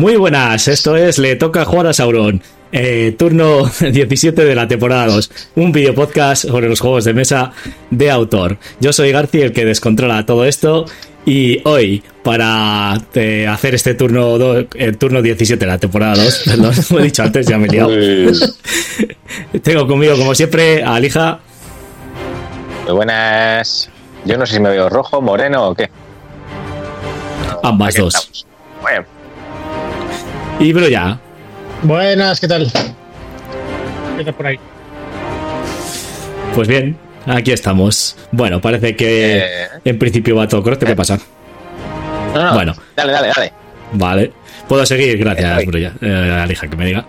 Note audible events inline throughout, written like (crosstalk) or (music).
Muy buenas, esto es Le toca jugar a Sauron. Eh, turno (laughs) 17 de la temporada 2. Un video podcast sobre los juegos de mesa de autor. Yo soy Garci, el que descontrola todo esto. Y hoy, para eh, hacer este turno, do- turno 17 de la temporada 2, (laughs) perdón, lo he dicho antes, ya me he liado. (laughs) Tengo conmigo, como siempre, a Alija. Muy buenas. Yo no sé si me veo rojo, moreno o qué. Ambas Aquí dos. estamos. Bueno, Y Broya. Buenas, ¿qué tal? ¿Qué tal por ahí? Pues bien, aquí estamos. Bueno, parece que Eh. en principio va todo correcto. ¿Qué pasa? no, no, Bueno. Dale, dale, dale. Vale. Puedo seguir, gracias. Brulla. Eh, Alija, que me diga.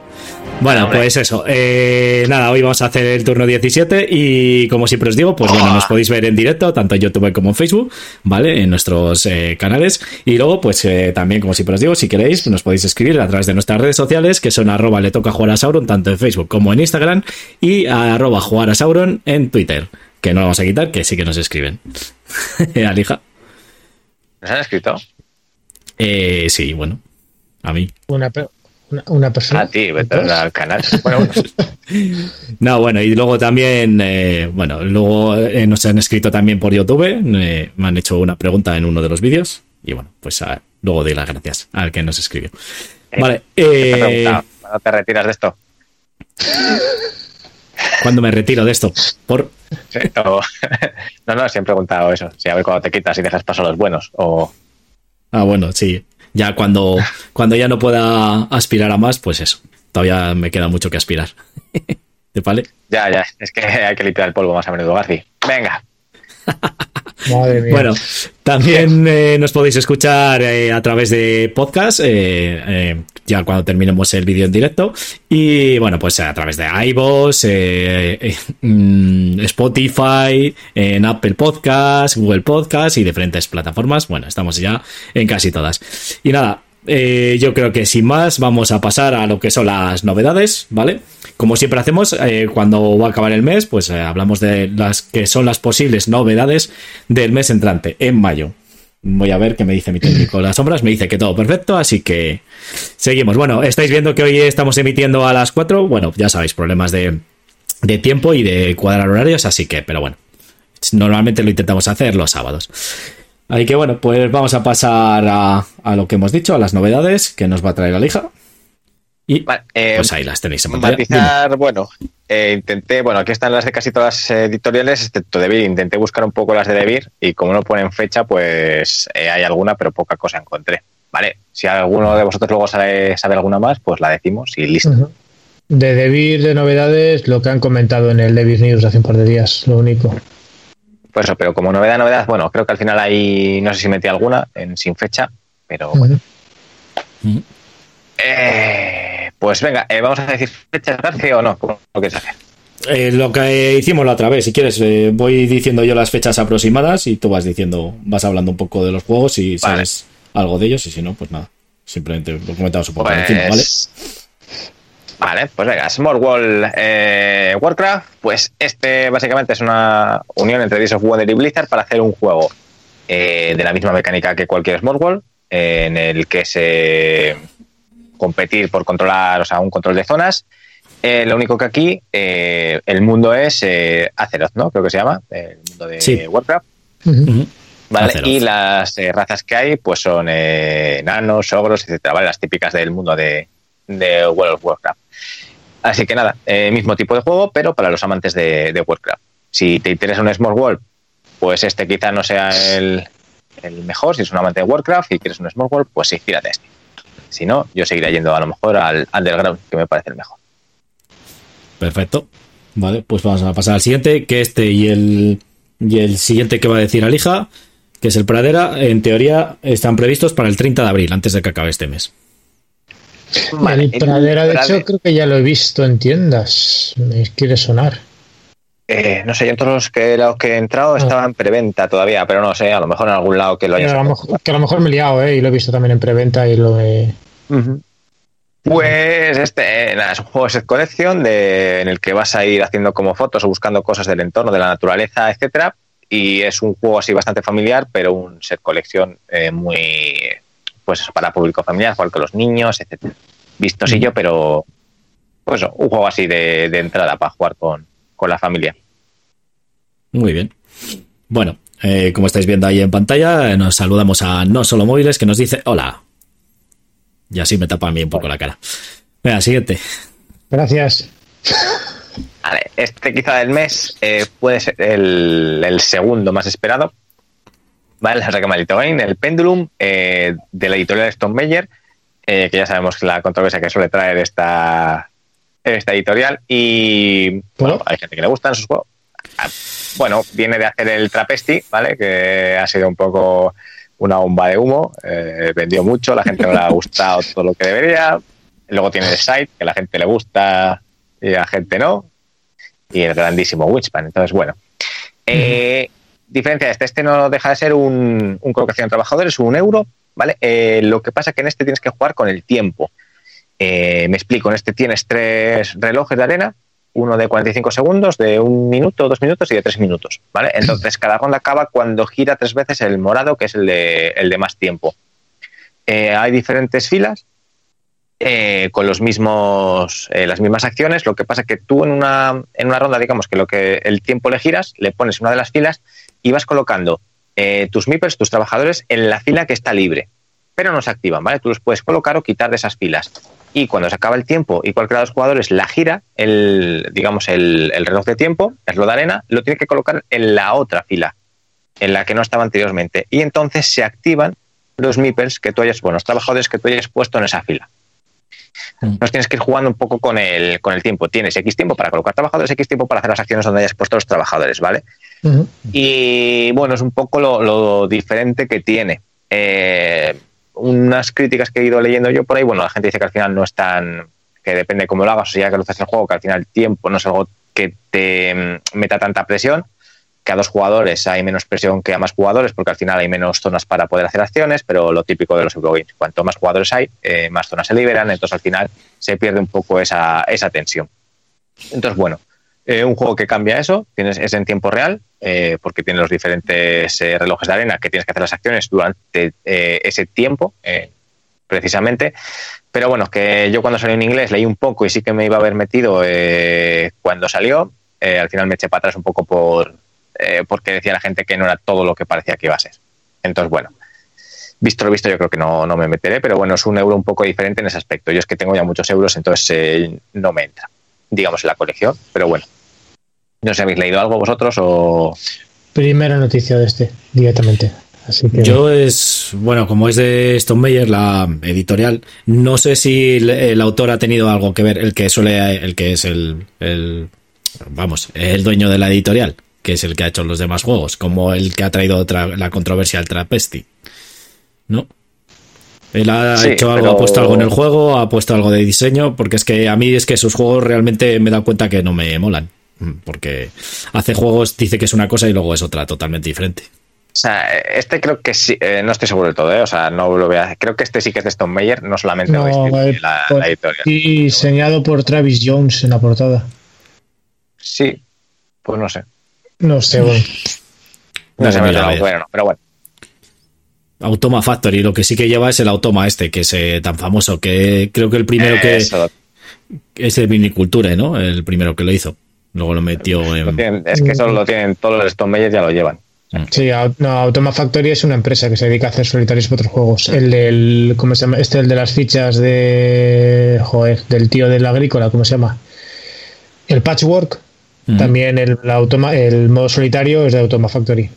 Bueno, Hombre. pues eso. eh, nada, hoy vamos a hacer el turno 17 y como siempre os digo, pues bueno, nos podéis ver en directo, tanto en YouTube como en Facebook, ¿vale? En nuestros eh, canales. Y luego, pues eh, también, como siempre os digo, si queréis, nos podéis escribir a través de nuestras redes sociales, que son arroba le toca jugar a Sauron, tanto en Facebook como en Instagram, y arroba jugar a Sauron en Twitter, que no vamos a quitar, que sí que nos escriben. (laughs) Alija. ¿Nos han escrito? Eh, sí, bueno, a mí. Una, una, una persona. A ti, vete al canal. Bueno, bueno. No, bueno, y luego también, eh, bueno, luego eh, nos han escrito también por YouTube, eh, me han hecho una pregunta en uno de los vídeos, y bueno, pues ah, luego doy las gracias al que nos escribió. Vale, ¿Qué te eh? ¿Cuándo te retiras de esto? ¿cuándo me retiro de esto? Por, Sí, o- (laughs) no, no, siempre he preguntado eso. Si a ver cuando te quitas y dejas paso a los buenos. O ah, bueno, sí, ya cuando, cuando ya no pueda aspirar a más, pues eso, todavía me queda mucho que aspirar. (laughs) ¿Te vale? ya, ya. Es que hay que limpiar el polvo más a menudo, Garci. Venga. (laughs) Madre mía. Bueno, también eh, nos podéis escuchar eh, a través de podcast, eh, eh, ya cuando terminemos el vídeo en directo. Y bueno, pues a través de iVoox, mm, Spotify, en Apple Podcast, Google Podcast y diferentes plataformas. Bueno, estamos ya en casi todas. Y nada, yo creo que sin más vamos a pasar a lo que son las novedades, ¿vale? Como siempre hacemos, eh, cuando va a acabar el mes, pues eh, hablamos de las que son las posibles novedades del mes entrante, en mayo. Voy a ver qué me dice mi técnico las sombras. Me dice que todo perfecto, así que seguimos. Bueno, estáis viendo que hoy estamos emitiendo a las 4. Bueno, ya sabéis, problemas de, de tiempo y de cuadrar horarios, así que, pero bueno, normalmente lo intentamos hacer los sábados. Así que bueno, pues vamos a pasar a, a lo que hemos dicho, a las novedades que nos va a traer la lija. Y eh, pues ahí las tenéis en pantalla. Matizar, bueno, eh, intenté, bueno, aquí están las de casi todas las editoriales, excepto Devir. Intenté buscar un poco las de Devir y como no ponen fecha, pues eh, hay alguna, pero poca cosa encontré. Vale, si alguno de vosotros luego sabe, sabe alguna más, pues la decimos y listo. De Debir de novedades, lo que han comentado en el Debir News hace un par de días, lo único. Pues eso, pero como novedad, novedad, bueno, creo que al final hay, no sé si metí alguna en sin fecha, pero bueno. Eh, pues venga, eh, vamos a decir fecha García o no, ¿cómo lo quieres hacer? Eh, lo que hicimos la otra vez, si quieres, eh, voy diciendo yo las fechas aproximadas y tú vas diciendo, vas hablando un poco de los juegos y Vale. sabes algo de ellos y si no, pues nada. Simplemente lo comentamos un poco por encima, ¿vale? Pues, Vale, pues venga, Small World eh, Warcraft, pues este básicamente es una unión entre Days of Wonder y Blizzard para hacer un juego eh, de la misma mecánica que cualquier Small World, en el que se competir por controlar, o sea, un control de zonas. Eh, lo único que aquí eh, el mundo es eh, Azeroth, ¿no? Creo que se llama, el mundo de Sí. Warcraft. ¿vale? Azeroth. Y las eh, razas que hay, pues son eh, enanos, ogros, etcétera, ¿vale? Las típicas del mundo de, de World of Warcraft. Así que nada, eh, mismo tipo de juego, pero para los amantes de, de Warcraft. Si te interesa un Small World, pues este quizá no sea el, el mejor. Si es un amante de Warcraft y quieres un Small World, pues sí, fíjate este. Si no, yo seguiré yendo a lo mejor al Underground, que me parece el mejor. Perfecto. Vale, pues vamos a pasar al siguiente, que este y el, y el siguiente que va a decir Alija, que es el Pradera, en teoría están previstos para el 30 de abril, antes de que acabe este mes. el Pradera, de Prade- hecho, creo que ya lo he visto en tiendas. Me quiere sonar. Eh, no sé, yo en todos los que, los que he entrado estaban en preventa todavía, pero no sé, a lo mejor en algún lado que lo Que hayas a lo mejor, que a lo mejor me he liado, ¿eh? Y lo he visto también en preventa y lo he... Pues este eh, nada, es un juego de set collection de, en el que vas a ir haciendo como fotos o buscando cosas del entorno, de la naturaleza, etcétera. Y es un juego así bastante familiar, pero un set collection eh, muy pues para público familiar, jugar con los niños, etcétera. Vistosillo, pero pues un juego así de, entrada para jugar con, la familia. Muy bien. Bueno, eh, como estáis viendo ahí en pantalla, nos saludamos a No Solo Móviles que nos dice hola. Y así me tapa a mí un poco la cara. Venga, siguiente. Gracias. Vale, este quizá del mes eh, puede ser el, segundo más esperado. Vale, la maldito Game, el Pendulum eh, de la editorial Stone Meyer, eh, que ya sabemos la controversia que suele traer esta, esta editorial. Y bueno, hay gente que le gustan sus juegos. Ah, bueno, viene de hacer el Trapesti, ¿vale? Que ha sido un poco una bomba de humo. vendió mucho, la gente no le ha gustado (laughs) todo lo que debería. Luego tiene el site, que a la gente le gusta y a la gente no y el grandísimo Wingspan. Entonces, bueno. Eh, diferencia de este, este no deja de ser un, colocación de trabajadores, un euro, ¿vale? Eh, lo que pasa es que en este tienes que jugar con el tiempo. Eh, me explico, en este tienes tres relojes de arena, uno de 45 segundos, de un minuto, dos minutos y de tres minutos, ¿vale? Entonces cada ronda acaba cuando gira tres veces el morado, que es el de, el de más tiempo. hay diferentes filas eh, con los mismos, eh, las mismas acciones. Lo que pasa es que tú en una, en una ronda, digamos que lo que el tiempo le giras, le pones una de las filas y vas colocando eh, tus MIPers, tus trabajadores, en la fila que está libre. Pero no se activan, ¿vale? Tú los puedes colocar o quitar de esas filas. Y cuando se acaba el tiempo y cualquiera de los jugadores la gira, el, digamos, el, el reloj de tiempo, el reloj de arena, lo tiene que colocar en la otra fila, en la que no estaba anteriormente. Y entonces se activan los MIPers que tú hayas, bueno, los trabajadores que tú hayas puesto en esa fila. Mm. Nos tienes que ir jugando un poco con el, con el tiempo. Tienes X tiempo para colocar trabajadores, X tiempo para hacer las acciones donde hayas puesto los trabajadores, ¿vale? Y bueno, es un poco lo, diferente que tiene. Eh, unas críticas que he ido leyendo yo por ahí, bueno, la gente dice que al final no es tan. que depende cómo lo hagas, o sea, que lo haces el juego, que al final el tiempo no es algo que te mm, meta tanta presión que a dos jugadores hay menos presión que a más jugadores, porque al final hay menos zonas para poder hacer acciones, pero lo típico de los Eurogames, cuanto más jugadores hay, eh, más zonas se liberan, entonces al final se pierde un poco esa, esa tensión. Entonces, bueno, eh, un juego que cambia eso, tienes, es en tiempo real, eh, porque tiene los diferentes relojes de arena que tienes que hacer las acciones durante ese tiempo, precisamente. Pero bueno, que yo cuando salió en inglés leí un poco y sí que me iba a haber metido cuando salió. al final me eché para atrás un poco por, eh, porque decía la gente que no era todo lo que parecía que iba a ser. Entonces, bueno, visto lo visto, yo creo que no, no me meteré, pero bueno, es un euro un poco diferente en ese aspecto. Yo es que tengo ya muchos euros, entonces eh, no me entra, digamos, en la colección, pero bueno. No sé si habéis leído algo vosotros o. Primera noticia de este, directamente. Así Yo es, bueno, como es de Stone Meyer, la editorial, no sé si el, autor ha tenido algo que ver, el que suele, el que es el, el vamos, el dueño de la editorial que es el que ha hecho los demás juegos, como el que ha traído otra, la controversia al Trapesti. ¿No? Él ha hecho algo, ha puesto algo en el juego, ha puesto algo de diseño, porque es que a mí es que sus juegos realmente me he dado cuenta que no me molan. Porque hace juegos, dice que es una cosa y luego es otra totalmente diferente. O sea, este creo que sí, eh, no estoy seguro del todo, ¿eh? o sea, no lo veo. Creo que este sí que es de Stone Meyer, no solamente no, la, la, editorial. Y diseñado por Travis Jones en la portada. Sí, pues no sé. No sé, bueno. (laughs) No sé, bueno, pero bueno. Automa Factory, lo que sí que lleva es el Automa este, que es eh, tan famoso, que creo que el primero que es el Viniculture, ¿no? El primero que lo hizo. Luego lo metió en... es que eso lo tienen todos los Stone ya lo llevan. Mm. Sí, no, Automa Factory es una empresa que se dedica a hacer solitarios para otros juegos. El del, ¿cómo se llama? Este, el de las fichas de, joder, del tío del agrícola, ¿cómo se llama? El Patchwork. También el, automa, el modo solitario es de Automa Factory.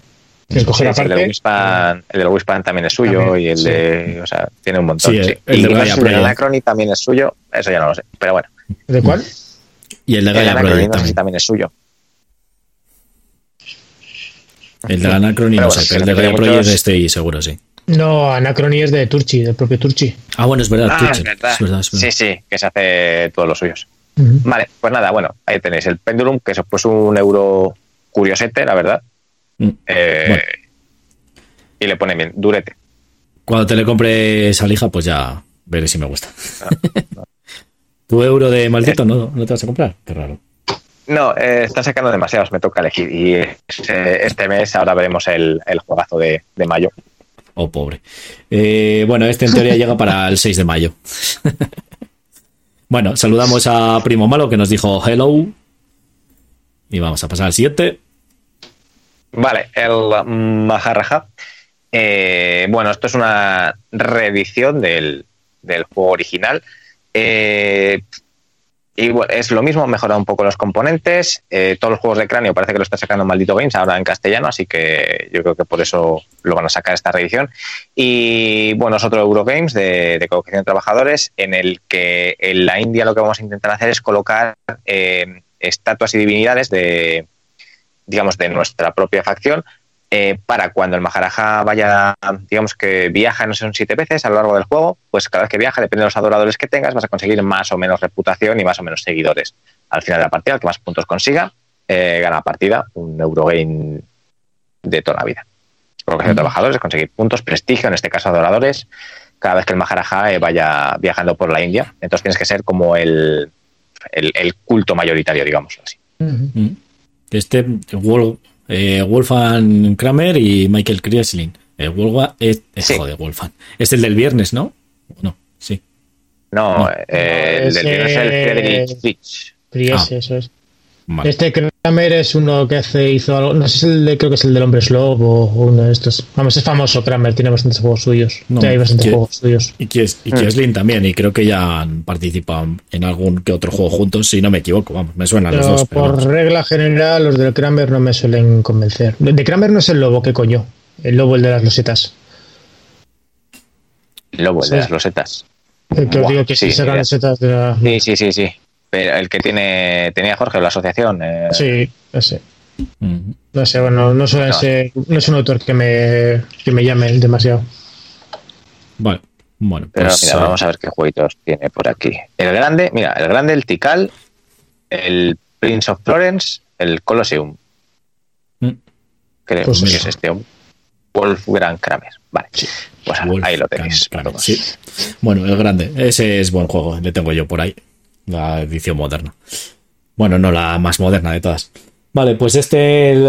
el, del Wispan, el también es suyo y el de. O sea, tiene un montón. el, y de el Anacrony también es suyo, eso ya no lo sé, pero bueno. ¿De cuál? Y el de Gaia Project también. también es suyo. El de Anacrony no sé, pero el de Gaia Project es este y seguro, sí. No, Anacrony es de Turchi, del propio Turchi. Ah, bueno, es verdad, ah, Turchi. Es verdad. Sí, sí, que se hace todos los suyos. Vale, pues nada, bueno, ahí tenéis el Pendulum, que es pues un euro curiosete, la verdad. Mm. Eh, y le pone bien, durete. Cuando te le compre esa lija, pues ya veré si me gusta. Ah, ¿Tu euro de maldito eh. no, no te vas a comprar? Qué raro. No, eh, están sacando demasiados, me toca elegir. Y este mes ahora veremos el, el juegazo de, mayo. Oh, pobre. Eh, bueno, este en teoría (laughs) llega para el 6 de mayo. (laughs) bueno, saludamos a Primo Malo que nos dijo hello. Y vamos a pasar al siguiente. Vale, el Maharaja. Eh, bueno, esto es una reedición del, del juego original. Eh, y bueno, es lo mismo, mejora un poco los componentes. Eh, todos los juegos de cráneo parece que lo está sacando Maldito Games ahora en castellano, así que yo creo que por eso lo van a sacar esta reedición. Y bueno, es otro Eurogames de, de colocación de trabajadores, en el que en la India lo que vamos a intentar hacer es colocar eh, estatuas y divinidades de, digamos, de nuestra propia facción eh, para cuando el Maharaja vaya, digamos que viaja, no sé, son siete veces a lo largo del juego, pues cada vez que viaja, depende de los adoradores que tengas, vas a conseguir más o menos reputación y más o menos seguidores. Al final de la partida, el que más puntos consiga, eh, gana la partida, un Eurogame de toda la vida. Colocación de trabajadores, conseguir puntos, prestigio, en este caso adoradores, cada vez que el Maharaja eh, vaya viajando por la India. Entonces tienes que ser como el, el, el culto mayoritario, digamos así. Mm. Este World, eh, Wolfgang Kramer y Michael Krieslin. Eh, Wolfgang es, es- Sí. joder, Wolfgang. Es el del viernes, ¿no? No, sí. No, No. eh, el del viernes es el Friedrich Fritz. Priese, Ah. eso es. Vale. Este Kramer es uno que hace, hizo algo, no sé si es el de, creo que es el del hombre slob o uno de estos. Vamos, es famoso Kramer, tiene bastantes juegos suyos. No, Sí, hay bastantes juegos suyos. Y, Kies- y Kieslin también, y creo que ya han participado en algún que otro juego juntos, si no me equivoco, vamos, me suenan los dos. pero por vamos. regla general, los del Kramer no me suelen convencer. De de Kramer no es el lobo, ¿qué coño? El lobo, el de las losetas. Lobo, el de las losetas. El que os digo que sí, sí sacan mira. losetas de la... Sí, sí, sí, sí. Pero el que tiene tenía Jorge, la asociación. eh, Sí, no sé. Ujú. No sé, bueno, no suele No. ser, no es un autor que me, que me llame demasiado. Vale, bueno, Pero pues mira, eh, vamos a ver qué jueguitos tiene por aquí. El grande, mira, el grande, el Tikal, el Prince of Florence, el Colosseum. Mm. Creo Pues que eso. es este. Wolfgang Kramer. Vale. Pues ahí lo tenéis. Kramer, sí. Bueno, el grande, ese es buen juego, le tengo yo por ahí, la edición moderna. Bueno, no la más moderna de todas. Vale, pues este el,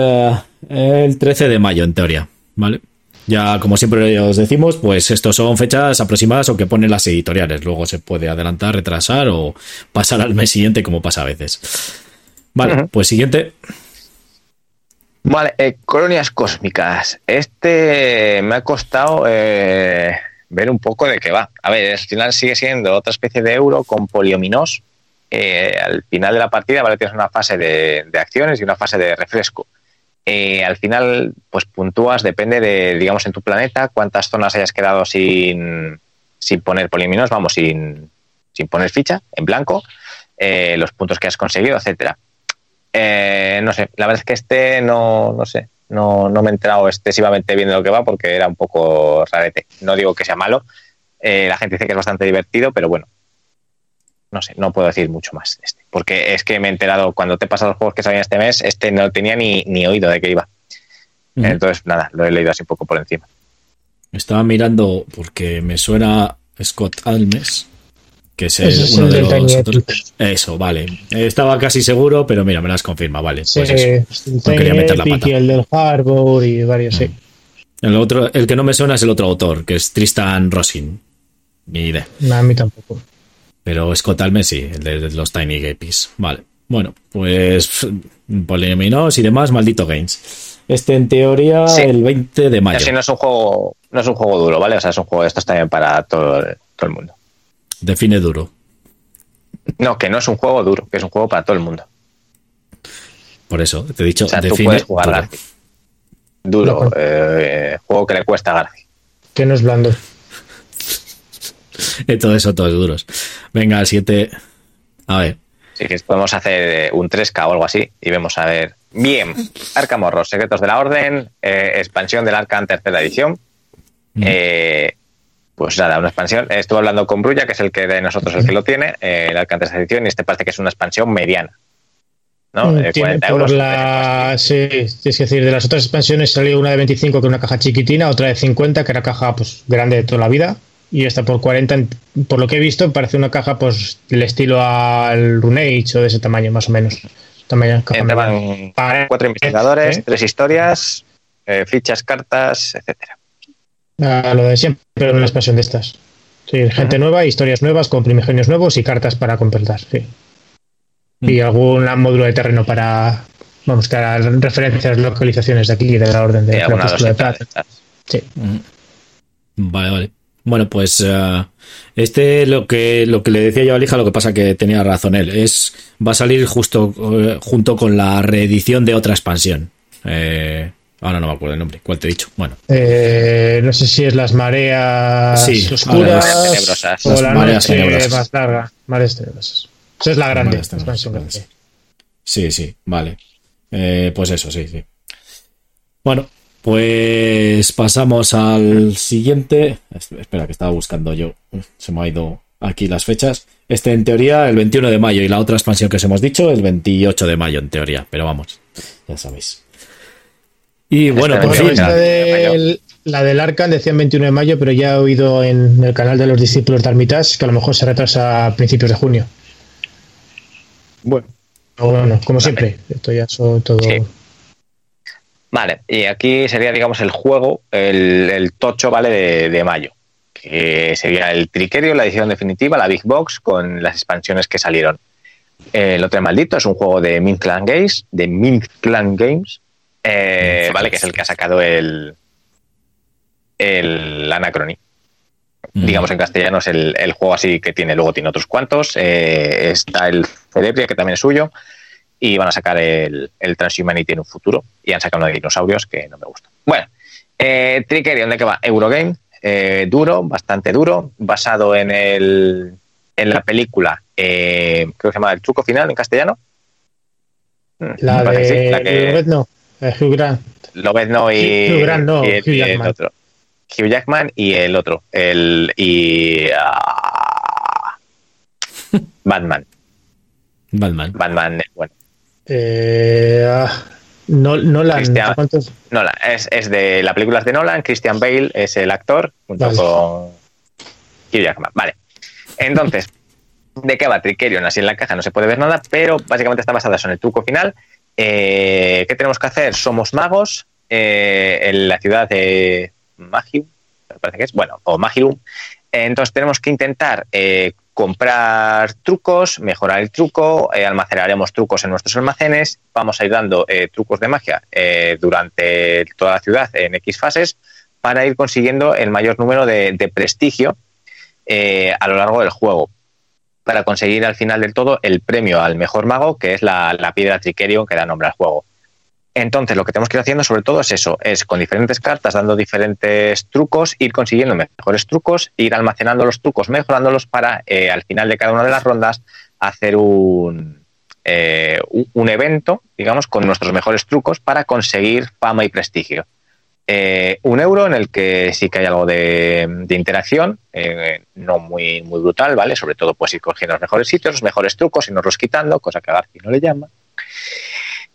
eh, el 13 de mayo, en teoría, ¿vale? Ya, como siempre os decimos, pues estos son fechas aproximadas o que ponen las editoriales. Luego se puede adelantar, retrasar o pasar al mes siguiente, como pasa a veces. Vale, pues siguiente. Vale, eh, colonias cósmicas. Este me ha costado eh, ver un poco de qué va. A ver, al final sigue siendo otra especie de euro con poliominos. Eh, al final de la partida, ¿vale? Tienes una fase de, de acciones y una fase de refresco. Eh, al final, pues puntúas, depende de, digamos, en tu planeta, cuántas zonas hayas quedado sin, sin poner poliominos, vamos, sin, sin poner ficha, en blanco, eh, los puntos que has conseguido, etcétera. No sé, la verdad es que este no, no sé, no, no me he enterado excesivamente bien de lo que va porque era un poco rarete. No digo que sea malo, eh, la gente dice que es bastante divertido, pero bueno, no sé, no puedo decir mucho más este. Porque es que me he enterado cuando te he pasado los juegos que salían este mes, este no tenía ni, ni oído de qué iba. Entonces, nada, lo he leído así un poco por encima. Estaba mirando porque me suena Scott Almes, que es el- Ese es uno el de los Epic. Eso, vale. Estaba casi seguro, pero mira, me las confirma, vale. Sí, Pues eso. el No quería Tiny meter la Epic pata. y el del Harbour y varios, sí. El otro, el que no me suena es el otro autor, que es Tristan Rosin. Ni idea. No, a mí tampoco. Pero Scott Almes sí, el de, de los Tiny Gapes. Vale. Bueno, pues pf, Poleminos y demás, maldito Games. Este en teoría Sí. el 20 de mayo. Así no es un juego, no es un juego duro, ¿vale? O sea, es un juego de estos también para todo, todo el mundo. Define duro. No, que no es un juego duro, que es un juego para todo el mundo. Por eso, te he dicho, O sea, tú define puedes jugar duro. Garci. Duro, No. eh, juego que le cuesta a Garci. Que no es blando. (laughs) Todo eso, todos duros. Venga, el 7. A ver. Así que podemos hacer eh, un 3K o algo así y vemos a ver. Bien, Arkham Horror, Secretos de la Orden, eh, expansión del Arkham tercera edición. Mm. Eh, pues nada, una expansión. Estuve hablando con Brulla, que es el que de nosotros el que lo tiene, eh, el edición, y este parece que es una expansión mediana. ¿no? Mm, Eh, tiene 40 por euros. la... Sí, es decir, de las otras expansiones salió una de 25 que era una caja chiquitina, otra de 50 que era caja pues grande de toda la vida y esta por 40, en- por lo que he visto, parece una caja pues del estilo al Runage o de ese tamaño más o menos. Tamaño. Entraban cuatro investigadores, ¿eh? tres historias, eh, fichas, cartas, etcétera. Ah, lo de siempre, una expansión de estas. Sí, gente nueva, historias nuevas, con primigenios nuevos y cartas para completar, sí. Y algún módulo de terreno para, vamos, referencias, localizaciones de aquí, de la orden de Sí, Crepúsculo de estas. Sí. Vale, vale. Bueno, pues eh, este lo que lo que le decía yo a Lija, lo que pasa que tenía razón él, es va a salir justo eh, junto con la reedición de otra expansión. Eh, ahora no me acuerdo el nombre, ¿cuál te he dicho? Bueno, Eh, no sé si es las mareas Sí, oscuras tenebrosas. o Las la mareas noche tenebrosas. más larga. Mareas tenebrosas. Esa es la grande sí, sí, vale. Eh, pues eso, sí, sí. Bueno, pues pasamos al siguiente. Es- Espera, que estaba buscando yo. Se me ha ido aquí las fechas. Este, en teoría, el 21 de mayo. Y la otra expansión que os hemos dicho, el 28 de mayo, en teoría. Pero vamos, ya sabéis. Y bueno, por Bueno, fin. 21 de la del Arcan decían 21 de mayo, pero ya he oído en el canal de los discípulos de Armitage que a lo mejor se retrasa a principios de junio. Bueno. Bueno, como siempre, esto ya son todo. Sí. Vale, y aquí sería, digamos, el juego, el, el tocho, ¿vale? De, de mayo. Que sería el Triquerio, la edición definitiva, la Big Box, con las expansiones que salieron. El Hotel Maldito es un juego de Mint Clan Games, de Mint Clan Games, eh, ¿vale? Que es el que ha sacado el, el Anacrony. Mm. Digamos en castellano es el, el juego así que tiene, luego tiene otros cuantos. eh, está el Celebria, que también es suyo. Y van a sacar el, el Transhumanity en un futuro. Y han sacado uno de dinosaurios que no me gusta. Bueno, eh, Trickerion, ¿de qué va? Eurogame. eh, duro, bastante duro. Basado en el en la película, eh, creo que se llama El truco final en castellano. Mm, La sí, de la que- no, Hugh Grant. Lobezno y, Hugh Grant, no, y el, Hugh y el Jackman. otro. Hugh Jackman y el otro. El y ah, Batman. Batman. Batman, bueno, Eh, no, Nolan. ¿cuántos? Nolan, es, es de la película es de Nolan, Christian Bale es el actor, junto Vale. con Hugh Jackman. Vale. Entonces, ¿de qué va Trickerion? Así en la caja no se puede ver nada, pero básicamente está basada en el truco final. Eh, ¿Qué tenemos que hacer? Somos magos eh, en la ciudad de Magium, parece que es, bueno, o Magirum. Entonces tenemos que intentar eh, comprar trucos, mejorar el truco, eh, almacenaremos trucos en nuestros almacenes, vamos a ir dando eh, trucos de magia durante toda la ciudad en X fases para ir consiguiendo el mayor número de, de prestigio a lo largo del juego para conseguir al final del todo el premio al mejor mago, que es la, piedra Trickerion que da nombre al juego. Entonces, lo que tenemos que ir haciendo sobre todo es eso, es con diferentes cartas, dando diferentes trucos, ir consiguiendo mejores trucos, ir almacenando los trucos, mejorándolos para eh, al final de cada una de las rondas hacer un, eh, un evento, digamos, con nuestros mejores trucos para conseguir fama y prestigio. Eh, un euro en el que sí que hay algo de, de interacción, eh, no muy, muy brutal, ¿vale? Sobre todo, pues ir cogiendo los mejores sitios, los mejores trucos, irnos quitando, cosa que a Garci no le llama.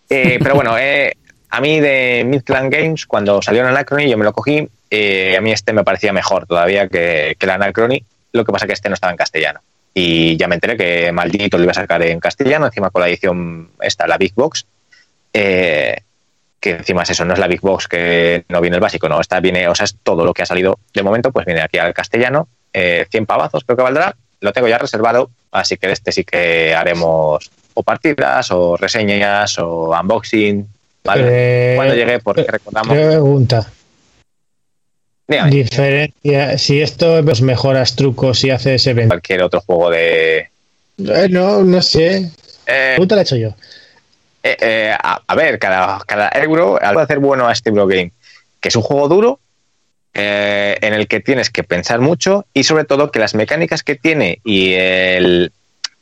Eh, pero bueno, eh, a mí de Midland Games, cuando salió el Anacrony, yo me lo cogí. a mí este me parecía mejor todavía que, que el Anacrony. Lo que pasa que este no estaba en castellano. Y ya me enteré que maldito lo iba a sacar en castellano, encima con la edición esta, la Big Box. Que encima es eso, no es la Big Box que no viene el básico, no, esta viene, o sea, es todo lo que ha salido de momento, pues viene aquí al castellano, eh, 100 pavazos creo que valdrá, lo tengo ya reservado, así que este sí que haremos o partidas, o reseñas, o unboxing, ¿vale? Eh, Cuando llegue, porque recordamos... Pregunta. Dígame, Diferencia. Si esto pues, mejoras trucos y haces evento. cualquier otro juego de... Eh, no, no sé. Eh, Pregunta la he hecho yo. Eh, eh, a, ver, cada, cada euro, algo de hacer bueno a este Eurogame, que es un juego duro, eh, en el que tienes que pensar mucho y sobre todo que las mecánicas que tiene y el,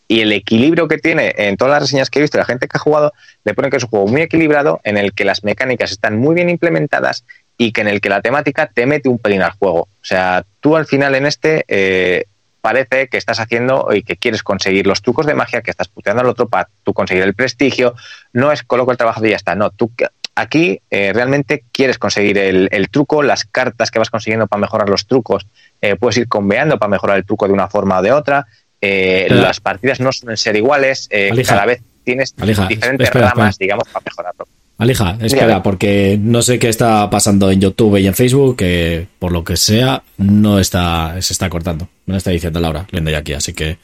y el equilibrio que tiene en todas las reseñas que he visto la gente que ha jugado, le ponen que es un juego muy equilibrado, en el que las mecánicas están muy bien implementadas y que en el que la temática te mete un pelín al juego. O sea, tú al final en este eh, parece que estás haciendo y que quieres conseguir los trucos de magia, que estás puteando al otro para tú conseguir el prestigio. No es coloco el trabajo y ya está. No, tú aquí eh, realmente quieres conseguir el, el, truco, las cartas que vas consiguiendo para mejorar los trucos, eh, puedes ir conveando para mejorar el truco de una forma o de otra. Eh, las partidas no suelen ser iguales, eh, cada vez tienes diferentes espera, ramas, espera. digamos, para mejorarlo. Alija, espera, Dígame. porque no sé qué está pasando en YouTube y en Facebook, que por lo que sea, no está, se está cortando. Me lo está diciendo Laura, viendo ya aquí, así que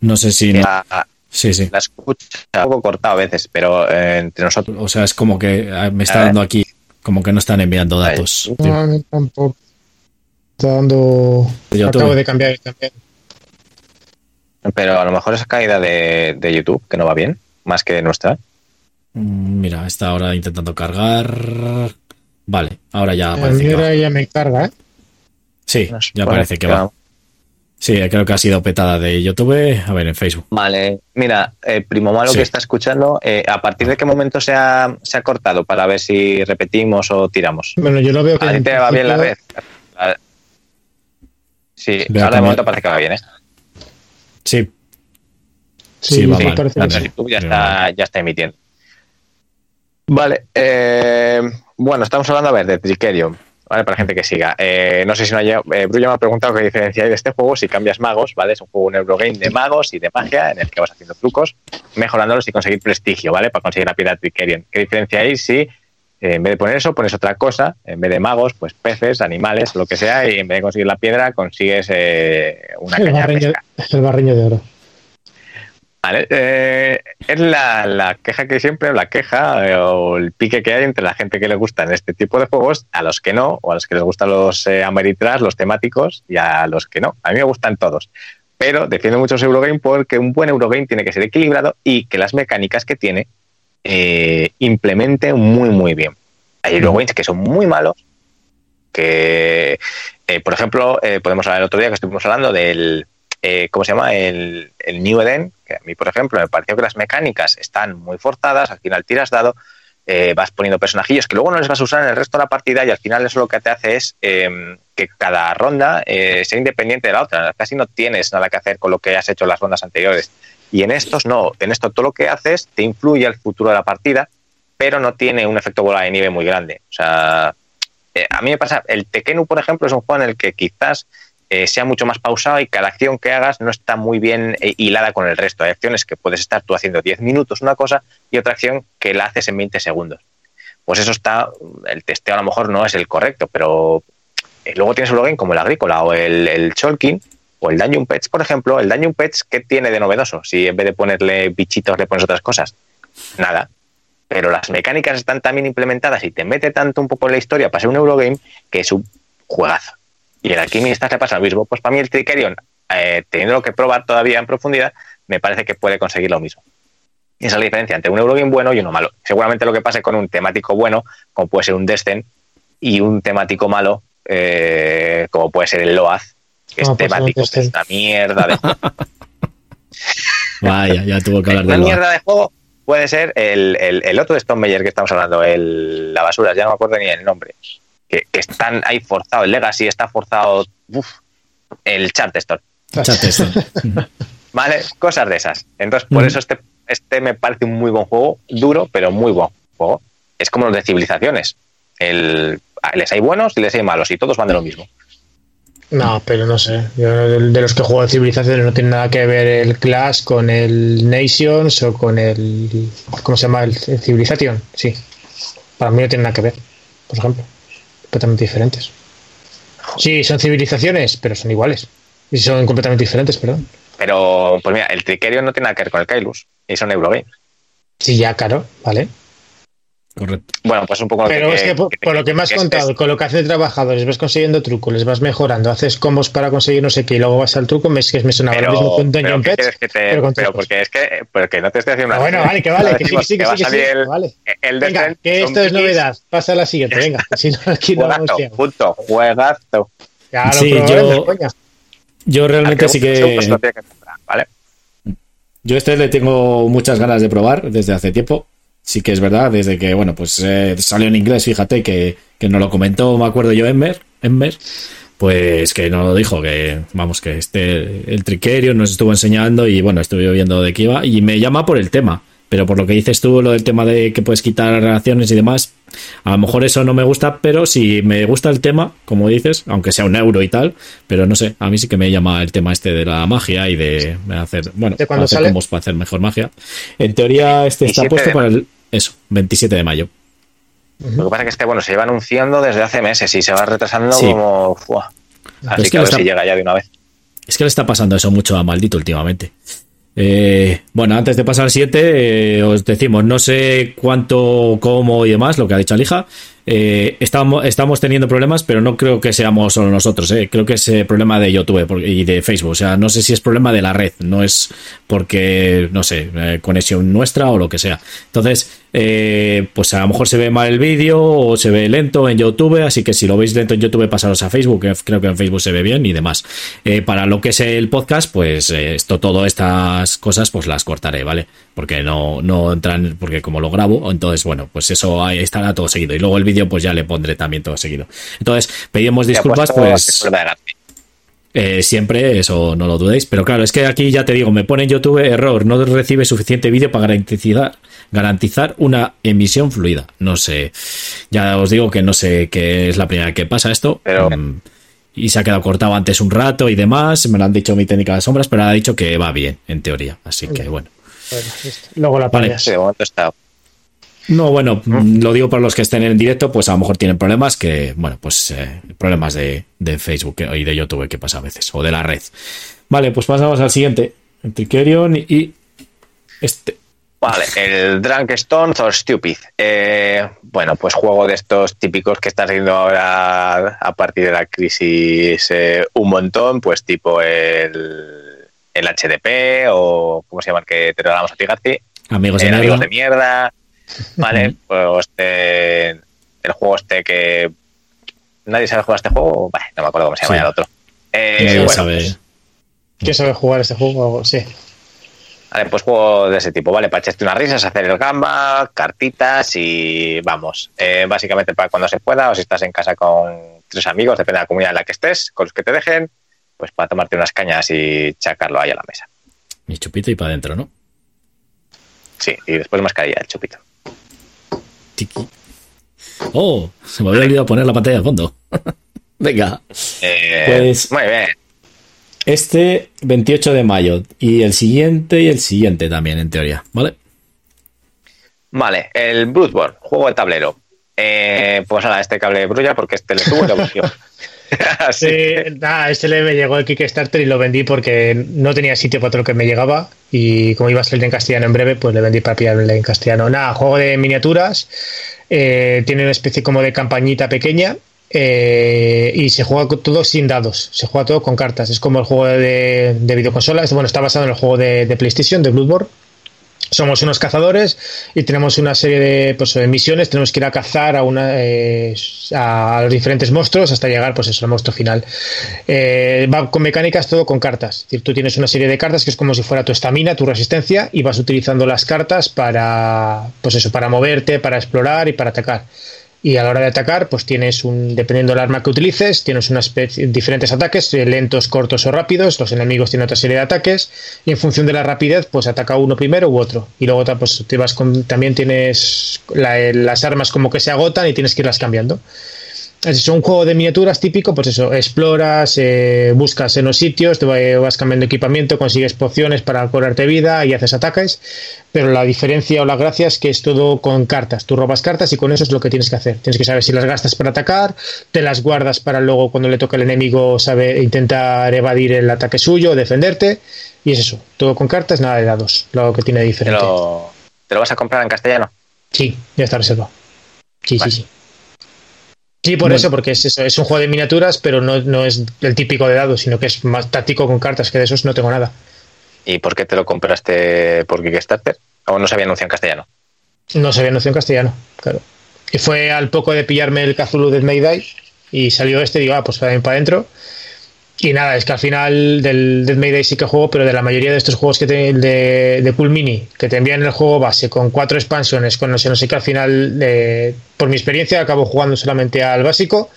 no sé si. no- La, Sí, sí. la escucha un poco cortado a veces, pero eh, entre nosotros. O sea, es como que eh, me está dando aquí, como que no están enviando datos. No, a mí tampoco. Está dando. YouTube. Acabo de cambiar también. Pero a lo mejor esa caída de, de YouTube, que no va bien, más que nuestra. Mm, Mira, está ahora intentando cargar. Vale, ahora ya El parece que va. ya me carga, ¿eh? Sí, ya parece que va. Sí, creo que ha sido petada de YouTube. A ver, en Facebook. Vale, mira, eh, Primo Malo Sí. que está escuchando, eh, ¿a partir de qué momento se ha, se ha cortado para ver si repetimos o tiramos? Bueno, yo lo veo que. ¿A te va bien la red? Sí, ahora de momento parece que va bien, ¿eh? Sí, Sí, Sí, va sí, mal. parece Va que mal. sí. YouTube ya está, ya está emitiendo. Vale, eh, bueno, estamos hablando, a ver, de Trickerion, ¿vale? Para gente que siga. Eh, no sé si no haya, eh, Brulla me ha preguntado qué diferencia hay de este juego si cambias magos, ¿vale? Es un juego, un Eurogame de magos y de magia en el que vas haciendo trucos, mejorándolos y conseguir prestigio, ¿vale? Para conseguir la piedra Trickerion. ¿Qué diferencia hay si eh, en vez de poner eso pones otra cosa? En vez de magos, pues peces, animales, lo que sea, y en vez de conseguir la piedra consigues eh, una El caña de pesca. el barreño de oro. Vale, eh, es la, la queja que siempre, la queja eh, o el pique que hay entre la gente que le gustan este tipo de juegos, a los que no, o a los que les gustan los eh, los temáticos, y a los que no. A mí me gustan todos. Pero defiendo mucho ese Eurogame porque un buen Eurogame tiene que ser equilibrado y que las mecánicas que tiene eh, implemente muy, muy bien. Hay Eurogames que son muy malos, que, eh, por ejemplo, podemos hablar el otro día que estuvimos hablando del, eh, ¿cómo se llama? El, el New Eden, que a mí, por ejemplo, me pareció que las mecánicas están muy forzadas, al final tiras dado, eh, vas poniendo personajillos que luego no les vas a usar en el resto de la partida y al final eso lo que te hace es eh, que cada ronda eh, sea independiente de la otra. Casi no tienes nada que hacer con lo que has hecho en las rondas anteriores. Y en estos no, en esto todo lo que haces te influye al futuro de la partida, pero no tiene un efecto bola de nieve muy grande. O sea, a mí me pasa, el Tekenu, por ejemplo, es un juego en el que quizás eh, sea mucho más pausado y cada acción que hagas no está muy bien eh, hilada con el resto. Hay acciones que puedes estar tú haciendo 10 minutos una cosa y otra acción que la haces en 20 segundos. Pues eso está, el testeo a lo mejor no es el correcto, pero eh, luego tienes un login como el Agrícola o el, el Cholkin o el Dungeon Pets, por ejemplo. El Dungeon Pets, ¿qué tiene de novedoso? Si en vez de ponerle bichitos le pones otras cosas. Nada. Pero las mecánicas están tan bien implementadas y te mete tanto un poco en la historia para ser un Eurogame que es un juegazo. Y el Alquimista le pasa lo mismo. Pues para mí el Trickerion, eh, teniendo que probar todavía en profundidad, me parece que puede conseguir lo mismo. Y esa es la diferencia entre un Eurogame bueno y uno malo. Seguramente lo que pase con un temático bueno, como puede ser un Descent, y un temático malo, eh, como puede ser el Loaz, que es temático, que es una mierda de juego. (laughs) Vaya, ya tuvo que hablar Una de lo mierda de juego puede ser el, el, el otro de Stone Meyer que estamos hablando, el, la basura, ya no me acuerdo ni el nombre. Que, que están ahí forzado, el Legacy está forzado, uf, el Charterstone. (laughs) ¿vale? Cosas de esas. Entonces, por Mm. eso este, este me parece un muy buen juego, duro, pero muy buen juego. Es como los de civilizaciones. El, les hay buenos y les hay malos, y todos van de lo mismo. No, pero no sé. Yo de, de los que juego de civilizaciones no tiene nada que ver el Clash con el Nations o con el. ¿Cómo se llama? El, el Civilization. Sí. Para mí no tiene nada que ver, por ejemplo. Completamente diferentes. Sí, son civilizaciones, pero son iguales. Y son completamente diferentes, perdón. Pero, pues mira, el Trickerion no tiene nada que ver con el Kailus, y son Eurogames. Sí, ya, claro, ¿vale? Correcto. Bueno, pues un poco... Pero es que por, por lo que me has contado, es- con lo que hacen trabajadores, vas consiguiendo trucos, les vas mejorando, haces combos para conseguir no sé qué y luego vas al truco, me, es que me sonaba Pero, lo mismo con pero Dungeon ¿qué Pets. quieres que te- pero con pero porque es que porque no te estoy haciendo Ah, una bueno, vale, que vale, que sí, que sí, que sí, sí, el, vale. el Venga, que esto es novedad. Pasa a la siguiente, venga. Si no, aquí no Juegazo, liado. punto, juegazo. Ya lo Sí, yo-. Yo realmente Al sí que. Yo este le tengo muchas ganas de probar desde hace tiempo. Sí que es verdad, desde que, bueno, pues eh, salió en inglés, fíjate, que, que nos lo comentó, me acuerdo yo, Ember, Ember, pues que nos lo dijo, que, vamos, que este, el Triquerio nos estuvo enseñando y, bueno, estuve viendo de qué iba y me llama por el tema. Pero por lo que dices tú, lo del tema de que puedes quitar relaciones y demás, a lo mejor eso no me gusta, pero si me gusta el tema, como dices, aunque sea un euro y tal, pero no sé, a mí sí que me llama el tema este de la magia y de hacer, bueno, ¿De cuándo hacer sale? combos para hacer mejor magia. En teoría, este está 27 puesto para el, eso, 27 de mayo. Lo que pasa es que este, bueno, se lleva anunciando desde hace meses y se va retrasando como... Así es que, que a ver está- si llega ya de una vez. Es que le está pasando eso mucho a Maldito últimamente. Eh, bueno, antes de pasar al 7, os decimos, no sé cuánto, cómo y demás, lo que ha dicho Alija. Eh, estamos, teniendo problemas, pero no creo que seamos solo nosotros. eh. Creo que es eh, problema de YouTube porque- y de Facebook. O sea, no sé si es problema de la red, no es porque, no sé, eh, conexión nuestra o lo que sea. Entonces, eh, pues a lo mejor se ve mal el vídeo o se ve lento en YouTube. Así que si lo veis lento en YouTube, pasaros a Facebook. que creo que en Facebook se ve bien y demás. Eh, para lo que es el podcast, pues eh, esto, todo estas cosas, pues las cortaré, ¿vale? Porque no, no entran, porque como lo grabo, entonces, bueno, pues eso ahí estará todo seguido. Y luego el vídeo, pues ya le pondré también todo seguido. Entonces, pedimos disculpas, pues. García. Eh, siempre, eso no lo dudéis. Pero claro, es que aquí ya te digo, me pone en YouTube error, no recibe suficiente vídeo para garantizar, garantizar una emisión fluida. No sé, ya os digo que no sé qué es la primera vez que pasa esto. Pero- Mm, y se ha quedado cortado antes un rato y demás. Me lo han dicho mi técnica de sombras, pero ha dicho que va bien, en teoría. Así que bueno. Bueno. Luego la Vale. pagas. Sí, de momento está. No, bueno, mm, lo digo por los que estén en directo, pues a lo mejor tienen problemas que, bueno, pues eh, problemas de, de Facebook y de YouTube que pasa a veces, o de la red. Vale, pues pasamos al siguiente. Tricerion y este. Vale, el Drunk Stone or Stupid. Eh, bueno, pues juego de estos típicos que están haciendo ahora a partir de la crisis eh, un montón, pues tipo el, el HDP o ¿cómo se llama el que te regalamos a ti, Garci? Amigos de. Amigos de Mierda. Vale, pues este, el juego este que... ¿Nadie sabe jugar este juego? Bah, no me acuerdo cómo se llama Sí. ya el otro. Eh, Nadie bueno, sabe. pues, ¿Quién sabe jugar este juego? Sí. Vale, pues juego de ese tipo, ¿vale? Para echarte unas risas, hacer el gamba, cartitas y vamos. Eh, básicamente para cuando se pueda, o si estás en casa con tres amigos, depende de la comunidad en la que estés, con los que te dejen, pues para tomarte unas cañas y chacarlo ahí a la mesa. Mi chupito y para adentro, ¿no? Sí, y después mascarilla, el chupito. Tiki. Oh, se me había olvidado poner la pantalla de fondo. (laughs) Venga. Eh, Pues- Muy bien. Este 28 de mayo y el siguiente y el siguiente también, en teoría, ¿vale? Vale, el Bloodborne, juego de tablero. Eh, pues nada, este cable brulla porque este le tuvo y. Así (laughs) (laughs) Sí, que- nada, este le me llegó el Kickstarter y lo vendí porque no tenía sitio para todo lo que me llegaba y como iba a salir en castellano en breve, pues le vendí para pillarle en castellano. Nada, juego de miniaturas, eh, tiene una especie como de campañita pequeña eh, y se juega todo sin dados, se juega todo con cartas. Es como el juego de, de videoconsolas, bueno, está basado en el juego de, de PlayStation, de Bloodborne. Somos unos cazadores y tenemos una serie de, pues, de misiones. Tenemos que ir a cazar a, una, eh, a los diferentes monstruos hasta llegar pues eso, al monstruo final. Eh, va con mecánicas todo con cartas. Es tú tienes una serie de cartas que es como si fuera tu estamina, tu resistencia y vas utilizando las cartas para, pues eso, para moverte, para explorar y para atacar. Y a la hora de atacar, pues tienes un, dependiendo del arma que utilices, tienes una diferentes ataques, eh, lentos, cortos o rápidos. Los enemigos tienen otra serie de ataques. Y en función de la rapidez, pues ataca uno primero u otro. Y luego pues, te vas con, también tienes la- eh, las armas como que se agotan y tienes que irlas cambiando. Es un juego de miniaturas típico, pues eso, exploras, eh, buscas en los sitios, te va- vas cambiando equipamiento, consigues pociones para curarte vida y haces ataques, pero la diferencia o la gracia es que es todo con cartas. Tú robas cartas y con eso es lo que tienes que hacer. Tienes que saber si las gastas para atacar, te las guardas para luego cuando le toca al enemigo saber intentar evadir el ataque suyo, defenderte, y es eso, todo con cartas, nada de dados, lo que tiene de ¿Te diferente. lo, ¿Te lo vas a comprar en castellano? Sí, ya está reservado. Sí, Vale. sí, sí. Sí, por Bueno. eso, porque es eso, es un juego de miniaturas, pero no, no es el típico de dados, sino que es más táctico con cartas, que de esos no tengo nada. ¿Y por qué te lo compraste por Kickstarter? ¿O no se había anunciado en castellano? No se había anunciado en castellano, claro. Y fue al poco de pillarme el Cthulhu del Mayday y salió este, digo, ah, pues para para adentro. Y nada, es que al final del Dead Mayday sí que juego, pero de la mayoría de estos juegos que te, de, de Cool Mini, que te envían el juego base con cuatro expansiones, con no sé, no sé qué, al final, eh, por mi experiencia, acabo jugando solamente al básico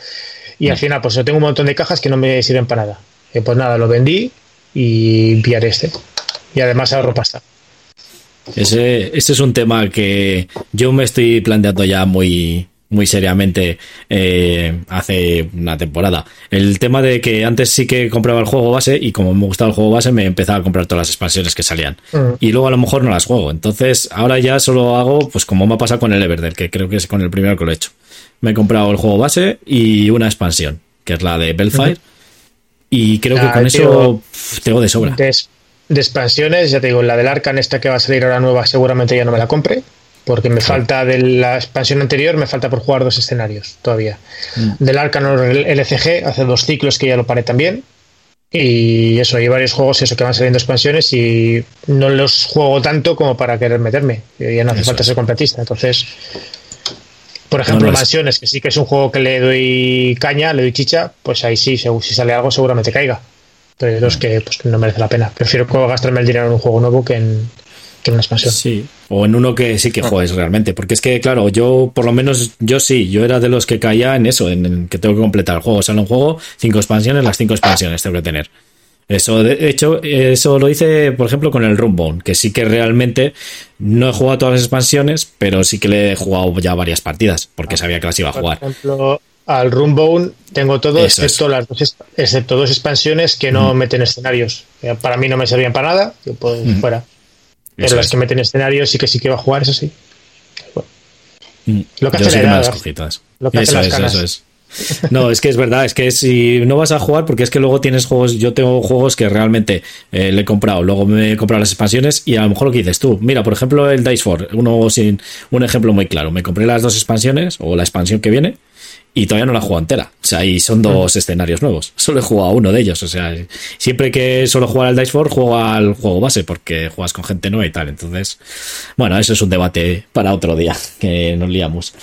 y al final, pues yo tengo un montón de cajas que no me sirven para nada. Eh, pues nada, lo vendí y pillaré este. Y además ahorro pasta. Ese, ese es un tema que yo me estoy planteando ya muy, muy seriamente eh, hace una temporada. El tema de que antes sí que compraba el juego base y como me gustaba el juego base me empezaba a comprar todas las expansiones que salían. Mm. Y luego a lo mejor no las juego. Entonces ahora ya solo hago pues como me ha pasado con el Everdell, que creo que es con el primero que lo he hecho. Me he comprado el juego base y una expansión, que es la de Bellfire. Y creo que Ah, con eso tengo de sobra. De, de expansiones, ya te digo, la del Arcan, esta que va a salir ahora nueva, seguramente ya no me la compre. Porque me falta de la expansión anterior, me falta por jugar dos escenarios todavía. Del Arcan el LCG, hace dos ciclos que ya lo paré también. Y eso, hay varios juegos eso que van saliendo expansiones y no los juego tanto como para querer meterme. Y Ya no hace Eso falta ser completista. Entonces, por ejemplo, No, no es- Mansiones, que sí que es un juego que le doy caña, le doy chicha, pues ahí sí, si sale algo seguramente caiga. Entonces, los que pues, no merece la pena. Prefiero gastarme el dinero en un juego nuevo que en, en una expansión. Sí, o en uno que sí que juegues realmente. Porque es que, claro, yo, por lo menos, yo sí, yo era de los que caía en eso, en, en que tengo que completar el juego. Sale un juego, cinco expansiones, las cinco expansiones tengo que tener. Eso, de hecho, eso lo hice, por ejemplo, con el Runbound, que sí que realmente no he jugado todas las expansiones, pero sí que le he jugado ya varias partidas, porque sabía que las iba a Por jugar. ejemplo, al Runbound tengo todo, Eso excepto, las dos, excepto dos expansiones que no meten escenarios. Para mí no me servían para nada, yo pues fuera. Pero las es. que meten escenarios sí que sí que va a jugar, eso sí. Mm. Lo que hace la que me edad, las cogí todas. lo que hace Eso las es, canas. eso es. No, es que es verdad, es que si no vas a jugar, porque es que luego tienes juegos, yo tengo juegos que realmente eh, le he comprado, luego me he comprado las expansiones y a lo mejor lo que dices tú, mira, por ejemplo el Dice 4, uno sin un ejemplo muy claro, me compré las dos expansiones o la expansión que viene y todavía no la he jugado entera, o sea, y son dos escenarios nuevos, (laughs) solo he jugado a uno de ellos, o sea, siempre que suelo jugar al Dice 4 juego al juego base porque juegas con gente nueva y tal, entonces, bueno, eso es un debate para otro día (laughs) que nos liamos.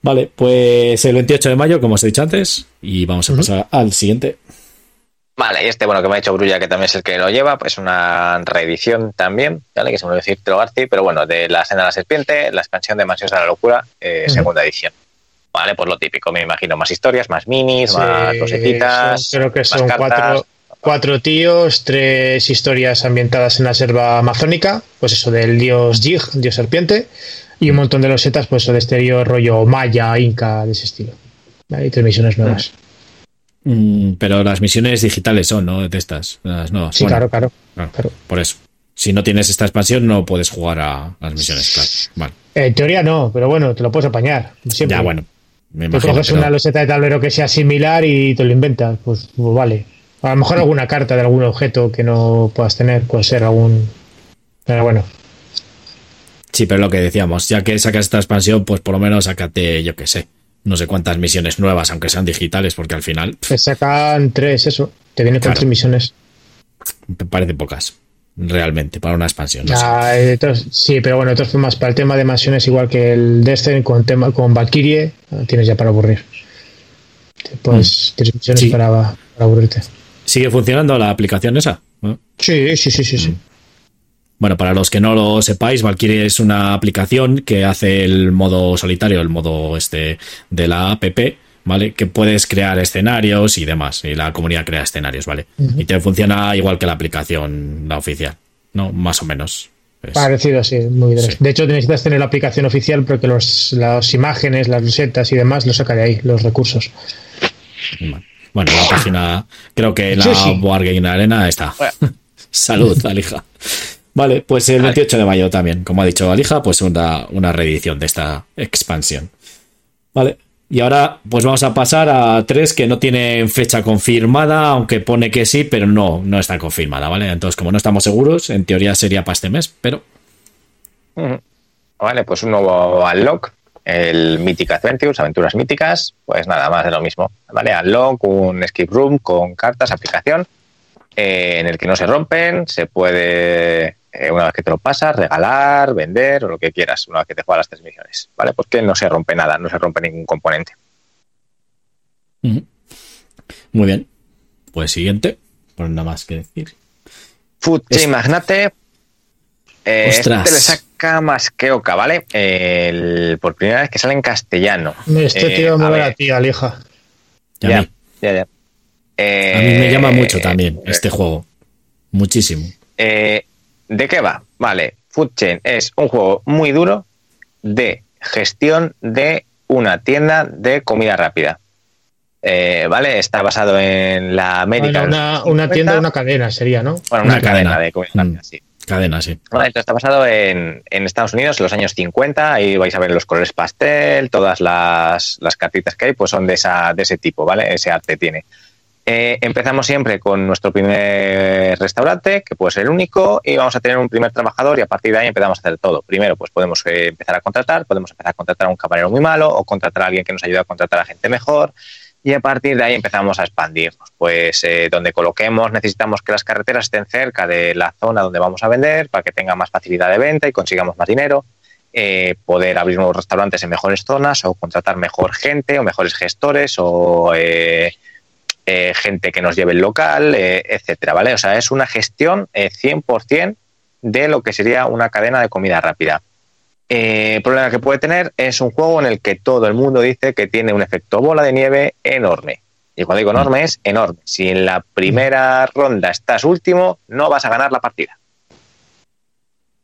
Vale, pues el 28 de mayo, como os he dicho antes, y vamos a pasar al siguiente. Vale, y este, bueno, que me ha dicho Brulla, que también es el que lo lleva, pues una reedición también, ¿vale? Que se me olvidó decir Garci, pero bueno, de La Senda de la Serpiente, la expansión de Mansiones de la Locura, eh, segunda edición. Vale, pues lo típico, me imagino, más historias, más minis, Sí, más cosetitas. son- creo que más son cartas. cuatro, cuatro tíos, tres historias ambientadas en la selva amazónica, pues eso del dios Jig, dios serpiente, y un montón de losetas, pues eso de exterior rollo maya, inca, de ese estilo. Vale, Y tres misiones nuevas. Mm, pero las misiones digitales son, ¿no? De estas, las nuevas. Sí, Bueno, claro, claro. claro, claro. Por eso. Si no tienes esta expansión, no puedes jugar a las misiones, claro. Vale. En teoría no, pero bueno, te lo puedes apañar. Siempre. Ya, bueno. Me Tú coges una loseta de tablero que sea similar y te lo inventas, pues, pues vale. A lo mejor alguna carta de algún objeto que no puedas tener, puede ser algún. Pero bueno, Sí, pero lo que decíamos, ya que sacas esta expansión, pues por lo menos sácate, yo qué sé, no sé cuántas misiones nuevas, aunque sean digitales, porque al final te sacan tres, eso. Te viene con Claro. tres misiones. me parecen pocas, realmente, para una expansión. no. Ah, eh, entonces- sí, pero bueno, de todas formas, para el tema de mansiones, igual que el Destiny con tema con Valkyrie, eh, tienes ya para aburrir. Pues tres misiones Sí. para, para aburrirte. ¿Sigue funcionando la aplicación esa? ¿No? Sí, sí, sí, sí, sí. Bueno, para los que no lo sepáis, Valkyrie es una aplicación que hace el modo solitario, el modo este de la app, ¿vale? Que puedes crear escenarios y demás, y la comunidad crea escenarios, ¿vale? Y te funciona igual que la aplicación, la oficial, ¿no? Más o menos. Es- Parecido, sí, muy bien. Sí. De hecho, necesitas tener la aplicación oficial porque los, las imágenes, las rosetas y demás lo saca de ahí, los recursos. Bueno, la página, creo que en la Sí, sí. Wargame Arena está. (laughs) Salud, Alija. Vale, pues el 28 de mayo también, como ha dicho Alija, pues una, una reedición de esta expansión. Vale, y ahora pues vamos a pasar a tres que no tienen fecha confirmada, aunque pone que sí, pero no, no está confirmada, ¿vale? Entonces, como no estamos seguros, en teoría sería para este mes, pero. Vale, pues un nuevo Unlock, el Mythic Adventures, aventuras míticas, pues nada más de lo mismo. Vale, Unlock, un escape room con cartas, aplicación, eh, en el que no se rompen, se puede, eh, una vez que te lo pasas, regalar, vender o lo que quieras, una vez que te juegas las tres misiones. Vale, porque no se rompe nada, no se rompe ningún componente. muy bien. Pues siguiente, pues nada más que decir. Chain Magnate. eh, Ostras. este le saca más que Oca, ¿vale? El- por primera vez que sale en castellano. Este Eh, tío me a va ver, a ti, Alija. Ya, ya, ya. Eh, A mí me llama mucho también este juego. Muchísimo. Eh, ¿De qué va? Vale, Food Chain es un juego muy duro de gestión de una tienda de comida rápida. Eh, ¿Vale? Está basado en la América. una, una tienda, una cadena sería, ¿no? Bueno, una, cadena. de comida rápida, mm. sí. Cadena, sí. está basado en, Estados Unidos, en los años 50. Ahí vais a ver los colores pastel, todas las, las cartitas que hay, pues son de, esa, de ese tipo, ¿vale? Ese arte tiene. Eh, empezamos siempre con nuestro primer restaurante, que puede ser el único, y vamos a tener un primer trabajador y a partir de ahí empezamos a hacer todo. Primero, pues podemos eh, empezar a contratar, podemos empezar a contratar a un camarero muy malo o contratar a alguien que nos ayude a contratar a gente mejor y a partir de ahí empezamos a expandirnos. Pues eh, donde coloquemos necesitamos que las carreteras estén cerca de la zona donde vamos a vender para que tenga más facilidad de venta y consigamos más dinero. Eh, poder abrir nuevos restaurantes en mejores zonas o contratar mejor gente o mejores gestores o eh, gente que nos lleve el local, etcétera, ¿vale? O sea, es una gestión 100% de lo que sería una cadena de comida rápida. Eh, el problema que puede tener es un juego en el que todo el mundo dice que tiene un efecto bola de nieve enorme. Y cuando digo enorme es enorme. Si en la primera ronda estás último, no vas a ganar la partida.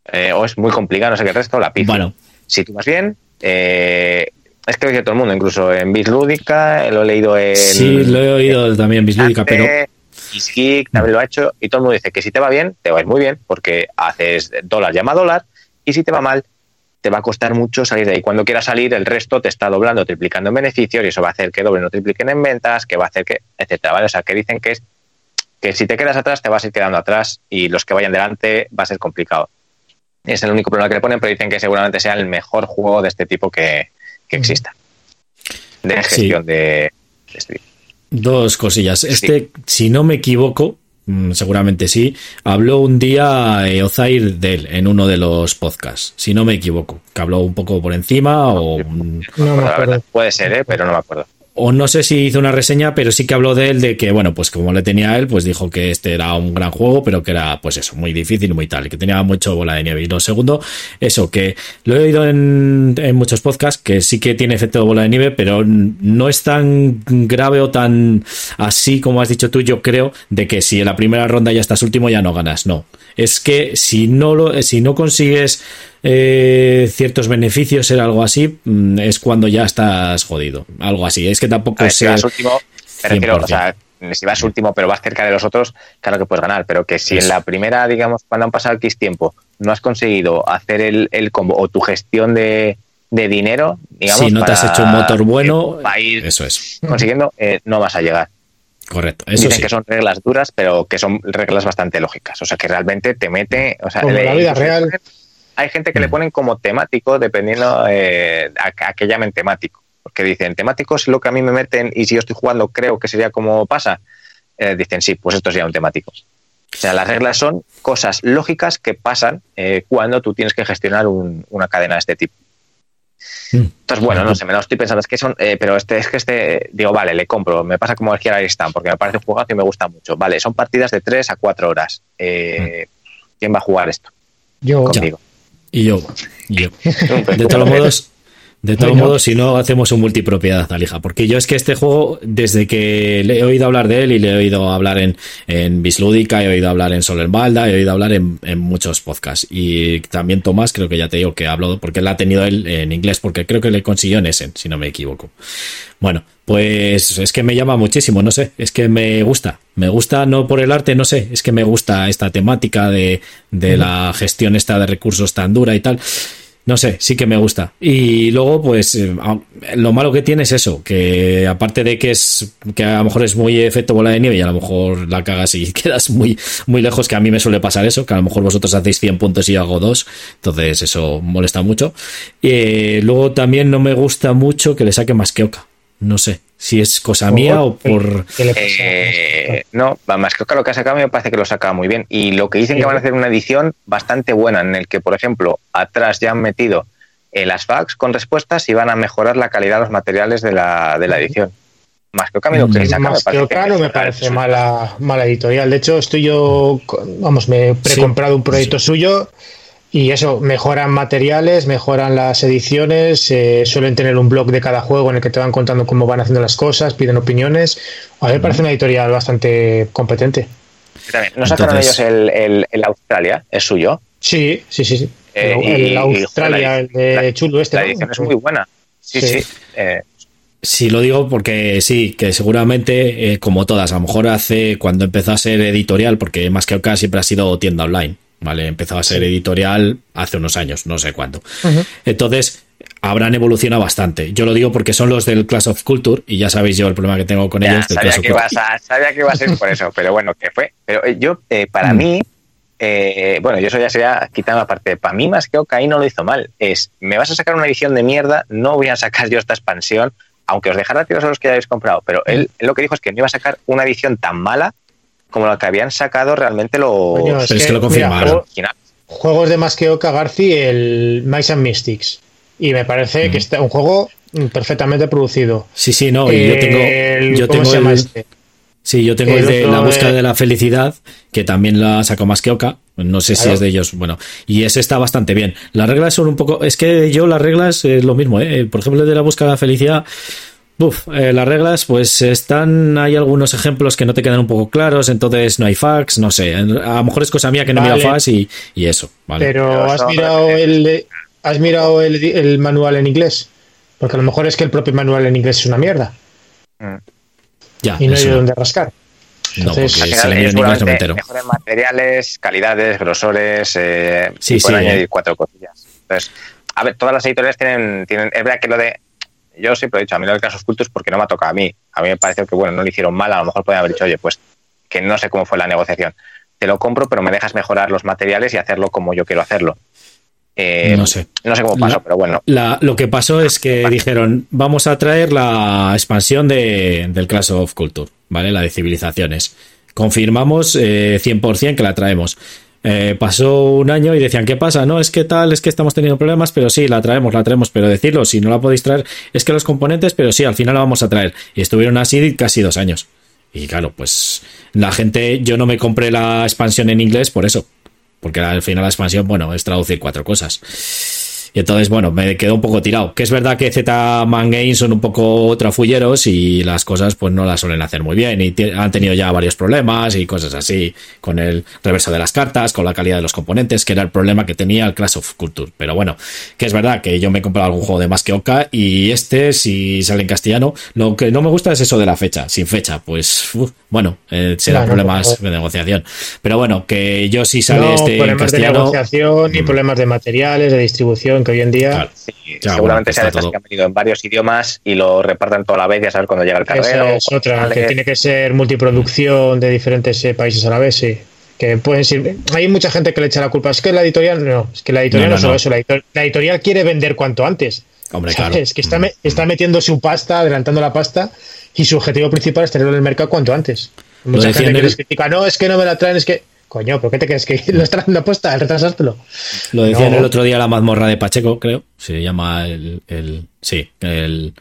Eh, o es muy complicado, no sé qué resto, la pizza. Bueno. Si tú vas bien, eh, es que lo dice todo el mundo, incluso en Bislúdica, lo he leído en. Sí, lo he oído también en Bislúdica, pero. Geek también lo ha hecho, y todo el mundo dice que si te va bien, te va a ir muy bien, porque haces dólar llama dólar, y si te va mal, te va a costar mucho salir de ahí. Cuando quieras salir, el resto te está doblando, triplicando en beneficios y eso va a hacer que doblen o tripliquen en ventas, que va a hacer que, etcétera, ¿vale? O sea, que dicen que es que si te quedas atrás te vas a ir quedando atrás y los que vayan delante va a ser complicado. Es el único problema que le ponen, pero dicen que seguramente sea el mejor juego de este tipo que, exista. De gestión de, este Dos cosillas. Este, si no me equivoco, Mm, seguramente sí, habló un día eh, Ozair de él en uno de los podcasts, si no me equivoco, que habló un poco por encima o... No me acuerdo. Puede ser, ¿eh? pero no me acuerdo o no sé si hizo una reseña, pero sí que habló de él, de que, bueno, pues como le tenía a él, pues dijo que este era un gran juego, pero que era, pues eso, muy difícil muy tal, y que tenía mucho bola de nieve. Y lo segundo, eso, que lo he oído en, en muchos podcasts, que sí que tiene efecto de bola de nieve, pero no es tan grave o tan así como has dicho tú, yo creo, de que si en la primera ronda ya estás último, ya no ganas. No. Es que si no lo, si no consigues eh, ciertos beneficios, era algo así, mm, es cuando ya estás jodido. Algo así. Es que tampoco Si vas último, si vas último, pero vas cerca de los otros, claro que puedes ganar. Pero que si en la primera, digamos, cuando han pasado X tiempo, no has conseguido hacer el, el combo o tu gestión de, dinero, digamos. Si no te has hecho un motor bueno, eso es. Consiguiendo, eh, no vas a llegar. Correcto. Eso Dicen que son reglas duras, pero que son reglas bastante lógicas. O sea, que realmente te mete. O sea, Como la vida real hay gente que le mm. ponen como temático dependiendo eh, a, qué llamen temático. Porque dicen, temático es lo que a mí me meten y si yo estoy jugando creo que sería como pasa. Eh, dicen, sí, pues esto sería un temático. O sea, las reglas son cosas lógicas que pasan eh, cuando tú tienes que gestionar una cadena de este tipo. Mm. Entonces, bueno, no sé, me lo estoy pensando, es que son, pero este es que este, digo, vale, le compro, me pasa como el Here están porque me parece un jugazo y me gusta mucho. Vale, son partidas de 3 a 4 horas. Mm. ¿Quién va a jugar esto? Yo. Conmigo. Y yo, yo. (laughs) De todos modos, de todos modos, si no hacemos un multipropiedad, Alija, porque yo es que este juego, desde que le he oído hablar de él y le he oído hablar en, en Bislúdica, he oído hablar en Soler Balda, he oído hablar en, muchos podcasts. Y también Tomás, creo que ya te digo que ha hablado, porque él ha tenido él en inglés, porque creo que le consiguió en Essen, si no me equivoco. Bueno, pues es que me llama muchísimo, no sé, es que me gusta, me gusta no por el arte, no sé, es que me gusta esta temática de, de la gestión esta de recursos tan dura y tal. No sé, sí que me gusta. Y luego, pues, eh, lo malo que tiene es eso, que aparte de que es, que a lo mejor es muy efecto bola de nieve y a lo mejor la cagas y (laughs) quedas muy, muy lejos, que a mí me suele pasar eso, que a lo mejor vosotros hacéis 100 puntos y yo hago 2, entonces eso molesta mucho. Y eh, luego también no me gusta mucho que le saque más que Oca. No sé si es cosa mía o por. Eh, no, más que lo que ha sacado me parece que lo saca muy bien. Y lo que dicen que van a hacer una edición bastante buena, en el que, por ejemplo, atrás ya han metido eh, las fax con respuestas y van a mejorar la calidad de los materiales de la, de la edición. Más que lo que saca Más me parece, no me parece mala, mala editorial. De hecho, estoy yo, vamos, me he precomprado un proyecto suyo y eso, mejoran materiales, mejoran las ediciones, eh, suelen tener un blog de cada juego en el que te van contando cómo van haciendo las cosas, piden opiniones. A mí me parece una editorial bastante competente. ¿No sacaron ellos el, Australia? ¿Es suyo? Sí, sí, sí. sí. el, eh, Australia, el de Chulo este. La edición es muy buena. Sí, sí. Eh, Sí, lo digo porque sí, que seguramente, eh, como todas, a lo mejor hace cuando empezó a ser editorial, porque más que acá siempre ha sido tienda online, ¿vale? Empezó a ser editorial hace unos años, no sé cuándo. Entonces, habrán evolucionado bastante. Yo lo digo porque son los del Class of Culture, y ya sabéis yo el problema que tengo con ya, ellos. del sabía, que ibas a, sabía que iba a ser por eso, pero bueno, que fue. Pero eh, yo, eh, para Mm. mí, eh, bueno, yo eso ya sería quitando aparte. Para mí, más que Oca, ahí no lo hizo mal. Es, me vas a sacar una edición de mierda, no voy a sacar yo esta expansión, aunque os dejara tiros a los que ya habéis comprado. Pero él, él lo que dijo es que no iba a sacar una edición tan mala como la que habían sacado realmente los Coño, Pero es que lo mira, confirmaron. juegos de más que Oca Garci, el Mice and Mystics. Y me parece que está un juego perfectamente producido. Sí, sí, no, y yo tengo, El- yo ¿Cómo tengo se llama el- este? Sí, yo tengo El el de la búsqueda de- de la felicidad, que también la sacó más que Oca. No sé si es de ellos. Bueno, y ese está bastante bien. Las reglas son un poco. Es que yo las reglas es lo mismo, ¿eh? Por ejemplo, el de la búsqueda de la felicidad. Uf, eh, las reglas, pues están. Hay algunos ejemplos que no te quedan un poco claros, entonces no hay fax, no sé. A lo mejor es cosa mía que no Vale. mira fax y, y eso, ¿vale? Pero has mirado el has mirado el, el manual en inglés. Porque a lo mejor es que el propio manual en inglés es una mierda. ya, Y no hay eso no. dónde rascar. No, porque Entonces, eh, miro en inglés no me entero. mejores materiales, calidades, grosores, eh, Sí, y pueden sí, añadir eh. cuatro cosillas. Entonces, a ver, todas las editoriales tienen, tienen, es verdad que lo de, yo siempre he dicho, a mí lo de casos cultos porque no me ha tocado a mí. A mí me parece que, bueno, no lo hicieron mal, a lo mejor pueden haber dicho, oye, pues que no sé cómo fue la negociación. Te lo compro, pero me dejas mejorar los materiales y hacerlo como yo quiero hacerlo. Eh, No sé. No sé cómo pasó, La- pero bueno. La- lo que pasó es que dijeron, vamos a traer la expansión de, del Clash of Culture, ¿vale? La de civilizaciones. Confirmamos eh, 100% que la traemos. Eh, pasó un año y decían, ¿qué pasa? No, es que tal, es que estamos teniendo problemas, pero sí, la traemos, la traemos, pero decirlo, si no la podéis traer, es que los componentes, pero sí, al final la vamos a traer. Y estuvieron así casi dos años. Y claro, pues la gente, yo no me compré la expansión en inglés por eso. Porque al final la expansión, bueno, es traducir cuatro cosas. Y entonces, bueno, me quedó un poco tirado. Que es verdad que Z-Man Games son un poco trafulleros y las cosas pues no las suelen hacer muy bien. Y han tenido ya varios problemas y cosas así con el reverso de las cartas, con la calidad de los componentes, que era el problema que tenía el Clash of Culture. Pero bueno, que es verdad que yo me he comprado algún juego de más que Oca y este, si sale en castellano, lo que no me gusta es eso de la fecha. Sin fecha, pues uf, bueno, eh, será problemas de negociación. Pero bueno, que yo si sale este en problemas de castellano. negociación, ni problemas de materiales, de distribución, que hoy en día Claro. Sí, Ya, seguramente bueno, sea de está estas que han venido en varios idiomas y lo repartan toda la vez y a saber cuándo llega el carguero. esa es otra, que tiene que ser multiproducción de diferentes eh, países a la vez, sí. Que pueden ser, hay mucha gente que le echa la culpa. Es que la editorial, no, es que la editorial No, no, no, solo no. eso, la editorial, la editorial quiere vender cuanto antes. Hombre, ¿Sabes? claro. que está, Mm, me- está metiendo su pasta, adelantando la pasta, y su objetivo principal es tenerlo en el mercado cuanto antes. Mucha gente en que les critica, no, es que no me la traen, es que. Coño, ¿por qué te crees que (laughs) lo están dando apuesta? Retrasártelo. Lo decían No. el otro día la mazmorra de Pacheco, creo. Se llama el, el sí, el,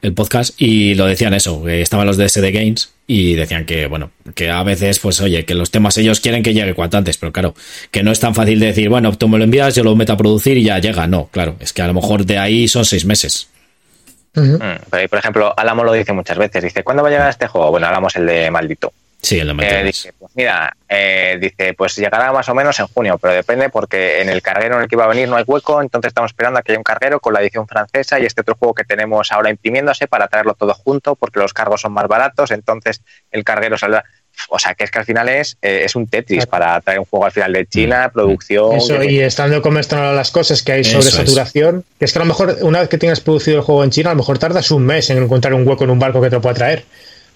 el podcast. Y lo decían eso, que estaban los de SD Games y decían que, bueno, que a veces, pues oye, que los temas ellos quieren que llegue cuanto antes, pero claro, que no es tan fácil de decir, bueno, tú me lo envías, yo lo meto a producir y ya llega. No, claro, es que a lo mejor de ahí son seis meses. Ujú. Mm, pero ahí, por ejemplo, Álamo lo dice muchas veces. Dice, ¿cuándo va a llegar este juego? Bueno, Álamo es el de Maldito. Sí, el de Eh, dice, pues mira, eh, dice, pues llegará más o menos en junio, pero depende porque en el carguero en el que iba a venir no hay hueco, entonces estamos esperando a que haya un carguero con la edición francesa y este otro juego que tenemos ahora imprimiéndose para traerlo todo junto porque los cargos son más baratos, entonces el carguero saldrá. O sea, que es que al final es, eh, es un Tetris Claro. para traer un juego al final de China, Mm. producción. Eso, y estando como están las cosas, que hay Eso sobresaturación, que es que a lo mejor una vez que tengas producido el juego en China, a lo mejor tardas un mes en encontrar un hueco en un barco que te lo pueda traer.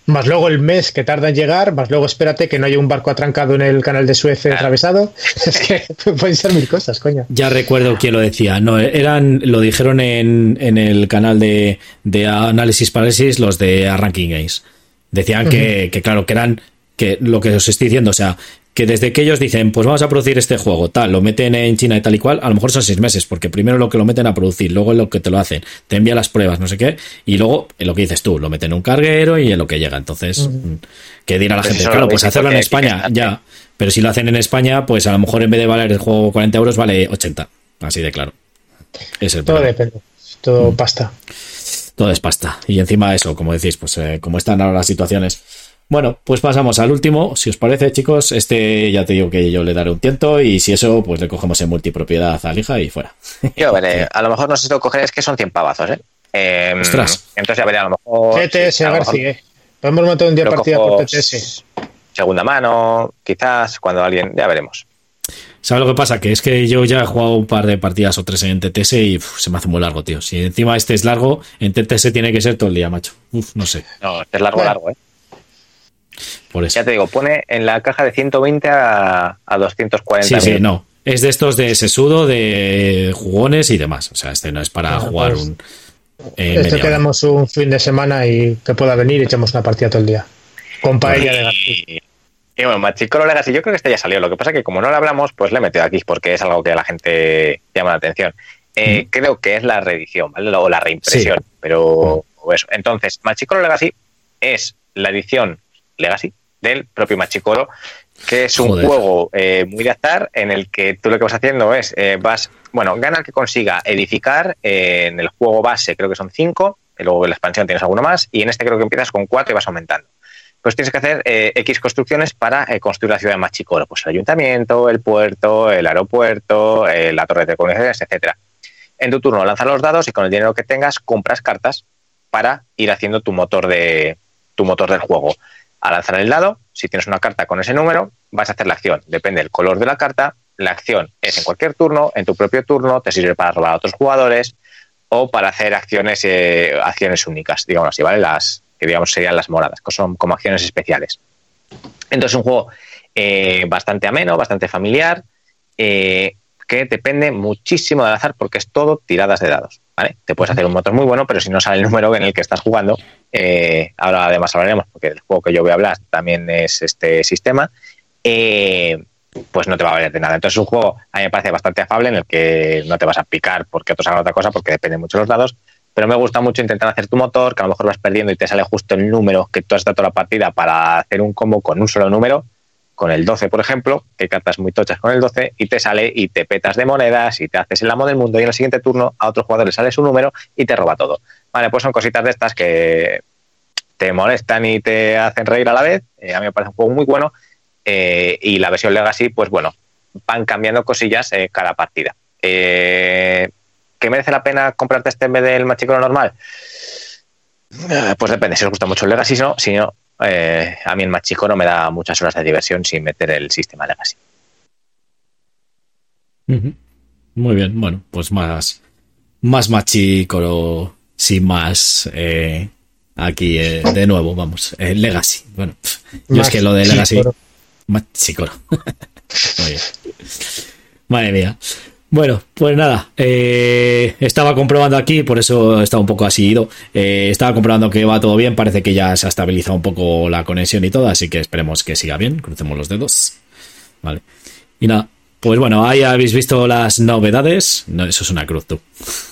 Más luego el mes que tarda en llegar, más luego espérate que no haya un barco atrancado en el canal de Suez Claro. atravesado. (laughs) Es que (laughs) pueden ser mil cosas, coño. Ya recuerdo quién lo decía. No, eran, lo dijeron en, en el canal de, de análisis parálisis los de Ranking Games. Decían que, que, claro, que eran que lo que os estoy diciendo, o sea, que desde que ellos dicen, pues vamos a producir este juego, tal, lo meten en China y tal y cual, a lo mejor son seis meses, porque primero lo que lo meten a producir, luego lo que te lo hacen, te envía las pruebas, no sé qué, y luego en lo que dices tú, lo meten en un carguero y en lo que llega. Entonces, mm, que dirá la Pues gente, claro, pues hacerlo en España, ya. Pero si lo hacen en España, pues a lo mejor en vez de valer el juego 40 euros, vale 80. Así de claro. Es el Todo problema. depende. Todo pasta. Todo es pasta. Y encima eso, como decís, pues eh, como están ahora las situaciones. Bueno, pues pasamos al último. Si os parece, chicos, este ya te digo que yo le daré un tiento y si eso, pues le cogemos en multipropiedad a Lija y fuera. (laughs) Yo veré, a lo mejor no sé si lo coger, es que son 100 pavazos, ¿eh? Eh, Ostras. Entonces ya veré a lo mejor. TTS, a García. Podemos montar un día partida por TTS. Segunda mano, quizás cuando alguien. Ya veremos. ¿Sabes lo que pasa? Que es que yo ya he jugado un par de partidas o tres en TTS y uf, se me hace muy largo, tío. Si encima este es largo, en TTS tiene que ser todo el día, macho. Uf, no sé. No, este es largo, Bueno. largo, ¿eh? Por eso. Ya te digo, pone en la caja de 120 a, a 240. Sí, sí, no. Es de estos de sesudo, de jugones y demás. O sea, este no es para jugar pues, un. eh, hora. quedamos un fin de semana y que pueda venir y echamos una partida todo el día. Con paella de gato. Y, y bueno, Machicoro Legacy, yo creo que este ya salió. Lo que pasa es que como no lo hablamos, pues le he metido aquí porque es algo que a la gente llama la atención. Eh, Creo que es la reedición, ¿vale? O la reimpresión, pero o eso. Entonces, Machicoro Legacy es la edición Legacy del propio Machicoro, que es un Joder. juego eh, muy de azar en el que tú lo que vas haciendo es, eh, vas, bueno, gana el que consiga edificar eh, en el juego base, creo que son cinco, y luego en la expansión tienes alguno más, y en este creo que empiezas con cuatro y vas aumentando pues tienes que hacer X construcciones para construir la ciudad de Machicoro. Pues el ayuntamiento, el puerto, el aeropuerto, la torre de telecomunicaciones, etcétera. En tu turno lanzas los dados y con el dinero que tengas compras cartas para ir haciendo tu motor de tu motor del juego. Al lanzar el dado, si tienes una carta con ese número, vas a hacer la acción. Depende del color de la carta. La acción es en cualquier turno, en tu propio turno, te sirve para robar a otros jugadores o para hacer acciones, eh, acciones únicas, digamos así, ¿vale? Las que digamos serían las moradas, que son como acciones especiales. Entonces, un juego eh, bastante ameno, bastante familiar, eh, que depende muchísimo del azar porque es todo tiradas de dados. ¿vale? Te puedes hacer un motor muy bueno, pero si no sale el número en el que estás jugando, eh, ahora además hablaremos, porque el juego que yo voy a hablar también es este sistema, eh, pues no te va a valer de nada. Entonces, es un juego a mí me parece bastante afable en el que no te vas a picar porque otros hagan otra cosa, porque depende mucho de los dados. Pero me gusta mucho intentar hacer tu motor, que a lo mejor vas perdiendo y te sale justo el número que tú has dado toda la partida para hacer un combo con un solo número, con el 12, por ejemplo, que cartas muy tochas con el 12, y te sale y te petas de monedas y te haces el amo del mundo, y en el siguiente turno a otro jugador le sale su número y te roba todo. Vale, pues son cositas de estas que te molestan y te hacen reír a la vez. Eh, a mí me parece un juego muy bueno. eh, y la versión Legacy, pues bueno, van cambiando cosillas eh, cada partida. ¿Que merece la pena comprarte este en vez del machicoro normal? Pues depende, si os gusta mucho el Legacy, no. Si no, a mí el machicoro me da muchas horas de diversión sin meter el sistema Legacy. Muy bien, bueno, pues más, más machicoro, sin más eh, aquí eh, de nuevo, vamos, eh, Legacy. Bueno, pf, yo es que lo de Legacy, (laughs) bien. Madre mía. Bueno, pues nada, eh, estaba comprobando aquí, por eso estaba un poco así ido. Eh, estaba comprobando que va todo bien, parece que ya se ha estabilizado un poco la conexión y todo, así que esperemos que siga bien, crucemos los dedos. Vale. Y nada, pues bueno, ahí habéis visto las novedades. No, eso es una cruz, tú.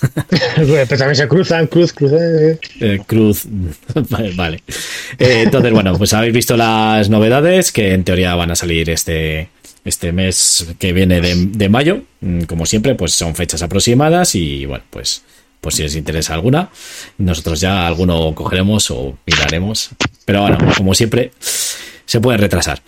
(laughs) Pero también se cruzan, cruz, cruz. eh. Eh, cruz. (laughs) vale. vale. Eh, entonces, bueno, pues habéis visto las novedades que en teoría van a salir este, este mes que viene de, de mayo. Mm, Como siempre, pues son fechas aproximadas y bueno, pues, pues si os interesa alguna, nosotros ya alguno cogeremos o miraremos. Pero bueno, como siempre, se puede retrasar.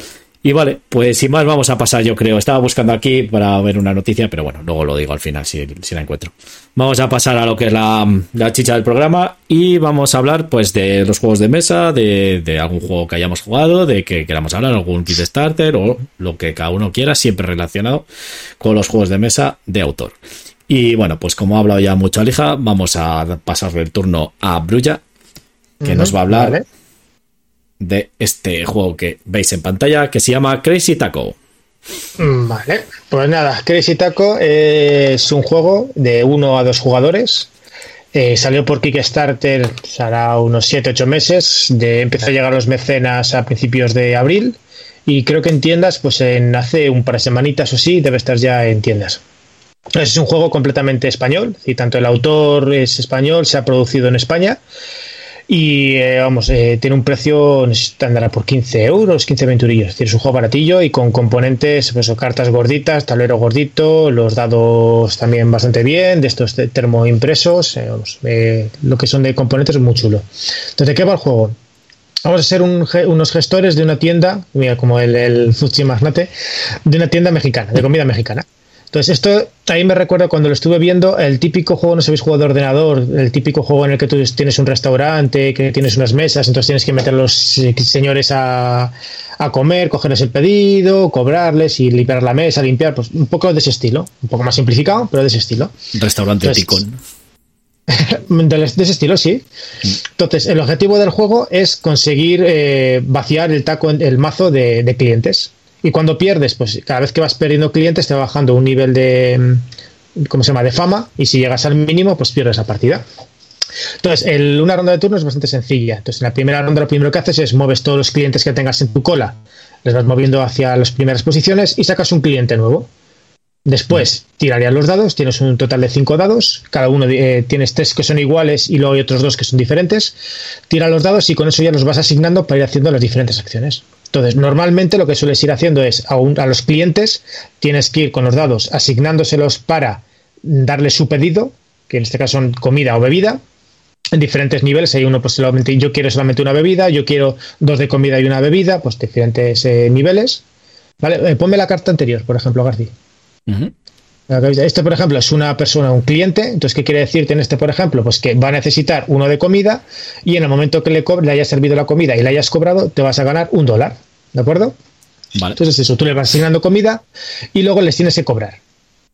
Y vale, pues sin más vamos a pasar, yo creo. Estaba buscando aquí para ver una noticia, pero bueno, luego lo digo al final si, si la encuentro. Vamos a pasar a lo que es la, la chicha del programa y vamos a hablar pues de los juegos de mesa, de, de algún juego que hayamos jugado, de que queramos hablar, algún kit starter o lo que cada uno quiera, siempre relacionado con los juegos de mesa de autor. Y bueno, pues como ha hablado ya mucho Alija, vamos a pasarle el turno a Brulla, que nos va a hablar Vale. De este juego que veis en pantalla que se llama Crazy Taco. Mm, Vale, pues nada, Crazy Taco es un juego de uno a dos jugadores. Eh, salió por Kickstarter hará unos 7-8 meses. De, empezó a llegar los mecenas a principios de abril. Y creo que en tiendas, pues en hace un par de semanitas o sí, debe estar ya en tiendas. Es un juego completamente español, y tanto el autor es español, se ha producido en España. Y eh, vamos, eh, tiene un precio estándar por 15 euros, 15, 20 eurillos. Es decir, es un juego baratillo y con componentes, pues cartas gorditas, tablero gordito, los dados también bastante bien, de estos termoimpresos. eh, vamos, lo que son de componentes es muy chulo. Entonces, ¿de qué va el juego? Vamos a ser unos gestores de una tienda, mira, como el, el Fuchi Magnate, de una tienda mexicana, de comida mexicana. Entonces, esto ahí me recuerda cuando lo estuve viendo, el típico juego, no habéis jugado de ordenador, el típico juego en el que tú tienes un restaurante, que tienes unas mesas, entonces tienes que meter a los señores a, a comer, cogerles el pedido, cobrarles y limpiar la mesa, limpiar, pues un poco de ese estilo, un poco más simplificado, pero de ese estilo. Restaurante Ticón. (laughs) de, ese estilo, sí. Entonces, el objetivo del juego es conseguir eh, vaciar el taco, el mazo de, clientes. Y cuando pierdes, pues cada vez que vas perdiendo clientes, te va bajando un nivel de. ¿Cómo se llama? De fama. Y si llegas al mínimo, pues pierdes la partida. Entonces, el, una ronda de turnos es bastante sencilla. Entonces, en la primera ronda lo primero que haces es mueves todos los clientes que tengas en tu cola, les vas moviendo hacia las primeras posiciones y sacas un cliente nuevo. Después tirarías los dados, tienes un total de cinco dados, cada uno eh, tienes tres que son iguales y luego hay otros dos que son diferentes. Tira los dados y con eso ya los vas asignando para ir haciendo las diferentes acciones. Entonces, normalmente lo que sueles ir haciendo es a, a los clientes tienes que ir con los dados asignándoselos para darle su pedido, que en este caso son comida o bebida, en diferentes niveles. Hay uno, pues solamente yo quiero solamente una bebida, yo quiero dos de comida y una bebida, pues diferentes eh, niveles. Vale, eh, ponme la carta anterior, por ejemplo, García. Este, por ejemplo, es una persona, un cliente. Entonces, ¿qué quiere decirte en este, por ejemplo? Pues que va a necesitar uno de comida y en el momento que le, le hayas servido la comida y le hayas cobrado, te vas a ganar un dólar. ¿De acuerdo? Vale. Entonces, eso, tú le vas asignando comida y luego les tienes que cobrar.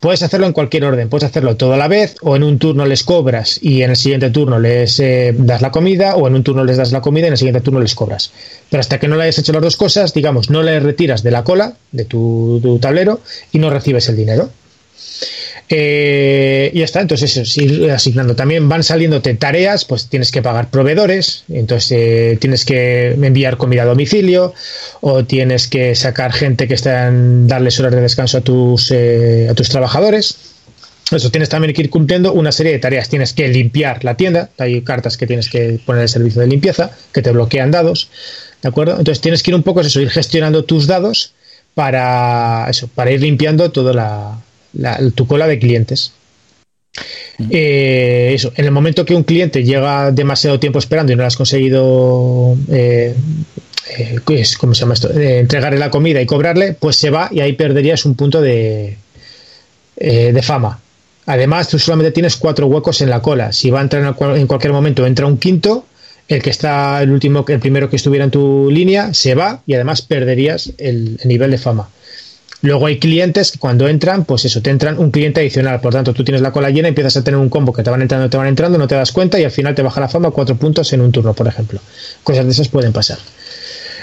Puedes hacerlo en cualquier orden, puedes hacerlo todo a la vez, o en un turno les cobras y en el siguiente turno les eh, das la comida, o en un turno les das la comida y en el siguiente turno les cobras. Pero hasta que no le hayas hecho las dos cosas, digamos, no le retiras de la cola de tu tablero y no recibes el dinero. Eh, y ya está, entonces eso, ir asignando. También van saliéndote tareas, pues tienes que pagar proveedores, entonces eh, tienes que enviar comida a domicilio o tienes que sacar gente que está en darles horas de descanso a tus, eh, a tus trabajadores. Eso tienes también que ir cumpliendo una serie de tareas. Tienes que limpiar la tienda, hay cartas que tienes que poner el servicio de limpieza, que te bloquean dados, ¿de acuerdo? Entonces tienes que ir un poco eso, ir gestionando tus dados para eso, para ir limpiando toda la, tu cola de clientes. Eh, eso, en el momento que un cliente llega demasiado tiempo esperando y no le has conseguido eh, eh, ¿cómo se llama esto? entregarle la comida y cobrarle, pues se va y ahí perderías un punto de, de fama. Además, tú solamente tienes cuatro huecos en la cola. Si va a entrar en cualquier momento, entra un quinto, el que está el último, el primero que estuviera en tu línea, se va y además perderías el nivel de fama. Luego hay clientes que cuando entran, pues eso, te entran un cliente adicional. Por tanto, tú tienes la cola llena empiezas a tener un combo que te van entrando, te van entrando, no te das cuenta y al final te baja la fama cuatro puntos en un turno, por ejemplo. Cosas de esas pueden pasar.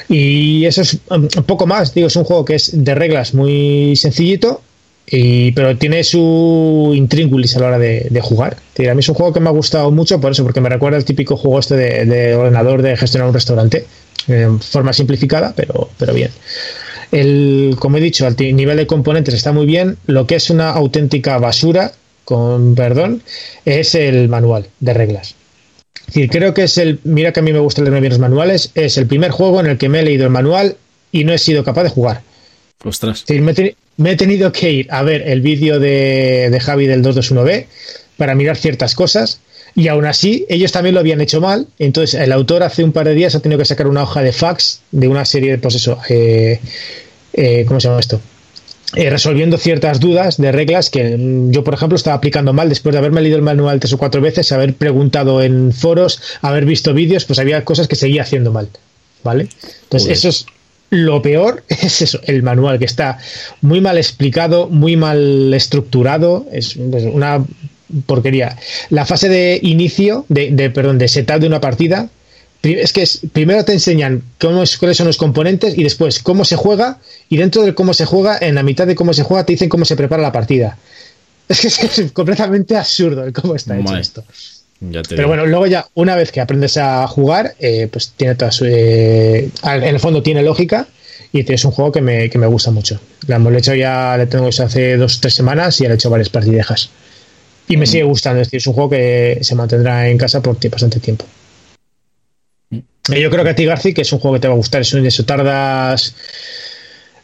Y eso es um, un poco más, digo, es un juego que es de reglas muy sencillito, y, pero tiene su intríngulis a la hora de, jugar. A mí es un juego que me ha gustado mucho por eso, porque me recuerda al típico juego este de, ordenador de gestionar un restaurante, en forma simplificada, pero, pero bien. El, como he dicho, el nivel de componentes está muy bien. Lo que es una auténtica basura, con perdón, es el manual de reglas. Es decir, creo que es el. Mira que a mí me gusta leerme bien los manuales. Es el primer juego en el que me he leído el manual y no he sido capaz de jugar. Ostras. me, he tenido que ir a ver el vídeo de, de Javi del 221B para mirar ciertas cosas y aún así, ellos también lo habían hecho mal. Entonces, el autor hace un par de días ha tenido que sacar una hoja de fax de una serie de, pues eso, eh, eh, ¿cómo se llama esto? Eh, resolviendo ciertas dudas de reglas que mm, yo, por ejemplo, estaba aplicando mal después de haberme leído el manual tres o cuatro veces, haber preguntado en foros, haber visto vídeos, pues había cosas que seguía haciendo mal. ¿Vale? Entonces, eso es lo peor (laughs) es eso, el manual, que está muy mal explicado, muy mal estructurado, es una porquería. La fase de inicio, de, de perdón, de setup de una partida, es que es, primero te enseñan cómo es, cuáles son los componentes y después cómo se juega y dentro de cómo se juega, en la mitad de cómo se juega te dicen cómo se prepara la partida. (laughs) Es que es, completamente absurdo el cómo está hecho esto. Pero bueno, luego ya una vez que aprendes a jugar, eh, pues tiene toda su, eh, en el fondo tiene lógica y es un juego que me, que me gusta mucho. La hemos hecho ya, le tengo hace dos tres semanas y ya he hecho varias partidejas. Y me sigue gustando, es decir, es un juego que se mantendrá en casa por bastante tiempo. Yo creo que a ti, Garci, que es un juego que te va a gustar, es un eso tardas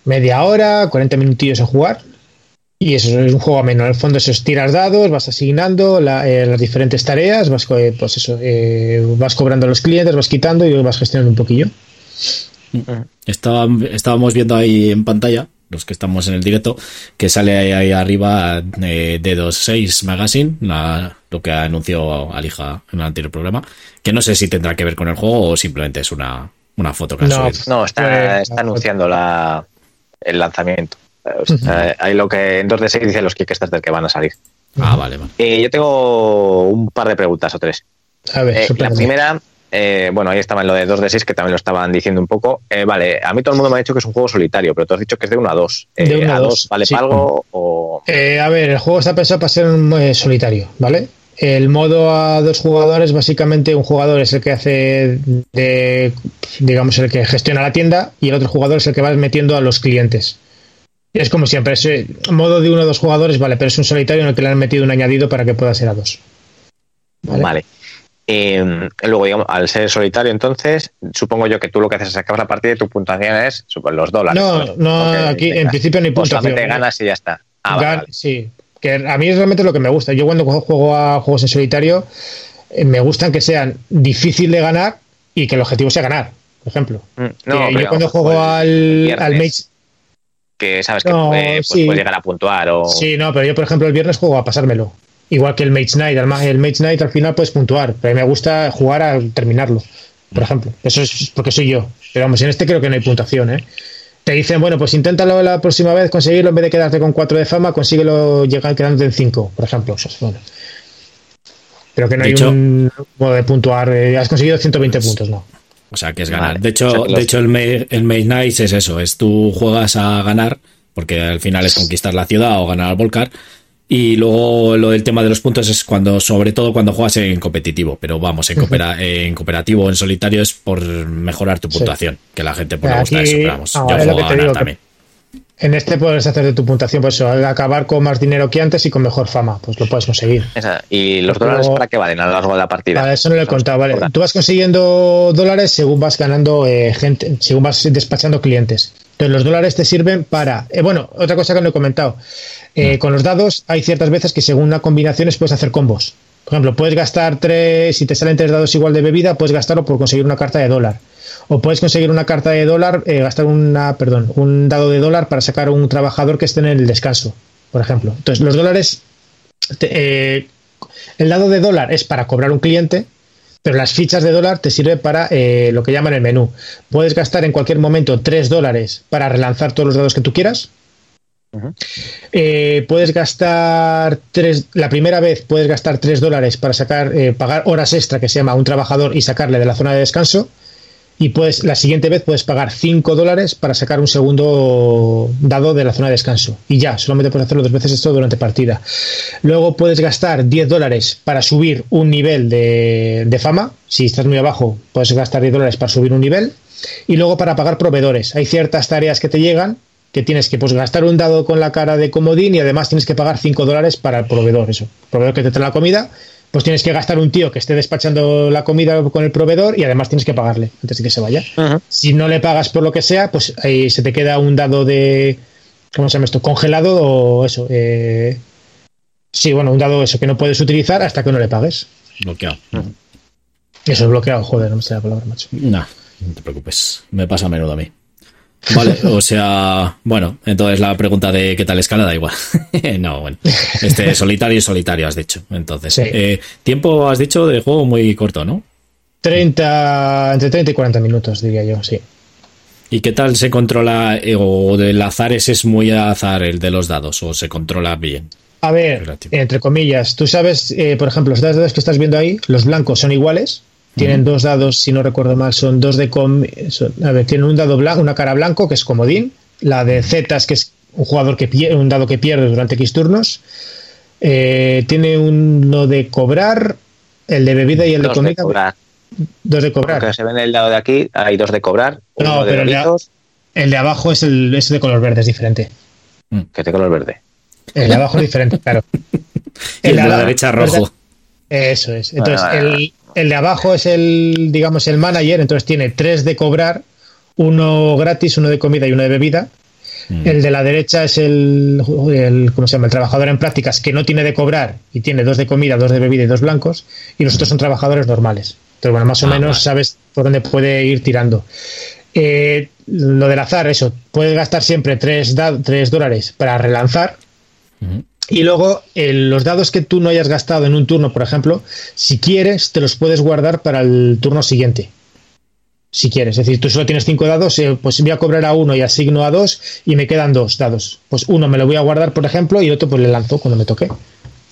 media hora, 40 minutillos en jugar. Y eso es un juego ameno. En el fondo, eso es tiras dados, vas asignando eh, las diferentes tareas, vas, eh, pues eso, eh, vas cobrando a los clientes, vas quitando y vas gestionando un poquillo. estábamos viendo ahí en pantalla los que estamos en el directo, que sale ahí, ahí arriba eh, D26 Magazine, la- lo que anunció Alija en el anterior programa, que no sé si tendrá que ver con el juego o simplemente es una, una foto que ha No, subido. No, está, Pues, está anunciando la, el lanzamiento. O sea, Hay lo que en 2 de 6 dicen los Kickstarter que van a salir. Ah, vale, vale. Eh, yo tengo un par de preguntas o tres. A ver, Eh, la primera, eh, bueno, ahí estaba en lo de 2 de 6, que también lo estaban diciendo un poco. Eh, vale, a mí todo el mundo me ha dicho que es un juego solitario, pero tú has dicho que es de 1 a 2. De uno a ¿A dos, 2 vale sí. para algo o...? Eh, a ver, el juego está pensado para ser un eh, solitario, ¿vale? El modo a dos jugadores, básicamente un jugador es el que hace de, digamos, el que gestiona la tienda y el otro jugador es el que va metiendo a los clientes. Y es como siempre, es eh, modo de uno o dos jugadores, vale, pero es un solitario en el que le han metido un añadido para que pueda ser a dos. Vale. Vale. Eh, luego, digamos, al ser solitario, entonces, supongo yo que tú lo que haces es acabar la partida y tu puntuación es los dólares. No, no, aquí en principio ni puntuación. solamente ganas y ya está. Ah, Gan- vale. Sí, que a mí es realmente lo que me gusta. Yo cuando juego a juegos en solitario, eh, me gustan que sean difícil de ganar y que el objetivo sea ganar, por ejemplo. Mm, No, yo cuando juego pues, al, viernes, al Mage... Que sabes que No, eh, pues, sí. puedes llegar a puntuar o... Sí, no, pero yo por ejemplo el viernes juego a pasármelo. Igual que el Mage Knight. Además, el Mage Knight al final puedes puntuar, pero a mí me gusta jugar a terminarlo, por ejemplo. Eso es porque soy yo. Pero vamos, en este creo que no hay puntuación, ¿eh? Te dicen, bueno, pues inténtalo la próxima vez conseguirlo en vez de quedarte con 4 de fama, consíguelo llegar quedándote en 5, por ejemplo. Eso es bueno. Pero que no De hay hecho- un modo de puntuar. eh, has conseguido 120 puntos, no. O sea, que es ganar. Vale. De hecho, O sea, que los- de hecho el, May, el Nights es eso, es tú juegas a ganar, porque al final es conquistar la ciudad o ganar al volcar. Y luego lo del tema de los puntos es cuando, sobre todo cuando juegas en competitivo, pero vamos, en, coopera- en cooperativo o en solitario es por mejorar tu Sí. puntuación, que la gente pues, le gusta eso, pero vamos, yo juego que a ganar también. En este puedes hacer de tu puntuación, pues eso, al acabar con más dinero que antes y con mejor fama, pues lo puedes conseguir. Esa. ¿Y los Pero- dólares para qué valen a lo largo de la partida? Eso no lo he contado, vale. Tú vas consiguiendo dólares según vas ganando eh, gente, según vas despachando clientes. Entonces los dólares te sirven para... eh, bueno, otra cosa que no he comentado. Eh, Con los dados hay ciertas veces que según las combinaciones puedes hacer combos. Por ejemplo, puedes gastar tres, si te salen tres dados igual de bebida, puedes gastarlo por conseguir una carta de dólar. O puedes conseguir una carta de dólar, eh, gastar una, perdón, un dado de dólar para sacar un trabajador que esté en el descanso, por ejemplo. Entonces, los dólares, te- eh, el dado de dólar es para cobrar un cliente, pero las fichas de dólar te sirven para eh, lo que llaman el menú. Puedes gastar en cualquier momento 3 dólares para relanzar todos los dados que tú quieras. Eh, puedes gastar tres, la primera vez puedes gastar 3 dólares para sacar, eh, pagar horas extra que se llama a un trabajador y sacarle de la zona de descanso. Y pues la siguiente vez puedes pagar 5 dólares para sacar un segundo dado de la zona de descanso. Y ya, solamente puedes hacerlo dos veces esto durante partida. Luego puedes gastar 10 dólares para subir un nivel de, de fama. Si estás muy abajo, puedes gastar 10 dólares para subir un nivel. Y luego para pagar proveedores. Hay ciertas tareas que te llegan que tienes que pues, gastar un dado con la cara de comodín y además tienes que pagar 5 dólares para el proveedor. Eso, proveedor que te trae la comida, pues tienes que gastar un tío que esté despachando la comida con el proveedor y además tienes que pagarle antes de que se vaya. Si no le pagas por lo que sea, pues ahí se te queda un dado de. ¿Cómo se llama esto? Congelado o eso. Eh, sí, bueno, un dado eso que no puedes utilizar hasta que no le pagues. Bloqueado. Eso es bloqueado, joder, no me sale la palabra, macho. No, no te preocupes. Me pasa a menudo a mí. Vale, (laughs) o sea, bueno, entonces la pregunta de qué tal escala da igual. (laughs) no, bueno. Este solitario y solitario has dicho. Entonces, Sí. eh, tiempo has dicho de juego muy corto, ¿no? 30, entre 30 y 40 minutos, diría yo, sí. ¿Y qué tal se controla? eh, o del azar ese es muy azar el de los dados, o se controla bien. A ver, Relativo. entre comillas, tú sabes, eh, por ejemplo, los dos dados que estás viendo ahí, los blancos son iguales. Tienen dos dados, si no recuerdo mal, son dos de. com- son- a ver, tienen un dado blanco, una cara blanco, que es comodín. La de Zetas, que es un jugador que pierde, un dado que pierde durante X turnos. Eh, tiene uno de cobrar, el de bebida y el de Dos de comida. cobrar. Dos de cobrar. Porque se ve en el lado de aquí, hay dos de cobrar. No, uno de pero el de- Doritos, El de abajo es el es de color verde, es diferente. que te color verde. El de abajo es diferente, claro. (laughs) Y el de la abajo- derecha rojo. Eso es. Entonces, el, el de abajo es el, digamos, el manager, entonces tiene tres de cobrar, uno gratis, uno de comida y uno de bebida. Mm. El de la derecha es el, el, ¿cómo se llama? El trabajador en prácticas que no tiene de cobrar y tiene dos de comida, dos de bebida y dos blancos. Y los otros son trabajadores normales. Entonces, bueno, más o Ah, menos vale. sabes por dónde puede ir tirando. Eh, lo del azar, eso, puedes gastar siempre 3, dólares para relanzar. Y luego los dados que tú no hayas gastado en un turno, por ejemplo, si quieres, te los puedes guardar para el turno siguiente. Si quieres, es decir, tú solo tienes 5 dados, eh, pues voy a cobrar a uno y asigno a dos y me quedan dos dados. Pues uno me lo voy a guardar, por ejemplo, y otro pues le lanzo cuando me toque.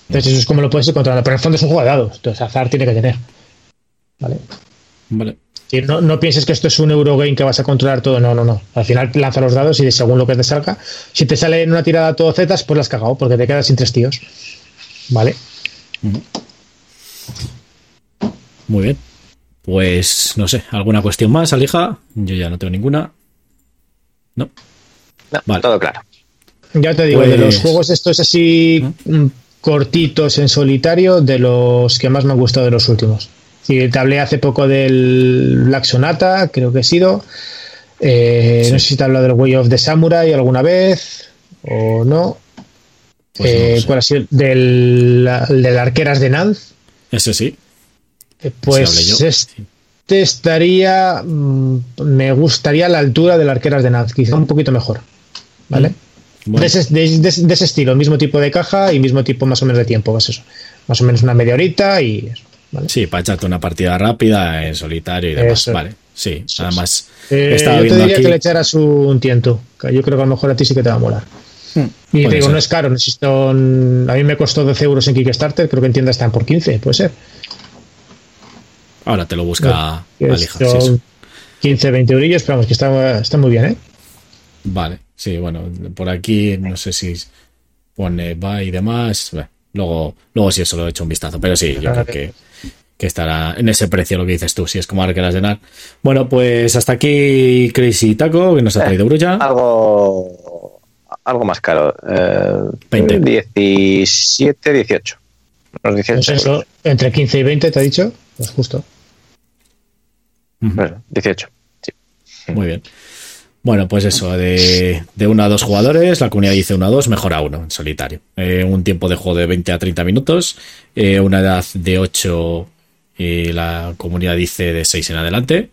Entonces eso es como lo puedes encontrar. Pero en el fondo es un juego de dados, entonces azar tiene que tener. Vale. Vale. No, no, pienses que esto es un Eurogame que vas a controlar todo. No, no, no. Al final lanza los dados y según lo que te salga. Si te sale en una tirada todo zetas, pues la has cagado porque te quedas sin tres tíos. Vale. Muy bien. Pues no sé, ¿alguna cuestión más, Alija? Yo ya no tengo ninguna. No. vale. Todo claro. Ya te digo, de los pues- juegos estos así mm, cortitos en solitario, de los que más me han gustado de los últimos. Sí, te hablé hace poco del Black Sonata, creo que he sido. Eh, no sé si te he hablado del Way of the Samurai alguna vez o no. Pues eh, ¿Cuál ha sido? Del, del Arqueras de Nanz. Ese sí. Eh, pues este estaría. Mm, me gustaría la altura del Arqueras de Nanz, quizá un poquito mejor. ¿Vale? Mm, de, ese, estilo, mismo tipo de caja y mismo tipo más o menos de tiempo, pues eso. Más o menos una media horita y eso. Sí, para echarte una partida rápida en solitario y demás. Vale, sí, además. Eh, yo te diría que le echaras un tiento. yo creo que a lo mejor a ti sí que te va a molar. Hmm, y te digo, no es caro, necesito. A mí me costó 12 euros en Kickstarter, creo que en tienda están por 15, puede ser. Ahora te lo busca Alija. 15, 20 eurillos, pero vamos, que está, está muy bien, ¿eh? Vale, sí, bueno, por aquí no sé si pone va y demás. Luego, luego sí eso lo he hecho un vistazo, pero sí, yo creo que que estará en ese precio lo que dices tú, si es como Arqueras de Nar. Bueno, pues hasta aquí Crazy Taco, que nos ha traído Brulla. Algo, algo más caro. Eh, 20. 17, 18. Los 18 pues entre 15 y 20 te ha dicho, pues justo. Bueno, 18. Sí. Muy bien. Bueno, pues eso, de, de uno a dos jugadores, la comunidad dice uno a dos, mejor a uno en solitario. Eh, un tiempo de juego de 20 a 30 minutos, eh, una edad de 8 y la comunidad dice de 6 en adelante.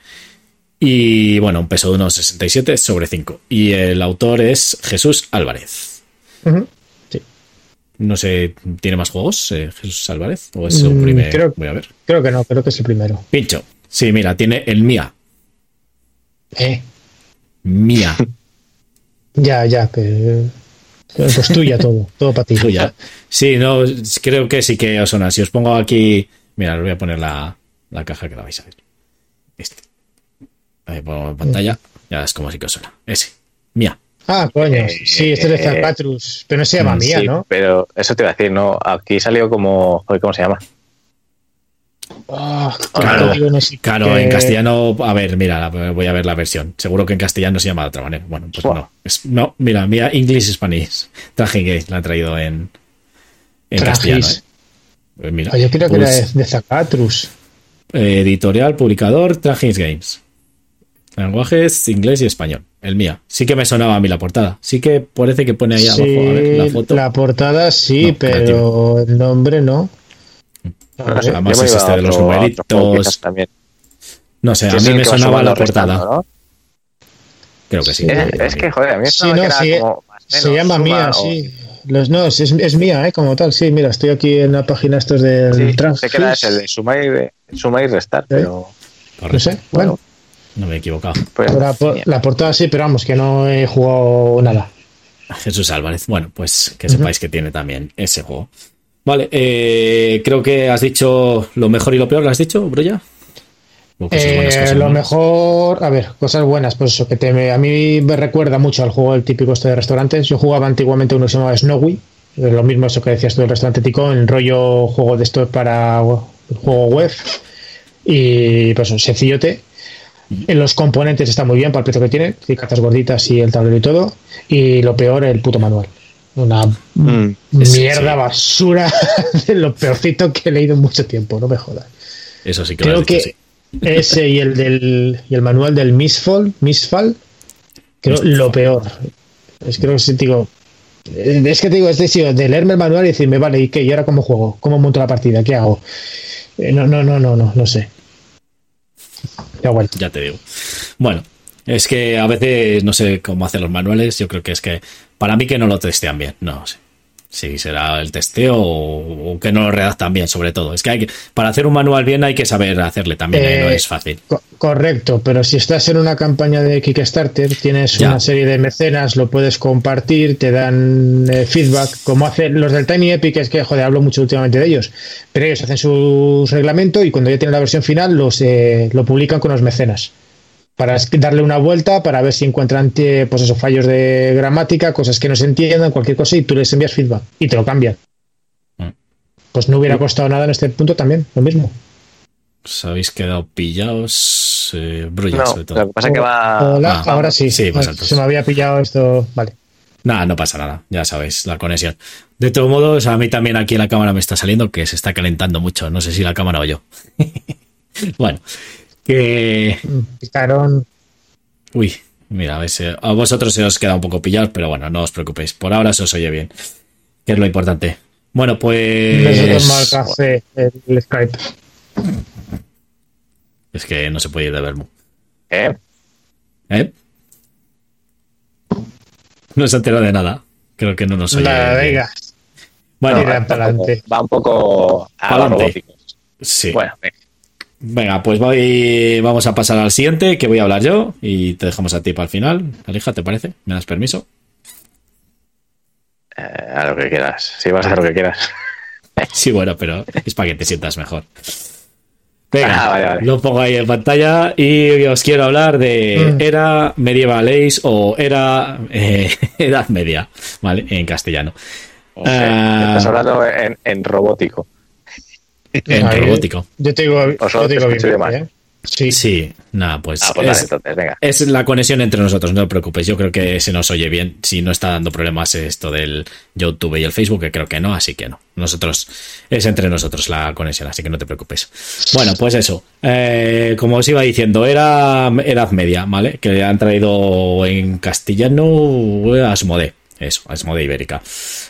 Y bueno, un peso de unos 67 sobre 5. Y el autor es Jesús Álvarez. Sí. No sé, ¿tiene más juegos eh, Jesús Álvarez? ¿O es su mm, primer? Creo, Voy a ver. Creo que no, creo que es el primero. Pincho. Sí, mira, tiene el Mía. ¿Eh? Mía. (laughs) ya, ya, que. Pues tuya todo, todo para ti. (laughs) Tuya. Sí, no, creo que sí que os suena. Si os pongo aquí Mira, os voy a poner la, caja que la vais a ver. Este. Ahí pongo en pantalla. Ya es como si que os suena. Ese. Mía. Ah, coño. Eh, sí, este es de Zapatrus. Pero no se llama mm, Mía, ¿no? Pero eso te iba a decir, ¿no? Aquí salió como. ¿Cómo se llama? Ah, claro, claro en castellano, a ver, mira, voy a ver la versión. Seguro que en castellano se llama de otra manera. Bueno, pues no. no, mira, mira, English Spanish. Traje Gay la han traído en, en castellano. ¿eh? Pues mira, yo creo que era pues, de Zacatrus. editorial, publicador, Tragins Games. Lenguajes inglés y español. El mío. Sí que me sonaba a mí la portada. Sí que parece que pone ahí abajo la foto. La portada sí, pero el nombre no. Además es este de los numeritos. No sé, a mí me sonaba la portada. Creo que sí. Es, que, joder, a mí sí, no, sí, se llama Mía, sí. Los, no, es, es mía, ¿eh? como tal. Sí, mira, estoy aquí en la página estos del sí, trans. Sé que era el de sumar y, restar, pero. No sé, bueno. No me he equivocado. Pues, la, portada sí, pero vamos, que no he jugado nada. Jesús Álvarez. Bueno, pues que sepáis que tiene también ese juego. Vale, eh, creo que has dicho lo mejor y lo peor, ¿lo has dicho, Broya? Eh, lo mejor, a ver, cosas buenas, pues eso, que te, a mí me recuerda mucho al juego el típico este de restaurantes. Yo jugaba antiguamente uno que se llamaba Snowy, lo mismo eso que decías tú del restaurante tico, en rollo juego de esto para juego web. Y pues sencillote. En los componentes está muy bien para el precio que tiene, cartas gorditas y el tablero y todo. Y lo peor, el puto manual. Una mm, mierda, basura (laughs) de lo peorcito que he leído en mucho tiempo, no me jodas. Eso sí que Creo que ese y el del y el manual del Misfall, Misfall, creo lo peor. Es creo que digo, es que te digo, es decir, de leerme el manual y decirme, vale, ¿y qué? ¿Y ahora cómo juego? ¿Cómo monto la partida? ¿Qué hago? Eh, no, no, no, no, no, no sé. Ya, bueno. ya te digo. Bueno, Es que a veces no sé cómo hacer los manuales. Yo creo que es que para mí que no lo testean bien. No sé. Sí, será el testeo o, o que no lo redactan bien, sobre todo. Es que, hay que para hacer un manual bien hay que saber hacerle también, eh, no es fácil. Co correcto, pero si estás en una campaña de Kickstarter, tienes ya. una serie de mecenas, lo puedes compartir, te dan eh, feedback, como hacen los del Tiny Epic, es que, joder, hablo mucho últimamente de ellos, pero ellos hacen su reglamento y cuando ya tienen la versión final, los, eh, lo publican con los mecenas para darle una vuelta, para ver si encuentran pues esos fallos de gramática, cosas que no se entiendan, cualquier cosa, y tú les envías feedback y te lo cambian. Mm. Pues no hubiera costado nada en este punto también, lo mismo. Os habéis quedado pillados, eh, Brulla, no, sobre todo. Lo que pasa es que va. Hola, ah, ahora sí. sí pues se me había pillado esto. Vale. Nada, no pasa nada, ya sabéis, la conexión. De todos modos, a mí también aquí la cámara me está saliendo que se está calentando mucho. No sé si la cámara o yo. (laughs) bueno, que. Picaron. Uy, mira, a ver si a vosotros se os queda un poco pillados, pero bueno, no os preocupéis. Por ahora se os oye bien, que es lo importante. Bueno, pues. Café, el Skype. Es que no se puede ir de vermo. ¿Eh? ¿Eh? No se enteró de nada. Creo que no nos oye. La venga. Bueno. Va un poco a Para lo adelante. robótico. Sí. Bueno, venga. Venga, pues voy, vamos a pasar al siguiente, que voy a hablar yo, y te dejamos a ti para el final. Alija, ¿te parece? ¿Me das permiso? Eh, a lo que quieras. Si vas a lo que quieras. (laughs) Sí, bueno, pero es para que te sientas mejor. Venga, Ah, vale, vale. lo pongo ahí en pantalla y os quiero hablar de Mm. era medieval age o era eh, (laughs) edad media, ¿vale? En castellano. O sea, Ah. Estás hablando en, en robótico. En Ahí, robótico. Yo te digo, yo te bien. ¿eh? Sí. Sí, nada, pues, Ah, pues es, entonces, venga. es la conexión entre nosotros, no te preocupes. Yo creo que se nos oye bien. Si no está dando problemas esto del YouTube y el Facebook, que creo que no, así que no. Nosotros, es entre nosotros la conexión, así que no te preocupes. Bueno, pues eso. Eh, como os iba diciendo, era Edad Media, ¿vale? Que han traído en castellano eh, Asmodee. Eso, Asmodee Ibérica.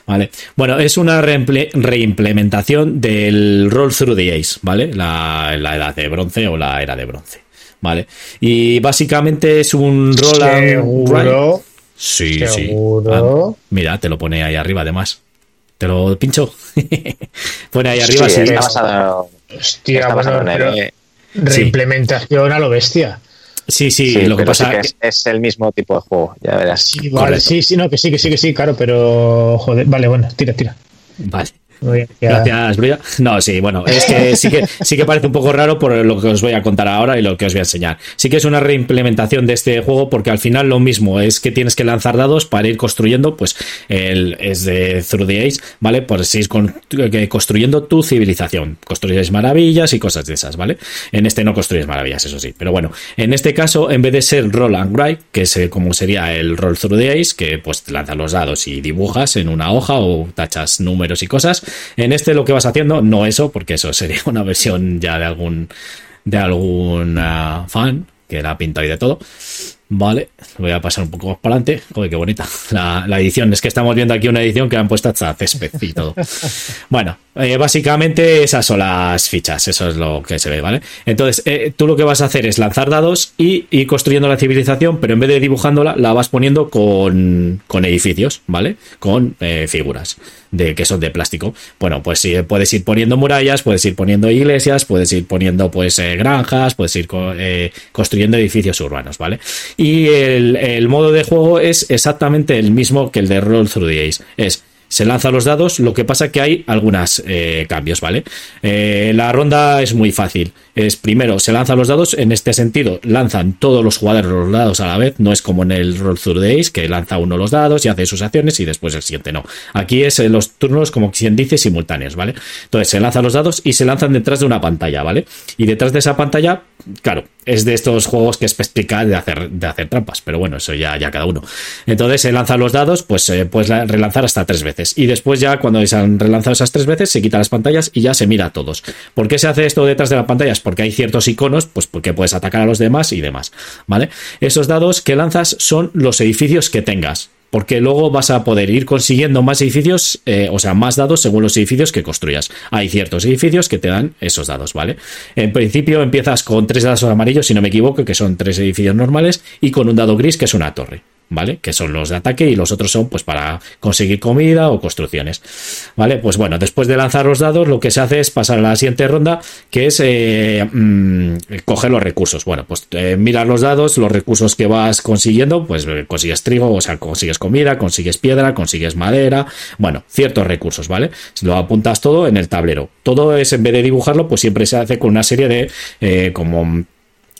Vale. Bueno, es una reimplementación del Roll Through the Ace, ¿vale? La, la edad de bronce o la era de bronce. ¿Vale? Y básicamente es un roll and. Sí, Seguro. sí. Ah, mira, te lo pone ahí arriba además. Te lo pincho. (laughs) pone ahí arriba, Sí, sí. está basado, Hostia, está bueno, reimplementación a lo bestia. Sí, sí, sí, lo que sí pasa que es, es el mismo tipo de juego, ya verás. Sí, vale, Correcto. sí, sí, no, que sí, que sí, que sí, claro, pero joder, vale, bueno, tira, tira. Vale. Gracias, Brulla. No, sí, bueno, es que sí que sí que parece un poco raro por lo que os voy a contar ahora y lo que os voy a enseñar. Sí que es una reimplementación de este juego porque al final lo mismo es que tienes que lanzar dados para ir construyendo, pues el es de Through the Age, ¿vale? Pues ir que construyendo tu civilización. Construyes maravillas y cosas de esas, ¿vale? En este no construyes maravillas, eso sí, pero bueno, en este caso en vez de ser roll and write, que es eh, como sería el roll through the Ace, que pues lanzas los dados y dibujas en una hoja o tachas números y cosas, en este lo que vas haciendo, no eso, porque eso sería una versión ya de algún de algún fan que la ha pintado y de todo. Vale, voy a pasar un poco más para adelante. Joder, qué bonita la, la edición. Es que estamos viendo aquí una edición que han puesto hasta césped y todo. (laughs) Bueno, eh, básicamente esas son las fichas. Eso es lo que se ve, ¿vale? Entonces, eh, tú lo que vas a hacer es lanzar dados y ir construyendo la civilización, pero en vez de dibujándola, la vas poniendo con, con edificios, ¿vale? Con eh, figuras de que son de plástico. Bueno, pues sí, puedes ir poniendo murallas, puedes ir poniendo iglesias, puedes ir poniendo pues eh, granjas, puedes ir co- construyendo edificios urbanos, ¿vale? Y el, modo de juego es exactamente el mismo que el de Roll Through the Ace. Es se lanzan los dados, lo que pasa que hay algunos cambios, ¿vale? Eh, la ronda es muy fácil. Es primero, se lanzan los dados, en este sentido, lanzan todos los jugadores los dados a la vez, no es como en el Roll Through Ace, que lanza uno los dados y hace sus acciones y después el siguiente no. Aquí es eh, los turnos, como quien dice, simultáneos, ¿vale? Entonces se lanzan los dados y se lanzan detrás de una pantalla, ¿vale? Y detrás de esa pantalla, claro, es de estos juegos que es explicar de hacer, de hacer trampas, pero bueno, eso ya, ya cada uno. Entonces se lanzan los dados, pues eh, puedes la- relanzar hasta tres veces. Y después ya cuando se han relanzado esas tres veces, se quitan las pantallas y ya se mira a todos. ¿Por qué se hace esto detrás de las pantallas? Porque hay ciertos iconos, pues porque puedes atacar a los demás y demás, ¿vale? Esos dados que lanzas son los edificios que tengas. Porque luego vas a poder ir consiguiendo más edificios, eh, o sea, más dados según los edificios que construyas. Hay ciertos edificios que te dan esos dados, ¿vale? En principio empiezas con tres dados amarillos, si no me equivoco, que son tres edificios normales, y con un dado gris, que es una torre. ¿Vale? Que son los de ataque y los otros son pues para conseguir comida o construcciones, ¿vale? Pues bueno, después de lanzar los dados lo que se hace es pasar a la siguiente ronda que es eh, mm, coger los recursos. Bueno, pues eh, mirar los dados, los recursos que vas consiguiendo, pues eh, consigues trigo, o sea, consigues comida, consigues piedra, consigues madera, bueno, ciertos recursos, ¿vale? Lo apuntas todo en el tablero. Todo es en vez de dibujarlo, pues siempre se hace con una serie de como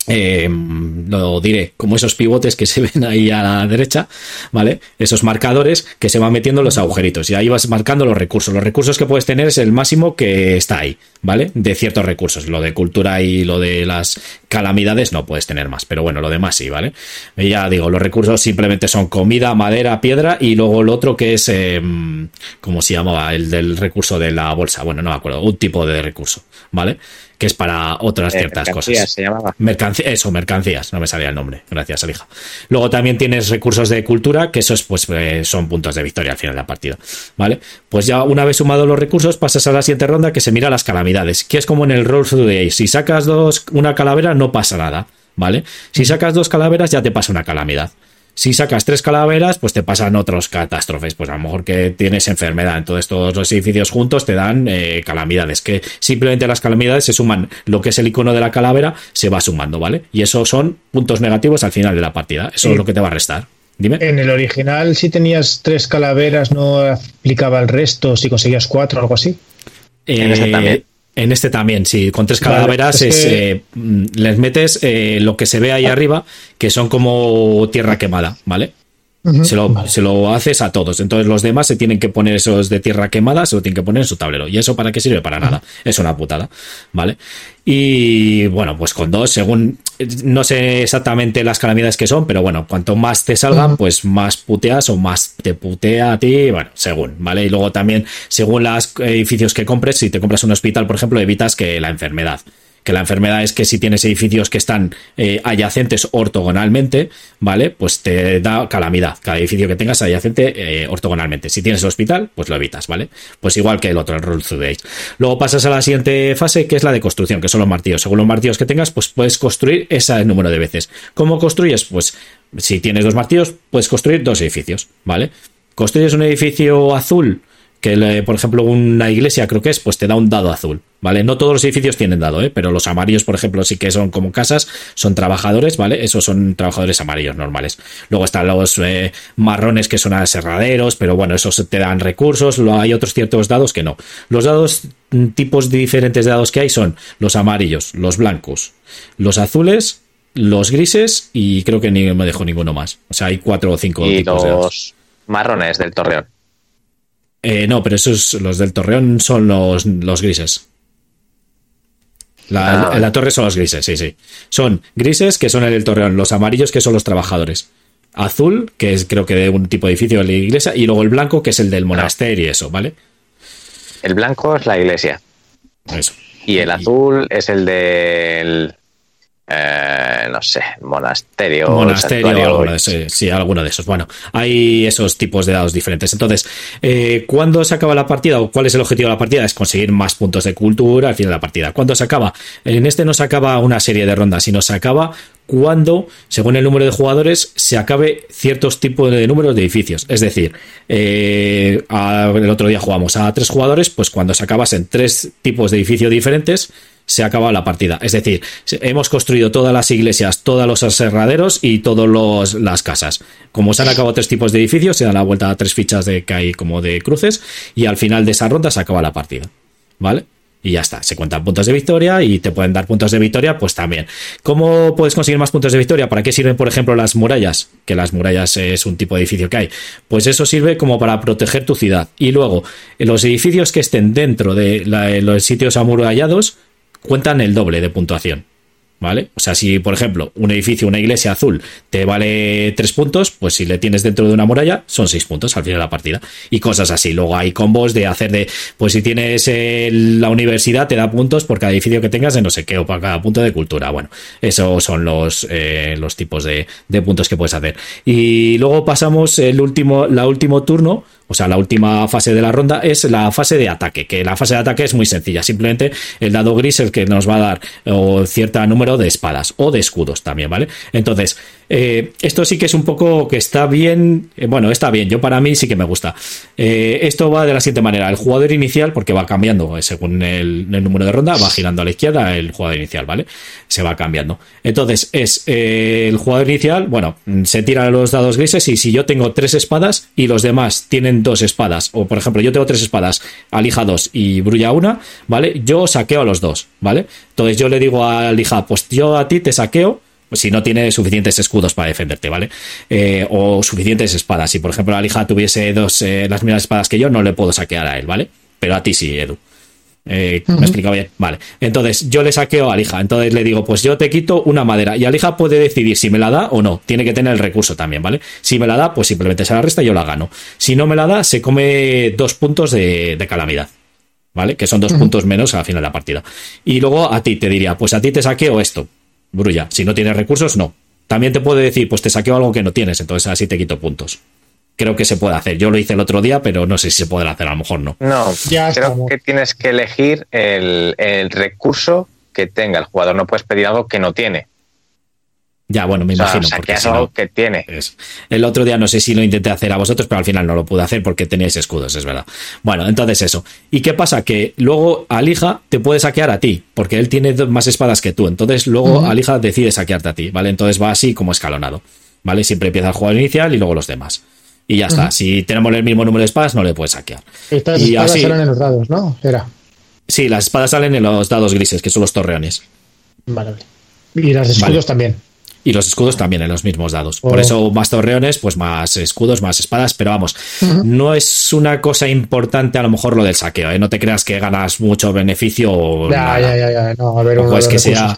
eh, lo diré, como esos pivotes que se (laughs) ven ahí a la derecha, ¿vale? Esos marcadores que se van metiendo los agujeritos y ahí vas marcando los recursos. Los recursos que puedes tener es el máximo que está ahí, ¿vale? De ciertos recursos. Lo de cultura y lo de las calamidades no puedes tener más, pero bueno, lo demás sí, ¿vale? ya digo, los recursos simplemente son comida, madera, piedra y luego el otro que es, eh, ¿cómo se llamaba? El del recurso de la bolsa. Bueno, no me acuerdo, un tipo de recurso, ¿vale? Que es para otras eh, ciertas cosas. Se llamaba. eso, mercancías, no me salía el nombre. Gracias, Alija. Luego también tienes recursos de cultura, que esos pues eh, son puntos de victoria al final de la partida. ¿Vale? Pues ya una vez sumados los recursos, pasas a la siguiente ronda que se mira las calamidades, que es como en el Roll Through the Si sacas dos, una calavera, no pasa nada. ¿Vale? Si sacas dos calaveras, ya te pasa una calamidad. Si sacas tres calaveras, pues te pasan otros catástrofes. Pues a lo mejor que tienes enfermedad. Entonces todos los edificios juntos te dan eh, calamidades. Que simplemente las calamidades se suman. Lo que es el icono de la calavera se va sumando, ¿vale? Y eso son puntos negativos al final de la partida. Eso es lo que te va a restar. Dime. En el original, si tenías tres calaveras, no aplicaba el resto. Si conseguías cuatro o algo así. Eh, en este también, sí, con tres calaveras eh, mm, les metes eh, lo que se ve ahí arriba, que son como tierra quemada, ¿vale? Se, lo, se, lo, haces a todos. Entonces los demás se tienen que poner esos de tierra quemada, se lo tienen que poner en su tablero. ¿Y eso para qué sirve? Para nada. Es una putada. ¿Vale? Y bueno, pues con dos, según. No sé exactamente las calamidades que son, pero bueno, cuanto más te salgan, pues más puteas o más te putea a ti. Bueno, según, ¿vale? Y luego también, según los edificios que compres, si te compras un hospital, por ejemplo, evitas que la enfermedad que la enfermedad es que si tienes edificios que están eh, adyacentes ortogonalmente, ¿vale? Pues te da calamidad. Cada edificio que tengas adyacente eh, ortogonalmente. Si tienes el hospital, pues lo evitas, ¿vale? Pues igual que el otro, el Roll Days. Luego pasas a la siguiente fase, que es la de construcción, que son los martillos. Según los martillos que tengas, pues puedes construir ese número de veces. ¿Cómo construyes? Pues si tienes dos martillos, puedes construir dos edificios, ¿vale? Construyes un edificio azul que por ejemplo una iglesia creo que es, pues te da un dado azul, ¿vale? No todos los edificios tienen dado, ¿eh? Pero los amarillos, por ejemplo, sí que son como casas, son trabajadores, ¿vale? Esos son trabajadores amarillos normales. Luego están los eh, marrones que son aserraderos, pero bueno, esos te dan recursos, hay otros ciertos dados que no. Los dados, mm, tipos diferentes de dados que hay son los amarillos, los blancos, los azules, los grises y creo que ni me dejo ninguno más. O sea, hay cuatro o cinco y tipos de dados. marrones del torreón. Eh, no, pero esos, los del Torreón son los, los grises. La, ah. la, torre son los grises, sí, sí. Son grises, que son el del Torreón, los amarillos, que son los trabajadores. Azul, que es creo que de un tipo de edificio de la iglesia, y luego el blanco, que es el del monasterio y eso, ¿vale? El blanco es la iglesia. Eso. Y el azul es el del eh, no sé, monasterio. Monasterio, sí, alguno de esos. Bueno, hay esos tipos de dados diferentes. Entonces, eh, ¿cuándo se acaba la partida o cuál es el objetivo de la partida? Es conseguir más puntos de cultura al final de la partida. ¿Cuándo se acaba? En este no se acaba una serie de rondas, sino se acaba cuando, según el número de jugadores, se acabe ciertos tipos de números de edificios. Es decir, eh, el otro día jugamos a tres jugadores, pues cuando se acabasen tres tipos de edificios diferentes, se acaba la partida. Es decir, hemos construido todas las iglesias, todos los aserraderos y todas las casas. Como se han acabado tres tipos de edificios, se da la vuelta a tres fichas de que hay como de cruces y al final de esa ronda se acaba la partida. ¿Vale? Y ya está, se cuentan puntos de victoria y te pueden dar puntos de victoria, pues también. ¿Cómo puedes conseguir más puntos de victoria? ¿Para qué sirven, por ejemplo, las murallas? Que las murallas es un tipo de edificio que hay. Pues eso sirve como para proteger tu ciudad. Y luego, los edificios que estén dentro de los sitios amurallados, cuentan el doble de puntuación. ¿Vale? O sea, si por ejemplo un edificio, una iglesia azul te vale tres puntos, pues si le tienes dentro de una muralla son seis puntos al final de la partida. Y cosas así. Luego hay combos de hacer de, pues si tienes eh, la universidad te da puntos por cada edificio que tengas de no sé qué o para cada punto de cultura. Bueno, esos son los, eh, los tipos de, de puntos que puedes hacer. Y luego pasamos el último, la último turno o sea, la última fase de la ronda es la fase de ataque, que la fase de ataque es muy sencilla. Simplemente el dado gris es el que nos va a dar o cierto número de espadas o de escudos también, ¿vale? Entonces, eh, esto sí que es un poco que está bien. Eh, bueno, está bien. Yo para mí sí que me gusta. Eh, esto va de la siguiente manera. El jugador inicial, porque va cambiando según el, número de ronda, va girando a la izquierda el jugador inicial, ¿vale? Se va cambiando. Entonces, es el jugador inicial, bueno, se tiran los dados grises y si yo tengo tres espadas y los demás tienen dos espadas, o por ejemplo, yo tengo tres espadas, Alija dos y Brulla una, ¿vale? Yo saqueo a los dos, ¿vale? Entonces yo le digo a Alija, pues yo a ti te saqueo si no tiene suficientes escudos para defenderte, ¿vale? Eh, o suficientes espadas. Si, por ejemplo, la lija tuviese dos, eh, las mismas espadas que yo, no le puedo saquear a él, ¿vale? Pero a ti sí, Edu. Eh, ¿Me he explicado bien? Vale. Entonces, yo le saqueo a Alija. Entonces le digo, pues yo te quito una madera. Y Alija puede decidir si me la da o no. Tiene que tener el recurso también, ¿vale? Si me la da, pues simplemente se la resta y yo la gano. Si no me la da, se come dos puntos de, calamidad. ¿Vale? Que son dos puntos menos al final de la partida. Y luego a ti te diría, pues a ti te saqueo esto. Brulla. Si no tienes recursos, no. También te puede decir, pues te saqueo algo que no tienes, entonces así te quito puntos. Creo que se puede hacer. Yo lo hice el otro día, pero no sé si se puede hacer, a lo mejor no. No, ya creo que tienes que elegir el, el recurso que tenga el jugador. No puedes pedir algo que no tiene. Ya, bueno, me imagino. porque es algo que tiene. El otro día no sé si lo intenté hacer a vosotros, pero al final no lo pude hacer porque tenéis escudos, es verdad. Bueno, entonces eso. ¿Y qué pasa? Que luego Alija te puede saquear a ti, porque él tiene más espadas que tú. Entonces luego Alija decide saquearte a ti, ¿vale? Entonces va así como escalonado, ¿vale? Siempre empieza el juego inicial y luego los demás. Y ya está. Si tenemos el mismo número de espadas, no le puedes saquear. Estas y espadas salen en los dados, ¿no? Era. Sí, las espadas salen en los dados grises, que son los torreones. Vale. Y las escudos también. Y los escudos también en los mismos dados. Por oh. eso más torreones, pues más escudos, más espadas. Pero vamos, no es una cosa importante a lo mejor lo del saqueo. ¿eh? No te creas que ganas mucho beneficio. Ya, ya, ya, ya. No, a ver, es que sea.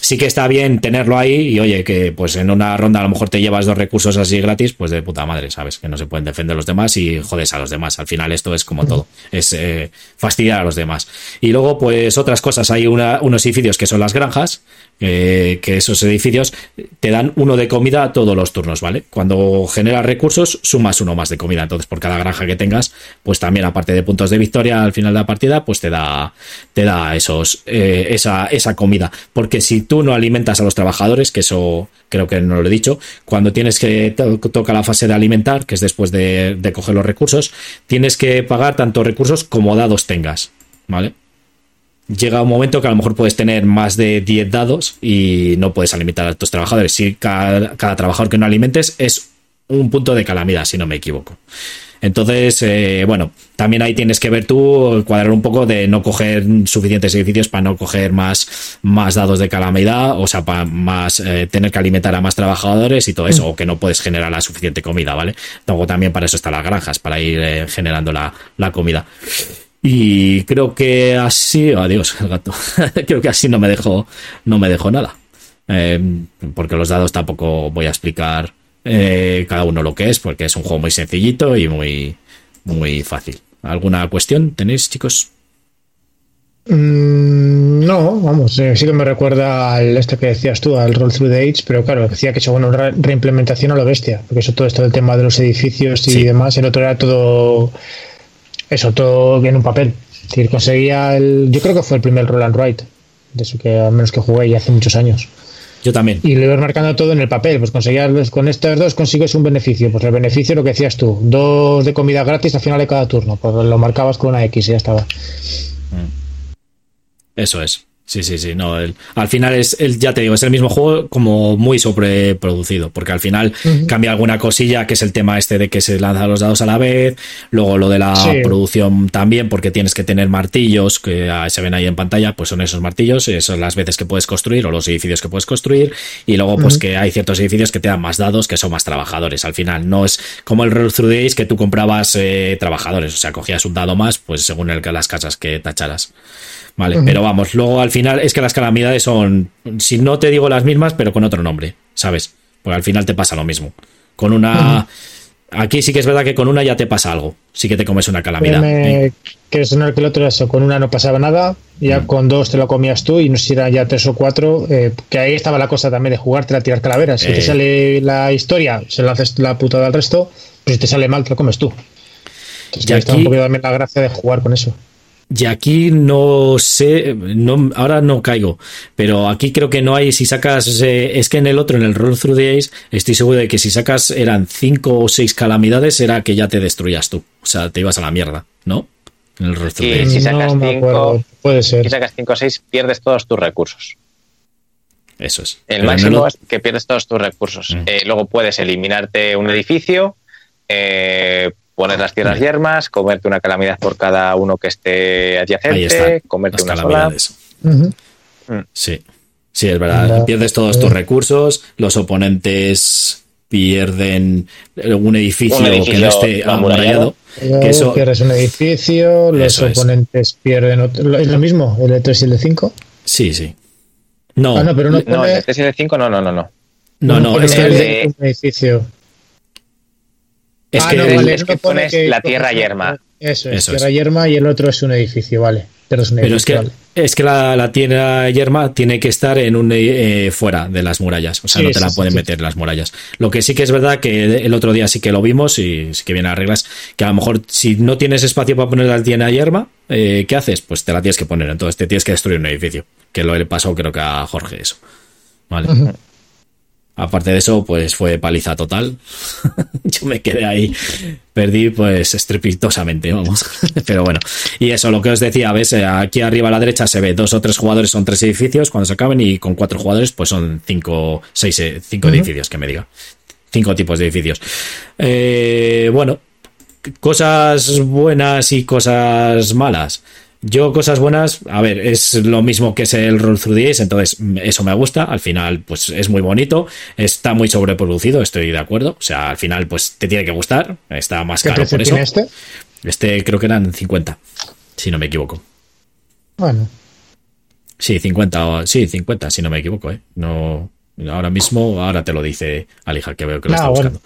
Sí que está bien tenerlo ahí y oye, que pues en una ronda a lo mejor te llevas dos recursos así gratis, pues de puta madre, ¿sabes? Que no se pueden defender los demás y jodes a los demás. Al final esto es como todo, es eh, fastidiar a los demás. Y luego pues otras cosas, hay unos edificios que son las granjas, eh, que esos edificios te dan uno de comida todos los turnos, ¿vale? Cuando generas recursos, sumas uno más de comida. Entonces, por cada granja que tengas, pues también, aparte de puntos de victoria al final de la partida, pues te da, te da esos, eh, esa, esa comida. Porque si tú no alimentas a los trabajadores, que eso creo que no lo he dicho, cuando tienes que toca la fase de alimentar, que es después de, de coger los recursos, tienes que pagar tanto recursos como dados tengas, ¿vale? Llega un momento que a lo mejor puedes tener más de 10 dados y no puedes alimentar a tus trabajadores. Si cada, trabajador que no alimentes es un punto de calamidad, si no me equivoco. Entonces, eh, bueno, también ahí tienes que ver tú, cuadrar un poco de no coger suficientes edificios para no coger más, más dados de calamidad, o sea, para más eh, tener que alimentar a más trabajadores y todo eso, o que no puedes generar la suficiente comida, ¿vale? Luego también para eso están las granjas, para ir eh, generando la, la comida. Y creo que así, adiós el (laughs) gato, creo que así no me dejo, no me dejo nada. Eh, porque los dados tampoco voy a explicar eh, cada uno lo que es, porque es un juego muy sencillito y muy, muy fácil. ¿Alguna cuestión tenéis, chicos? Mm, no, vamos, eh, sí que me recuerda al este que decías tú, al Roll Through the Age, pero claro, decía que es una reimplementación a lo bestia, porque eso todo esto del tema de los edificios y demás, el otro era todo eso todo en un papel. Es decir, conseguía el. Yo creo que fue el primer roll and write, de eso que al menos que jugué ya hace muchos años. Yo también. Y lo ibas marcando todo en el papel. Pues conseguías con estas dos consigues un beneficio. Pues el beneficio lo que decías tú, dos de comida gratis al final de cada turno. Pues lo marcabas con una X y ya estaba. Mm. Eso es. Sí, sí, sí. No, al final es, el, ya te digo, es el mismo juego como muy sobreproducido, porque al final cambia alguna cosilla, que es el tema este de que se lanzan los dados a la vez, luego lo de la producción también, porque tienes que tener martillos que ah, se ven ahí en pantalla, pues son esos martillos, son las veces que puedes construir o los edificios que puedes construir, y luego pues que hay ciertos edificios que te dan más dados que son más trabajadores. Al final no es como el Roll Through Days que tú comprabas eh, trabajadores, o sea, cogías un dado más, pues según el que las casas que tacharas. Vale, pero vamos, luego al final es que las calamidades son, si no te digo las mismas, pero con otro nombre, ¿sabes? Porque al final te pasa lo mismo. Con una... Aquí sí que es verdad que con una ya te pasa algo. Sí que te comes una calamidad. Me... Que sonar que el otro eso, con una no pasaba nada, ya con dos te lo comías tú y no sé si eran ya tres o cuatro, eh, que ahí estaba la cosa también de jugarte a tirar calaveras. Si te Eh. sale la historia, se la haces la putada al resto, pues si te sale mal, te lo comes tú. Entonces, Y ahí está aquí- un poquito también la gracia de jugar con eso. Y aquí no sé, no, ahora no caigo, pero aquí creo que no hay, si sacas, eh, es que en el otro, en el Roll Through the Ace, estoy seguro de que si sacas eran cinco o seis calamidades, era que ya te destruyas tú. O sea, te ibas a la mierda, ¿no? En el Roll Through the Sí, Ace. si sacas no me cinco- acuerdo, puede ser. Si sacas 5 o 6, pierdes todos tus recursos. Eso es. El Pero máximo no lo- es que pierdes todos tus recursos. Mm. Eh, luego puedes eliminarte un edificio, eh, poner las tierras yermas, comerte una calamidad por cada uno que esté Ahí adyacente, comerte las una sola. calamidades. Ujú. Sí. Sí, es verdad. Pierdes todos tus recursos, los oponentes pierden un edificio, Un edificio que no esté amurallado. amurallado. Que eso, Pierdes un edificio, los es. oponentes pierden otro. ¿Es lo mismo? ¿El de 3 y el de 5? sí, sí. No, Ah, no, pero no No, pone. el 3 y el 5 no, no, no, no. no, no, pone es que el de- un edificio. Es Ah, que no, vale, es que pone pones la tierra yerma. Eso es, Eso tierra es. yerma y el otro es un edificio, vale. Pero es un Pero es edificio, que, vale. es que la, la tierra yerma tiene que estar en un eh, fuera de las murallas. O sea, Sí, no te sí, la sí, pueden meter en las murallas. Lo que sí que es verdad que el otro día sí que lo vimos y sí que vienen las reglas. Que a lo mejor si no tienes espacio para poner la tierra yerma, eh, ¿qué haces? Pues te la tienes que poner. Entonces te tienes que destruir un edificio. Que lo le pasó creo que a Jorge eso. Vale. Aparte de eso, pues fue paliza total. (laughs) Yo me quedé ahí, perdí pues estrepitosamente, vamos. (laughs) Pero bueno, y eso, lo que os decía, ves, aquí arriba a la derecha se ve dos o tres jugadores, son tres edificios cuando se acaben, y con cuatro jugadores, pues son cinco, seis, eh, cinco edificios, que me diga. Cinco tipos de edificios. Eh, bueno, cosas buenas y cosas malas. Yo cosas buenas, a ver, es lo mismo que es el Roll Through Ace, entonces mm, eso me gusta, al final pues es muy bonito, está muy sobreproducido, estoy de acuerdo, o sea, al final pues te tiene que gustar, está más ¿Qué caro por eso. este? Este creo que eran 50, si no me equivoco. Bueno, Sí, 50, o- sí, 50, si no me equivoco, ¿eh? No, ahora mismo, ahora te lo dice Alija, que veo que lo está nada, bueno.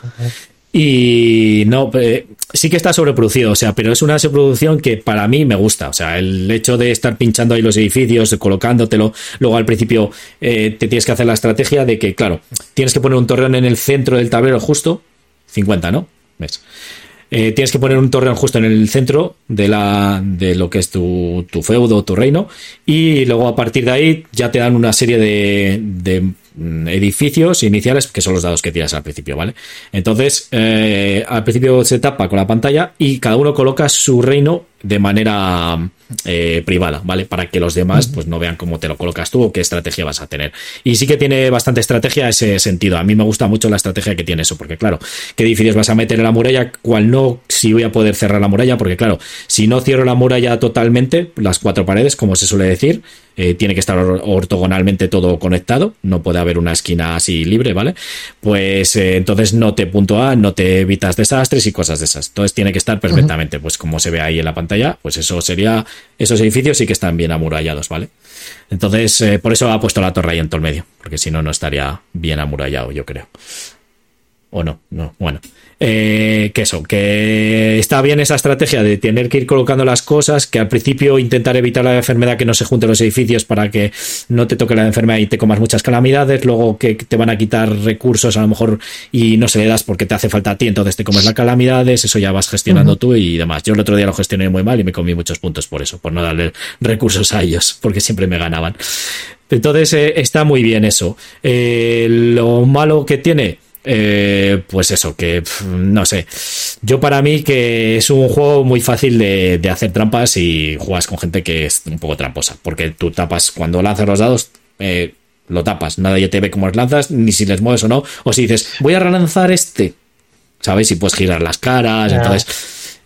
Y no, eh, sí que está sobreproducido, o sea, pero es una sobreproducción que para mí me gusta. O sea, el hecho de estar pinchando ahí los edificios, colocándotelo, luego al principio eh, te tienes que hacer la estrategia de que, claro, tienes que poner un torreón en el centro del tablero justo, 50, ¿no? ¿Ves? Eh, tienes que poner un torreón justo en el centro de, la, de lo que es tu, tu feudo, tu reino, y luego a partir de ahí ya te dan una serie de, de, mm, edificios iniciales, que son los dados que tiras al principio, ¿vale? Entonces, eh, al principio se tapa con la pantalla y cada uno coloca su reino de manera eh, privada, ¿vale? Para que los demás pues no vean cómo te lo colocas tú o qué estrategia vas a tener. Y sí que tiene bastante estrategia ese sentido. A mí me gusta mucho la estrategia que tiene eso, porque claro, qué edificios vas a meter en la muralla, cuál no, si voy a poder cerrar la muralla, porque claro, si no cierro la muralla totalmente, las cuatro paredes, como se suele decir, eh, tiene que estar or- ortogonalmente todo conectado, no puede haber una esquina así libre, ¿vale? Pues eh, entonces no te puntúa, no te evitas desastres y cosas de esas. Entonces tiene que estar perfectamente, pues como se ve ahí en la pantalla, pues eso sería, esos edificios sí que están bien amurallados, ¿vale? Entonces, eh, por eso ha puesto la torre ahí en todo el medio, porque si no, no estaría bien amurallado, yo creo. O no, no, bueno. Eh, que eso, que está bien esa estrategia de tener que ir colocando las cosas, que al principio intentar evitar la enfermedad que no se junten los edificios para que no te toque la enfermedad y te comas muchas calamidades, luego que te van a quitar recursos a lo mejor y no se le das porque te hace falta a ti, entonces te comes las calamidades, eso ya vas gestionando tú y demás. Yo el otro día lo gestioné muy mal y me comí muchos puntos por eso, por no darle recursos a ellos, porque siempre me ganaban. Entonces eh, está muy bien eso. Eh, lo malo que tiene, eh, pues eso, que no sé. Yo para mí que es un juego muy fácil de, de hacer trampas y juegas con gente que es un poco tramposa, porque tú tapas cuando lanzas los dados. eh, lo tapas, nadie te ve cómo los lanzas, ni si les mueves o no, o si dices, voy a relanzar este, ¿sabes? Y puedes girar las caras, entonces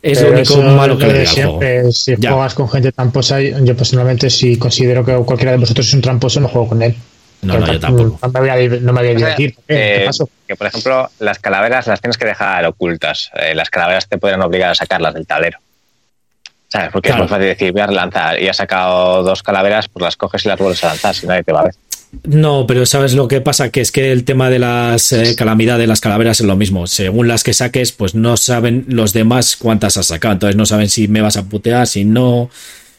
es Pero lo único malo que le juego. siempre, Si Ya. juegas con gente tramposa, yo personalmente si considero que cualquiera de vosotros es un tramposo, no juego con él. No, no, yo tampoco. No me voy a, no me voy a divertir. ¿eh? Eh, ¿Qué pasó? que por ejemplo, las calaveras las tienes que dejar ocultas. Eh, las calaveras te pueden obligar a sacarlas del tablero. ¿Sabes? Porque es muy fácil decir, voy a relanzar y has sacado dos calaveras, pues las coges y las vuelves a lanzar, si nadie te va a ver. No, pero ¿sabes lo que pasa? Que es que el tema de las eh, calamidades de las calaveras es lo mismo. Según las que saques, pues no saben los demás cuántas has sacado. Entonces no saben si me vas a putear, si no.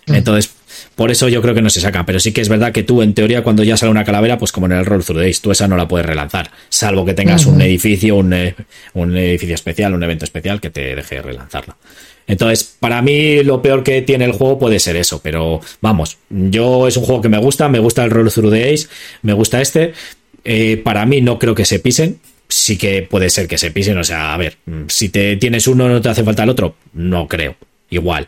Mm. Entonces, por eso yo creo que no se sacan. Pero sí que es verdad que tú, en teoría, cuando ya sale una calavera, pues como en el Roll Through Days, tú esa no la puedes relanzar. Salvo que tengas un edificio, un, eh, un edificio especial, un evento especial que te deje relanzarla. Entonces, para mí lo peor que tiene el juego puede ser eso, pero vamos, yo es un juego que me gusta, me gusta el Roll Through the Ace, me gusta este. Eh, para mí no creo que se pisen, sí que puede ser que se pisen, o sea, a ver, si te tienes uno no te hace falta el otro, no creo, igual.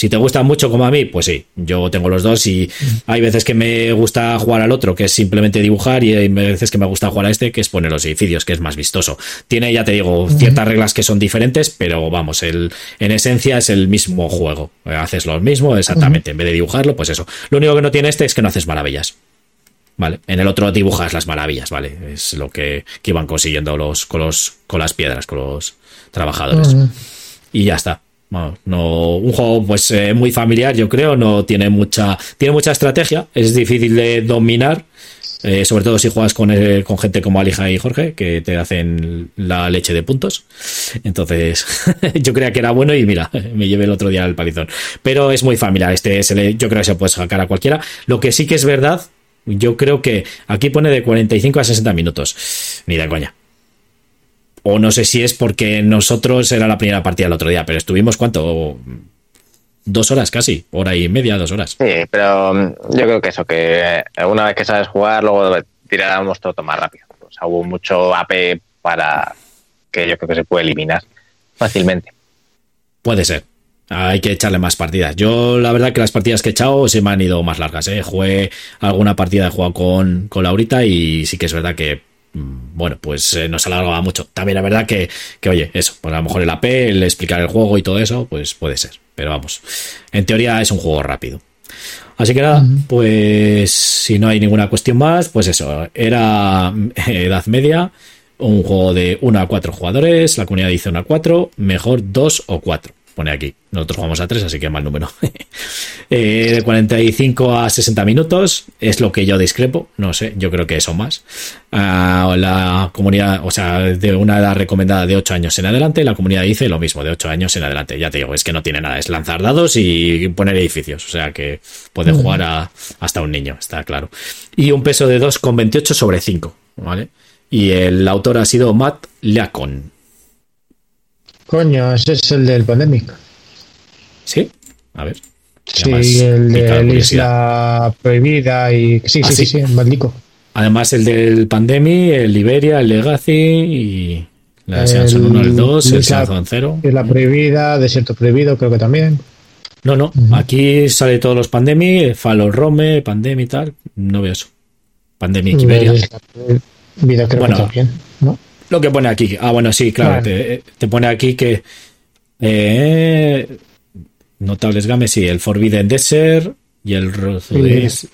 Si te gusta mucho como a mí, pues sí, yo tengo los dos y hay veces que me gusta jugar al otro, que es simplemente dibujar, y hay veces que me gusta jugar a este, que es poner los edificios, que es más vistoso. Tiene, ya te digo, ciertas reglas que son diferentes, pero vamos, el, en esencia es el mismo juego. Haces lo mismo, exactamente, en vez de dibujarlo, pues eso. Lo único que no tiene este es que no haces maravillas. Vale, en el otro dibujas las maravillas, ¿vale? Es lo que, iban consiguiendo los con, los, con las piedras, con los trabajadores. Y ya está no, un juego pues eh, muy familiar, yo creo, no tiene mucha, tiene mucha estrategia, es difícil de dominar, eh, sobre todo si juegas con, eh, con gente como Alija y Jorge, que te hacen la leche de puntos. Entonces, (laughs) yo creía que era bueno y mira, (laughs) me llevé el otro día el palizón. Pero es muy familiar, este yo creo que se puede sacar a cualquiera. Lo que sí que es verdad, yo creo que aquí pone de 45 a 60 minutos. Ni de coña. O no sé si es porque nosotros era la primera partida el otro día, pero estuvimos cuánto? Dos horas casi, hora y media, dos horas. Sí, pero mm, yo creo que eso, que una vez que sabes jugar, luego tiráramos todo más rápido. O sea, hubo mucho AP para que yo creo que se puede eliminar fácilmente. Puede ser. Hay que echarle más partidas. Yo, la verdad, que las partidas que he echado se me han ido más largas. ¿eh? Jugué alguna partida de juego con, con Laurita y sí que es verdad que bueno, pues eh, nos alargaba mucho. También la verdad que, que, oye, eso, pues a lo mejor el AP, el explicar el juego y todo eso, pues puede ser. Pero vamos, en teoría es un juego rápido. Así que nada, pues si no hay ninguna cuestión más, pues eso, era eh, Edad Media, un juego de 1 a 4 jugadores, la comunidad dice 1 a 4, mejor 2 o 4 pone aquí. Nosotros jugamos a 3, así que mal número. (laughs) eh, de 45 a 60 minutos es lo que yo discrepo. No sé, yo creo que eso más. Uh, la comunidad, o sea, de una edad recomendada de 8 años en adelante, la comunidad dice lo mismo, de 8 años en adelante. Ya te digo, es que no tiene nada, es lanzar dados y poner edificios. O sea que puede jugar a, hasta un niño, está claro. Y un peso de 2,28 sobre 5, ¿vale? Y el autor ha sido Matt Leacon. Coño, ese es el del Pandemic. ¿Sí? A ver. Sí, el de la Isla Prohibida y... Sí, sí, sí, sí, Maldico. Además el del Pandemic, el Liberia, el Legacy y... La Season 1, el 2, el Season 0. Isla Prohibida, Desierto Prohibido, creo que también. No, no, aquí sale todos los Pandemic, Falo Rome, Pandemic y tal. No veo eso. Pandemic Iberia. Vida creo que también, ¿no? Lo que pone aquí. Ah, bueno, sí, claro. Te, pone aquí que. Eh, notables games, sí, el Forbidden Desert y el Roll Through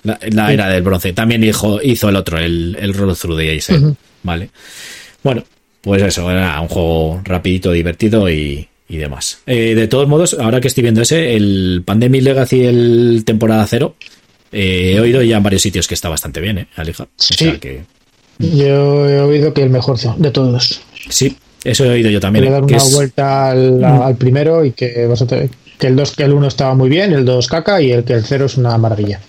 the la, era del bronce. También hizo, hizo el otro, el, el Roll Through the Ace. Vale. Bueno, pues eso, era un juego rapidito, divertido y, y demás. Eh, de todos modos, ahora que estoy viendo ese, el Pandemic Legacy, el temporada cero, eh, he oído ya en varios sitios que está bastante bien, ¿eh, Alija? Sí. O sea que yo he oído que el mejor de todos. Sí, eso he oído yo también. Le dar una vuelta mm. al, primero y que que el 2, que el 1 estaba muy bien, el 2 caca y el que el 0 es una maravilla.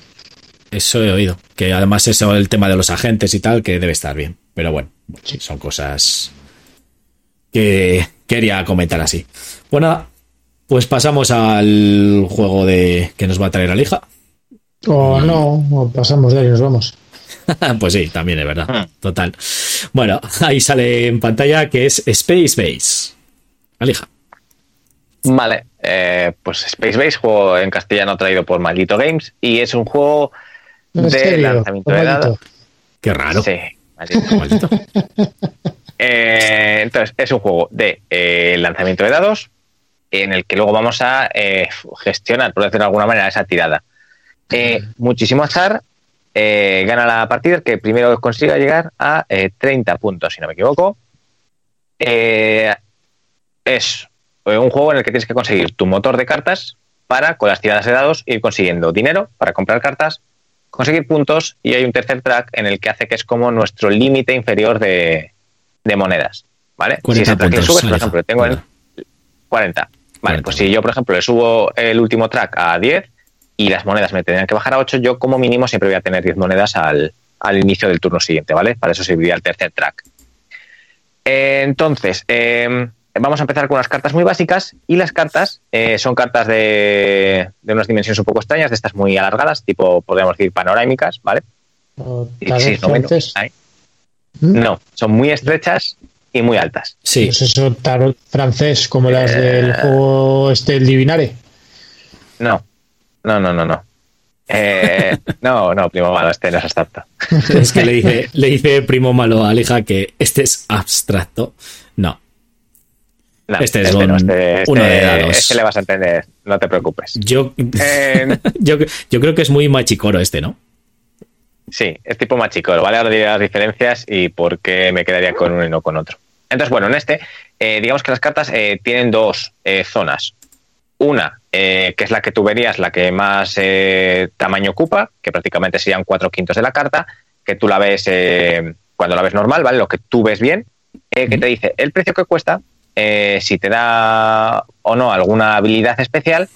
Eso he oído. Que además eso, el tema de los agentes y tal, que debe estar bien. Pero bueno, son cosas que quería comentar así. Bueno, pues pasamos al juego de que nos va a traer Alija. O no, o pasamos de ahí y nos vamos. (laughs) pues sí, también es verdad. Ah. Total. Bueno, ahí sale en pantalla que es Space Base. Alija. Vale, eh, pues Space Base, juego en castellano traído por Maldito Games, y es un juego de lanzamiento de dados. Qué raro. Sí, maldito, (laughs) (laughs) eh, entonces, es un juego de eh, lanzamiento de dados en el que luego vamos a gestionar, por decirlo de alguna manera, esa tirada. muchísimo azar, eh, gana la partida el que primero consiga llegar a 30 eh, puntos, si no me equivoco. Eh, es un juego en el que tienes que conseguir tu motor de cartas para, con las tiradas de dados, ir consiguiendo dinero para comprar cartas, conseguir puntos y hay un tercer track en el que hace que es como nuestro límite inferior de, de monedas. ¿Vale? 40 si ese track le subes, por ejemplo, tengo el 40. Vale, 40, pues si yo, por ejemplo, le subo el último track a 10 y las monedas me tendrían que bajar a 8, yo como mínimo siempre voy a tener 10 monedas al, al inicio del turno siguiente, ¿vale? Para eso serviría el tercer track. Eh, entonces, eh, vamos a empezar con unas cartas muy básicas y las cartas eh, son cartas de, de unas dimensiones un poco extrañas, de estas muy alargadas, tipo, podríamos decir, panorámicas, ¿vale? O 16, tarot noveno, francés. ahí. ¿Mm? No, son muy estrechas y muy altas. Sí, Pues eso, tarot francés, como las Eh. del juego este, el Divinare. No, no, no, no, no. Eh, no, no, primo malo, este no es abstracto. (laughs) es que le dice, le dice primo malo a Aleja que este es abstracto. No, No, Este es no, un- este, uno de este- dados. este le vas a entender, no te preocupes. yo, Eh, (laughs) yo, yo creo que es muy machicoro este, ¿no? Sí, es tipo machicoro, ¿vale? Ahora diré las diferencias y por qué me quedaría con uno y no con otro. Entonces, bueno, en este, eh, digamos que las cartas tienen dos zonas. Una, eh, que es la que tú verías, la que más eh, tamaño ocupa, que prácticamente serían cuatro quintos de la carta, que tú la ves eh, cuando la ves normal, ¿vale? Lo que tú ves bien, que te dice el precio que cuesta, si te da o no alguna habilidad especial,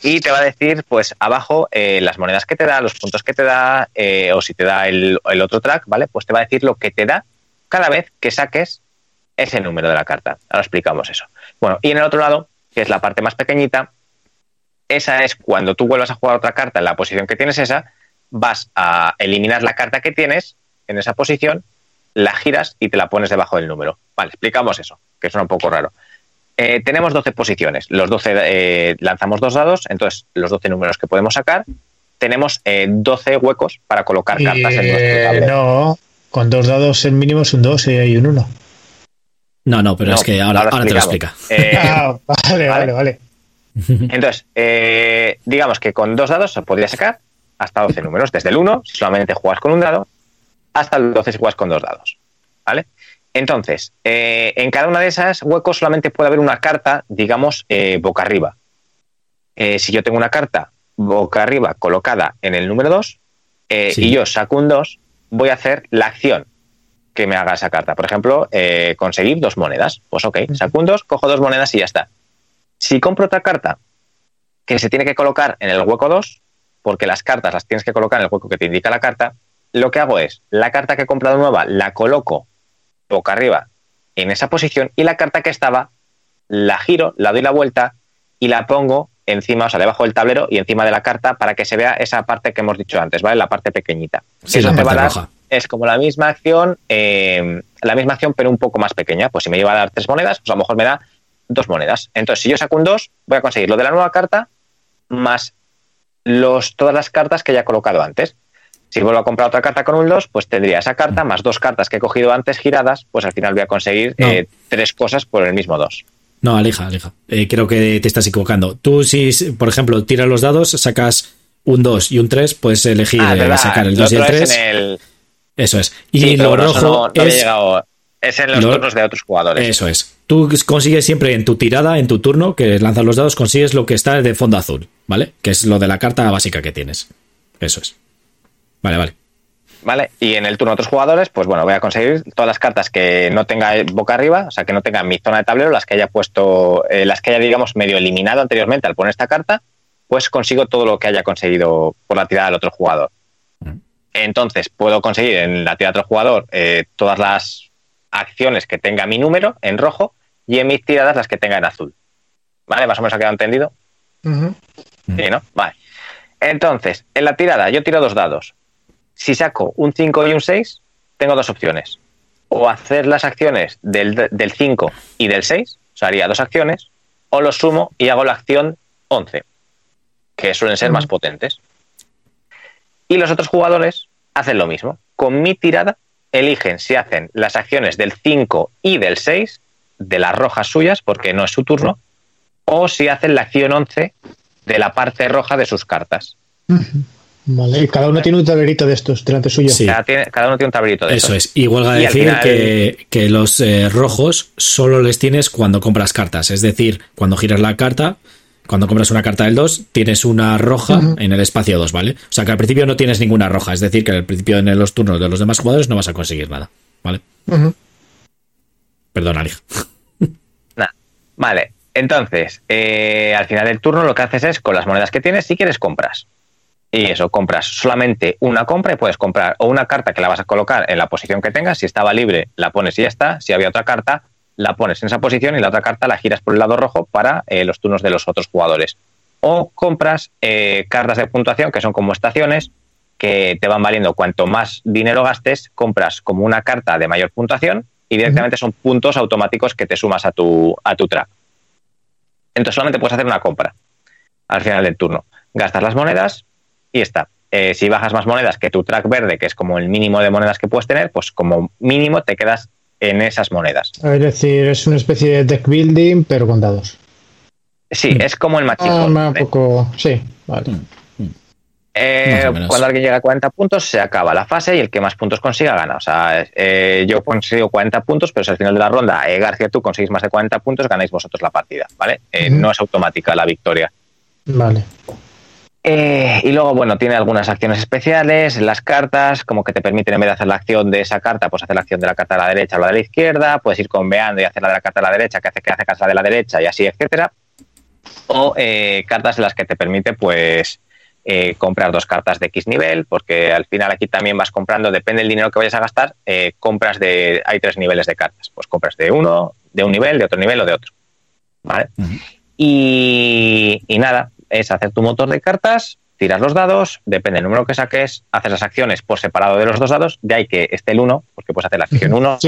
y te va a decir, pues abajo, eh, las monedas que te da, los puntos que te da, o si te da el, el otro track, ¿vale? Pues te va a decir lo que te da cada vez que saques ese número de la carta. Ahora explicamos eso. Bueno, y en el otro lado, que es la parte más pequeñita, esa es cuando tú vuelvas a jugar otra carta en la posición que tienes esa, vas a eliminar la carta que tienes en esa posición, la giras y te la pones debajo del número. Vale, explicamos eso, que suena un poco raro. Eh, tenemos 12 posiciones. Los 12 eh, lanzamos dos dados, entonces los 12 números que podemos sacar. Tenemos eh, 12 huecos para colocar cartas en nuestro Eh, tablero. no, con dos dados el mínimo es un 2 y un 1. No, no, pero No, es que ahora, ahora ahora te lo explica. Eh, (laughs) ah, vale, vale, vale. (laughs) Entonces, eh, digamos que con dos dados se podría sacar hasta 12 números, desde el 1, si solamente juegas con un dado, hasta el 12 si juegas con dos dados. ¿Vale? Entonces, eh, en cada una de esas huecos solamente puede haber una carta, digamos, eh, boca arriba. Si yo tengo una carta boca arriba colocada en el número 2 eh, Sí. y yo saco un 2, voy a hacer la acción que me haga esa carta. Por ejemplo, conseguir dos monedas. Pues ok, saco un 2, cojo dos monedas y ya está. Si compro otra carta que se tiene que colocar en el hueco 2, porque las cartas las tienes que colocar en el hueco que te indica la carta, lo que hago es, la carta que he comprado nueva la coloco boca arriba en esa posición y la carta que estaba la giro, la doy la vuelta y la pongo encima, o sea, debajo del tablero y encima de la carta para que se vea esa parte que hemos dicho antes, ¿vale? La parte pequeñita. Sí, Eso la te va a parte dar- roja. es como la misma acción, eh, la misma acción pero un poco más pequeña. Pues si me iba a dar tres monedas, pues a lo mejor me da dos monedas. Entonces, si yo saco un 2, voy a conseguir lo de la nueva carta más los, todas las cartas que ya he colocado antes. Si vuelvo a comprar otra carta con un 2, pues tendría esa carta más dos cartas que he cogido antes giradas, pues al final voy a conseguir No. eh, tres cosas por el mismo 2. No, aleja, aleja. Eh, creo que te estás equivocando. Tú, si, por ejemplo, tiras los dados, sacas un 2 y un 3, puedes elegir Ah, eh, sacar el lo 2 y el otro es 3. en el- Eso es. Y Sí, lo rojo no- no había es. Es en los lo- turnos de otros jugadores. Eso es. Tú consigues siempre en tu tirada, en tu turno, que lanzas los dados, consigues lo que está de fondo azul, ¿vale? Que es lo de la carta básica que tienes. Eso es. Vale, vale. ¿Vale? Y en el turno de otros jugadores, pues bueno, voy a conseguir todas las cartas que no tenga boca arriba, o sea, que no tenga mi zona de tablero, las que haya puesto, eh, las que haya, digamos, medio eliminado anteriormente al poner esta carta, pues consigo todo lo que haya conseguido por la tirada del otro jugador. Mm. Entonces, puedo conseguir en la tirada del otro jugador eh, todas las acciones que tenga mi número en rojo y en mis tiradas las que tenga en azul. ¿Vale? Más o menos ha quedado entendido. Sí, ¿no? Vale. Entonces, en la tirada yo tiro dos dados. Si saco un 5 y un 6, tengo dos opciones. O hacer las acciones del, del 5 y del 6, o sea, haría dos acciones, o los sumo y hago la acción 11, que suelen ser más potentes. Y los otros jugadores hacen lo mismo. Con mi tirada eligen si hacen las acciones del 5 y del 6, de las rojas suyas, porque no es su turno, o si hacen la acción 11 de la parte roja de sus cartas. Vale, y cada uno tiene un tablerito de estos delante suyo. Sí. Cada, tiene- cada uno tiene un tablito de Eso es. Y huelga a decir final- que, que los eh, rojos solo les tienes cuando compras cartas. Es decir, cuando giras la carta, Cuando compras una carta del 2, tienes una roja en el espacio 2, ¿vale? O sea que al principio no tienes ninguna roja, es decir, que al principio en los turnos de los demás jugadores no vas a conseguir nada, ¿vale? Perdón, Alija. (laughs) Vale, entonces, eh, al final del turno lo que haces es, con las monedas que tienes, si quieres, compras. Y eso, compras solamente una compra y puedes comprar o una carta que la vas a colocar en la posición que tengas. Si estaba libre, la pones y ya está. Si había otra carta, la pones en esa posición y la otra carta la giras por el lado rojo para eh, los turnos de los otros jugadores. O compras eh, cartas de puntuación que son como estaciones que te van valiendo cuanto más dinero gastes, compras como una carta de mayor puntuación y directamente son puntos automáticos que te sumas a tu, a tu track. Entonces solamente puedes hacer una compra al final del turno. Gastas las monedas y está. Eh, si bajas más monedas que tu track verde, que es como el mínimo de monedas que puedes tener, pues como mínimo te quedas en esas monedas. Es decir, es una especie de deck building, pero con dados. Sí, mm. es como el machico. Ah, un poco, sí, vale. Mm, mm. Eh, cuando alguien llega a 40 puntos, se acaba la fase y el que más puntos consiga gana. O sea, eh, yo consigo 40 puntos, pero si al final de la ronda, García, tú conseguís más de 40 puntos, ganáis vosotros la partida, ¿vale? No es automática la victoria. Vale. Eh, y luego, bueno, tiene algunas acciones especiales, las cartas, como que te permiten en vez de hacer la acción de esa carta, pues hacer la acción de la carta a la derecha o la de la izquierda, puedes ir conveando y hacer la de la carta a la derecha, que hace que hace la de la derecha y así, etcétera. O eh, cartas en las que te permite, pues, eh, comprar dos cartas de X nivel, porque al final aquí también vas comprando, depende del dinero que vayas a gastar, compras de, hay tres niveles de cartas, pues compras de uno, de un nivel, de otro nivel o de otro. ¿Vale? y, y nada, es hacer tu motor de cartas, tiras los dados, depende del número que saques, haces las acciones por separado de los dos dados, de ahí que esté el 1, porque puedes hacer la acción 1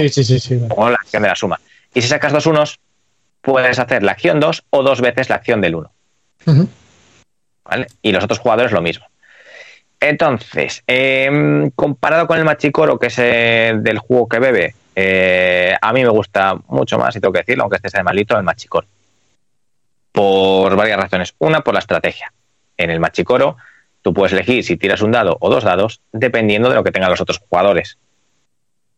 o la acción de la suma. Y si sacas dos unos, puedes hacer la acción 2 o dos veces la acción del 1. Y los otros jugadores lo mismo. Entonces, em, comparado con el Machicoro, que es del juego que bebe, eh, a mí me gusta mucho más, y tengo que decirlo, aunque este sea malito, el Machicoro por varias razones. Una, por la estrategia. En el machicoro, tú puedes elegir si tiras un dado o dos dados, dependiendo de lo que tengan los otros jugadores.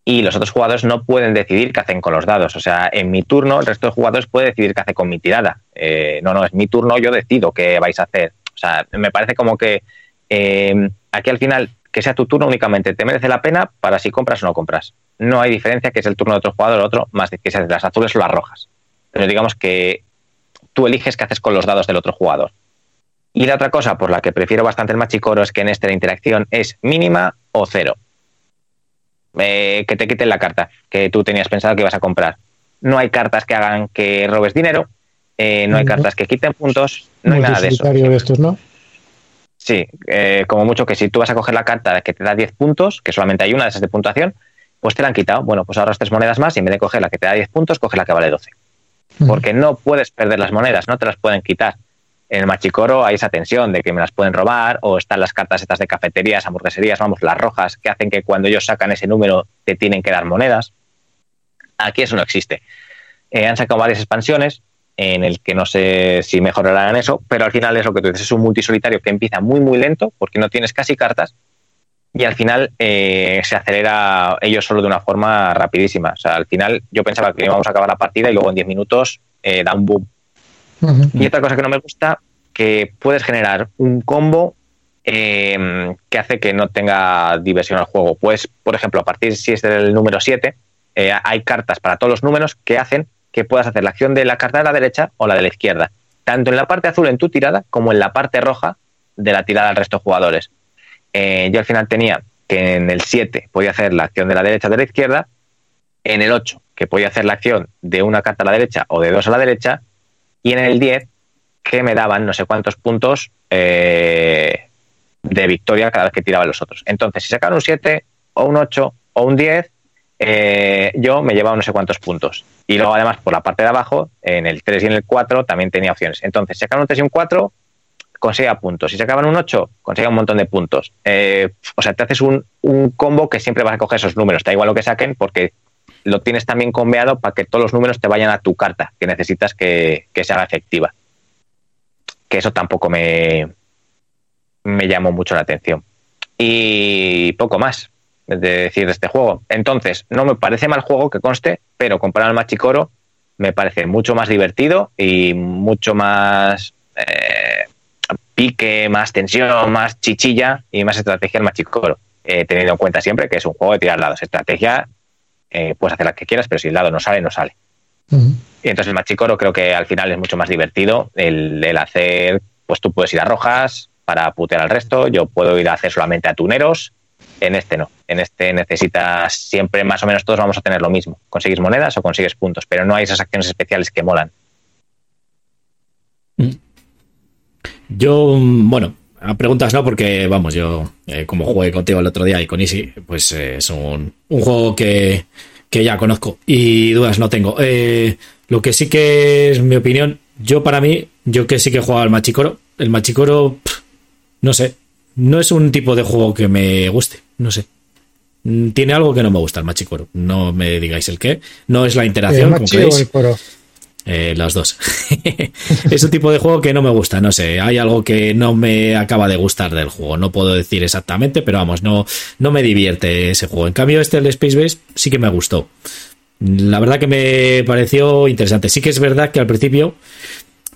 Y los otros jugadores no pueden decidir qué hacen con los dados. O sea, en mi turno, el resto de jugadores puede decidir qué hace con mi tirada. Eh, no, no, es mi turno, yo decido qué vais a hacer. O sea, me parece como que eh, aquí al final, que sea tu turno únicamente, te merece la pena para si compras o no compras. No hay diferencia que es el turno de otro jugador o otro, más de que sean las azules o las rojas. Pero digamos que tú eliges qué haces con los dados del otro jugador. Y la otra cosa por la que prefiero bastante el machicoro es que en este la interacción es mínima o cero. Eh, que te quiten la carta que tú tenías pensado que ibas a comprar. No hay cartas que hagan que robes dinero, eh, no hay cartas que quiten puntos, no hay nada de eso. De estos, ¿no? Sí, eh, como mucho que si tú vas a coger la carta que te da 10 puntos, que solamente hay una de esas de puntuación, pues te la han quitado. Bueno, pues ahorras tres monedas más y en vez de coger la que te da 10 puntos, coge la que vale 12 porque no puedes perder las monedas, no te las pueden quitar. En el machicoro hay esa tensión de que me las pueden robar o están las cartas estas de cafeterías, hamburgueserías, vamos, las rojas, que hacen que cuando ellos sacan ese número te tienen que dar monedas. Aquí eso no existe. Eh, han sacado varias expansiones en el que no sé si mejorarán eso, pero al final es lo que tú dices, es un multisolitario que empieza muy muy lento porque no tienes casi cartas y al final eh, se acelera ellos solo de una forma rapidísima. O sea, al final yo pensaba que íbamos a acabar la partida y luego en 10 minutos eh, da un boom. Y otra cosa que no me gusta, que puedes generar un combo em, que hace que no tenga diversión al juego. Pues, por ejemplo, a partir si es del número 7, eh, hay cartas para todos los números que hacen que puedas hacer la acción de la carta de la derecha o la de la izquierda. Tanto en la parte azul en tu tirada como en la parte roja de la tirada del resto de jugadores. Eh, yo al final tenía que en el 7 podía hacer la acción de la derecha de la izquierda, en el 8 que podía hacer la acción de una carta a la derecha o de dos a la derecha, y en el 10 que me daban no sé cuántos puntos eh, de victoria cada vez que tiraban los otros. Entonces, si sacaban un 7 o un 8 o un 10, eh, yo me llevaba no sé cuántos puntos. Y luego, además, por la parte de abajo, en el 3 y en el 4 también tenía opciones. Entonces, si sacaban un 3 y un 4, conseguía puntos. Si se acaban un 8, conseguía un montón de puntos. Eh, o sea, te haces un, combo que siempre vas a coger esos números. Da igual lo que saquen porque lo tienes también conveado para que todos los números te vayan a tu carta que necesitas que, que se haga efectiva. Que eso tampoco me, me llamó mucho la atención. Y poco más de decir de este juego. Entonces, no me parece mal juego que conste, pero comparado al Machicoro, me parece mucho más divertido y mucho más pique, más tensión, más chichilla y más estrategia el Machicoro. Eh, teniendo en cuenta siempre que es un juego de tirar lados. Estrategia, eh, puedes hacer la que quieras, pero si el lado no sale, no sale. Y entonces el Machicoro creo que al final es mucho más divertido el, el, hacer, pues tú puedes ir a rojas para putear al resto, yo puedo ir a hacer solamente a tuneros, en este no. En este necesitas siempre, más o menos todos vamos a tener lo mismo. Consigues monedas o consigues puntos, pero no hay esas acciones especiales que molan. Yo, bueno, a preguntas no, porque vamos, yo eh, como jugué contigo el otro día y con Easy, pues eh, es un, un juego que, que, ya conozco y dudas no tengo. Eh, lo que sí que es mi opinión, yo para mí, yo que sí que he jugado al Machicoro, el Machicoro, pff, no sé, no es un tipo de juego que me guste, no sé. Tiene algo que no me gusta el Machicoro, no me digáis el qué, no es la interacción. ¿El machi o el coro? Eh, los dos. (laughs) es un tipo de juego que no me gusta, no sé, hay algo que no me acaba de gustar del juego, no puedo decir exactamente, pero vamos, no, no me divierte ese juego. En cambio, este, el Space Base, sí que me gustó. La verdad que me pareció interesante. Sí que es verdad que al principio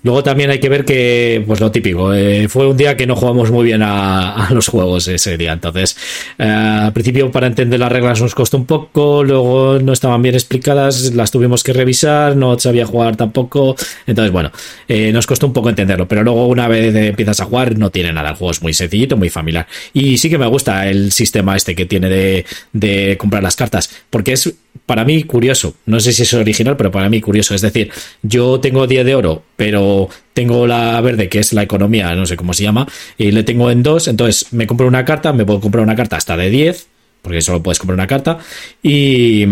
Luego también hay que ver que, pues lo típico, eh, fue un día que no jugamos muy bien (laughs) a, los juegos ese día. Entonces, eh, al principio para entender las reglas nos costó un poco, luego no estaban bien explicadas, las tuvimos que revisar, no sabía jugar tampoco. Entonces, bueno, eh, nos costó un poco entenderlo, pero luego una vez empiezas a jugar no tiene nada. El juego es muy sencillito, muy familiar. Y sí que me gusta el sistema este que tiene de comprar las cartas, porque es para mí curioso. No sé si es original, pero para mí curioso. Es decir, yo tengo 10 de oro, pero tengo la verde, que es la economía, no sé cómo se llama, y le tengo en dos, entonces me compro una carta, me puedo comprar una carta hasta de 10, porque solo puedes comprar una carta, y,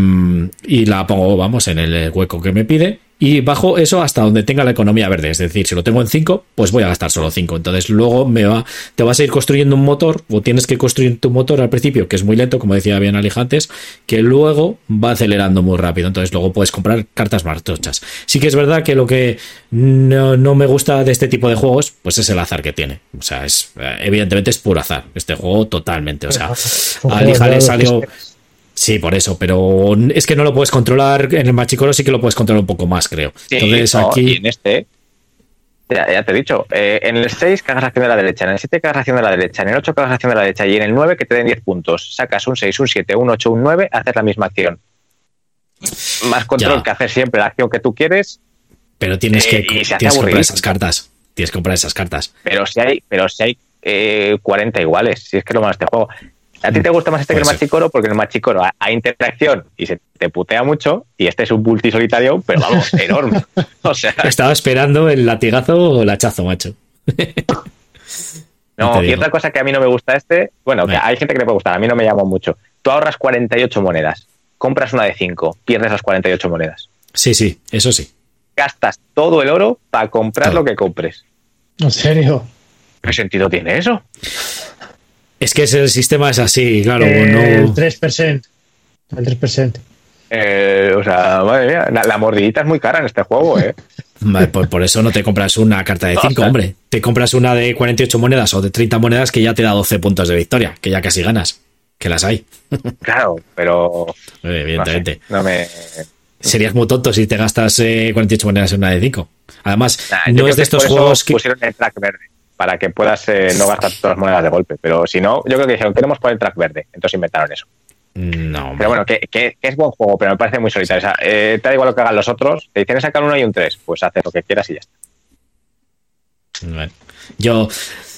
y la pongo, vamos, en el hueco que me pide, y bajo eso hasta donde tenga la economía verde. Es decir, si lo tengo en 5, pues voy a gastar solo 5. Entonces luego me va, te vas a ir construyendo un motor o tienes que construir tu motor al principio, que es muy lento, como decía bien Alija antes, que luego va acelerando muy rápido. Entonces luego puedes comprar cartas más tochas. Sí que es verdad que lo que no, no, me gusta de este tipo de juegos, pues es el azar que tiene. O sea, es evidentemente es puro azar. Este juego totalmente. O sea, a Alija le salió... Sí, por eso, pero es que no lo puedes controlar. En el Machicoro sí que lo puedes controlar un poco más, creo. Sí, Entonces no, aquí. y en este, ya, ya, te he dicho, eh, en el 6 cagas acción de la derecha, en el 7 cagas acción de la derecha, en el 8 cagas acción de la derecha y en el 9 que te den 10 puntos. Sacas un 6, un 7, un 8, un 9, haces la misma acción. Más control Ya. que hacer siempre la acción que tú quieres, Pero tienes que, Eh, tienes que comprar esas cartas. Tienes que comprar esas cartas. pero si hay, pero si hay eh, 40 iguales, si es que lo malo de este juego. A ti te gusta más este que el Puede ser. Machicoro porque en el Machicoro hay interacción y se te putea mucho y este es un multisolitario, pero vamos, (laughs) enorme. O sea, Estaba esperando el latigazo o el hachazo, macho. No, (laughs) y otra cosa que a mí no me gusta este, bueno, que hay gente que le puede gustar, a mí no me llama mucho. Tú ahorras 48 monedas, compras una de 5, pierdes las 48 monedas. Sí, sí, eso sí. Gastas todo el oro para comprar Todo. lo que compres. ¿En serio? ¿Qué sentido tiene eso? Es que ese- el sistema es así, claro. Eh, El no... 3%. El 3%. Eh, o sea, madre mía, la, la mordidita es muy cara en este juego, ¿eh? (laughs) Vale, Por, por eso no te compras una carta de 5, O sea- hombre. Te compras una de 48 monedas o de 30 monedas que ya te da 12 puntos de victoria, que ya casi ganas. Que las hay, (laughs) claro, pero eh, no, sé, evidentemente. no me... Serías muy tonto si te gastas eh, 48 monedas en una de 5. Además, Nah, no es de estos juegos que. pusieron el track verde para que puedas eh, no gastar todas las monedas de golpe. Pero si no, yo creo que dijeron, queremos poner el track verde. Entonces inventaron eso. No. Pero bueno, que, que- que es buen juego, pero me parece muy solitario. O sea, eh, te da igual lo que hagan los otros. Te dicen sacar uno y un 3, pues haces lo que quieras y ya está. Bueno, yo,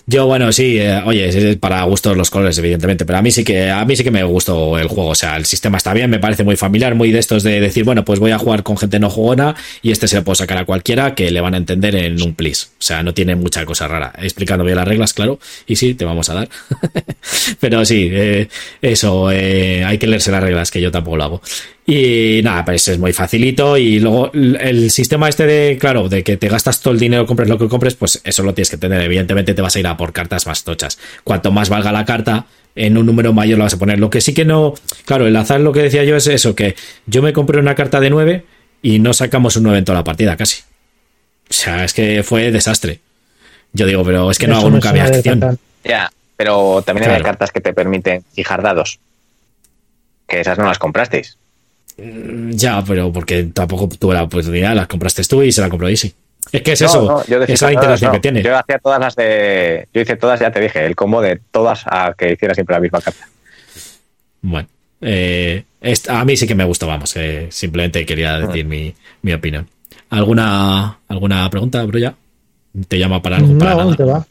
yo, bueno, sí, eh, oye, es- para gustos los colores, evidentemente, pero a mí sí que, a mí sí que me gustó el juego. O sea, el sistema está bien, me parece muy familiar, muy de estos de decir, bueno, pues voy a jugar con gente no jugona y este se lo puedo sacar a cualquiera que le van a entender en un plis. O sea, no tiene mucha cosa rara. Explicando bien las reglas, claro, y sí, te vamos a dar. (laughs) pero sí, eh, eso, eh, hay que leerse las reglas, que yo tampoco lo hago. Y nada, pues es muy facilito. Y luego el sistema este de, claro, de que te gastas todo el dinero, compres lo que compres, pues eso lo tienes que tener. Evidentemente te vas a ir a por cartas más tochas. Cuanto más valga la carta, en un número mayor lo vas a poner. Lo que sí que no, claro, el azar lo que decía yo es eso, que yo me compré una carta de 9 y no sacamos un 9 en toda la partida, casi. O sea, es que fue desastre. Yo digo, pero es que no Eso hago nunca mi acción. Ya, pero también hay Claro. cartas que te permiten fijar dados. Que esas no las comprasteis. Ya, pero porque tampoco tuve la oportunidad, las compraste tú y se la compró Easy. Es que es eso, esa es la interacción que tiene. Yo hacía todas las de. Yo hice todas, ya te dije, el combo de todas a que hiciera siempre la misma carta. Bueno, eh, a mí sí que me gustó, vamos. Eh, simplemente quería decir mi, mi, opinión. ¿Alguna, ¿Alguna pregunta, Bruya? ¿Te llama para algo? Para no, te va.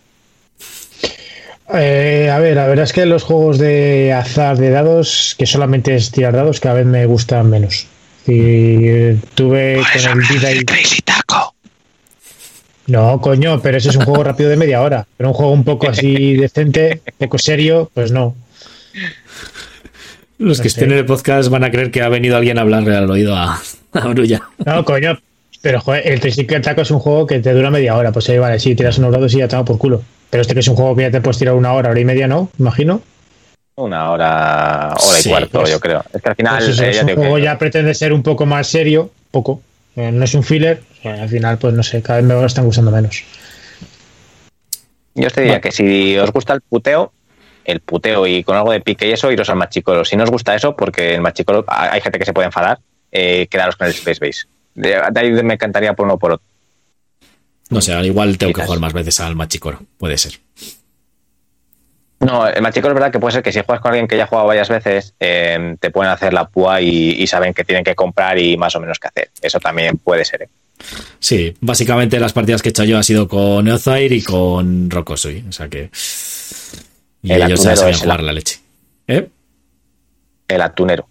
Eh, a ver, la verdad es que los juegos de azar de dados, que solamente es tirar dados, cada vez me gustan menos. Y tuve con el vida y... No, coño, pero ese es un juego (laughs) rápido de media hora. Pero un juego un poco así decente, poco serio, pues no. Los que estén en el podcast van a creer que ha venido alguien a hablarle al oído a, a Brulla. No, coño, pero joder, el Tricycle Taco es un juego que te dura media hora. Pues ahí vale, sí, tiras unos dados y ya te por culo. Pero este que es un juego que ya te puedes tirar una hora, hora y media, ¿no? Imagino. Una hora, hora y cuarto, pues, yo creo. Es que al final. Pues eh, un juego ya pretende ser un poco más serio, poco. Eh, no es un filler. al final, pues no sé, cada vez me están gustando menos. Yo te diría que si os gusta el puteo, el puteo y con algo de pique y eso, iros al machicoro. Si no os gusta eso, porque el machicoro hay gente que se puede enfadar, eh, quedaros con el Space Base. De, ahí me encantaría por uno por otro. No sé, al igual tengo que jugar más veces al machicoro, puede ser. No, el machicoro es verdad que puede ser que si juegas con alguien que ya ha jugado varias veces, eh, te pueden hacer la púa y, saben que tienen que comprar y más o menos qué hacer. Eso también puede ser. ¿eh? Sí, básicamente las partidas que he hecho yo ha sido con Neozair y con Rokosui. O sea que. Y el ellos ya saben jugar la leche. ¿Eh? El atunero.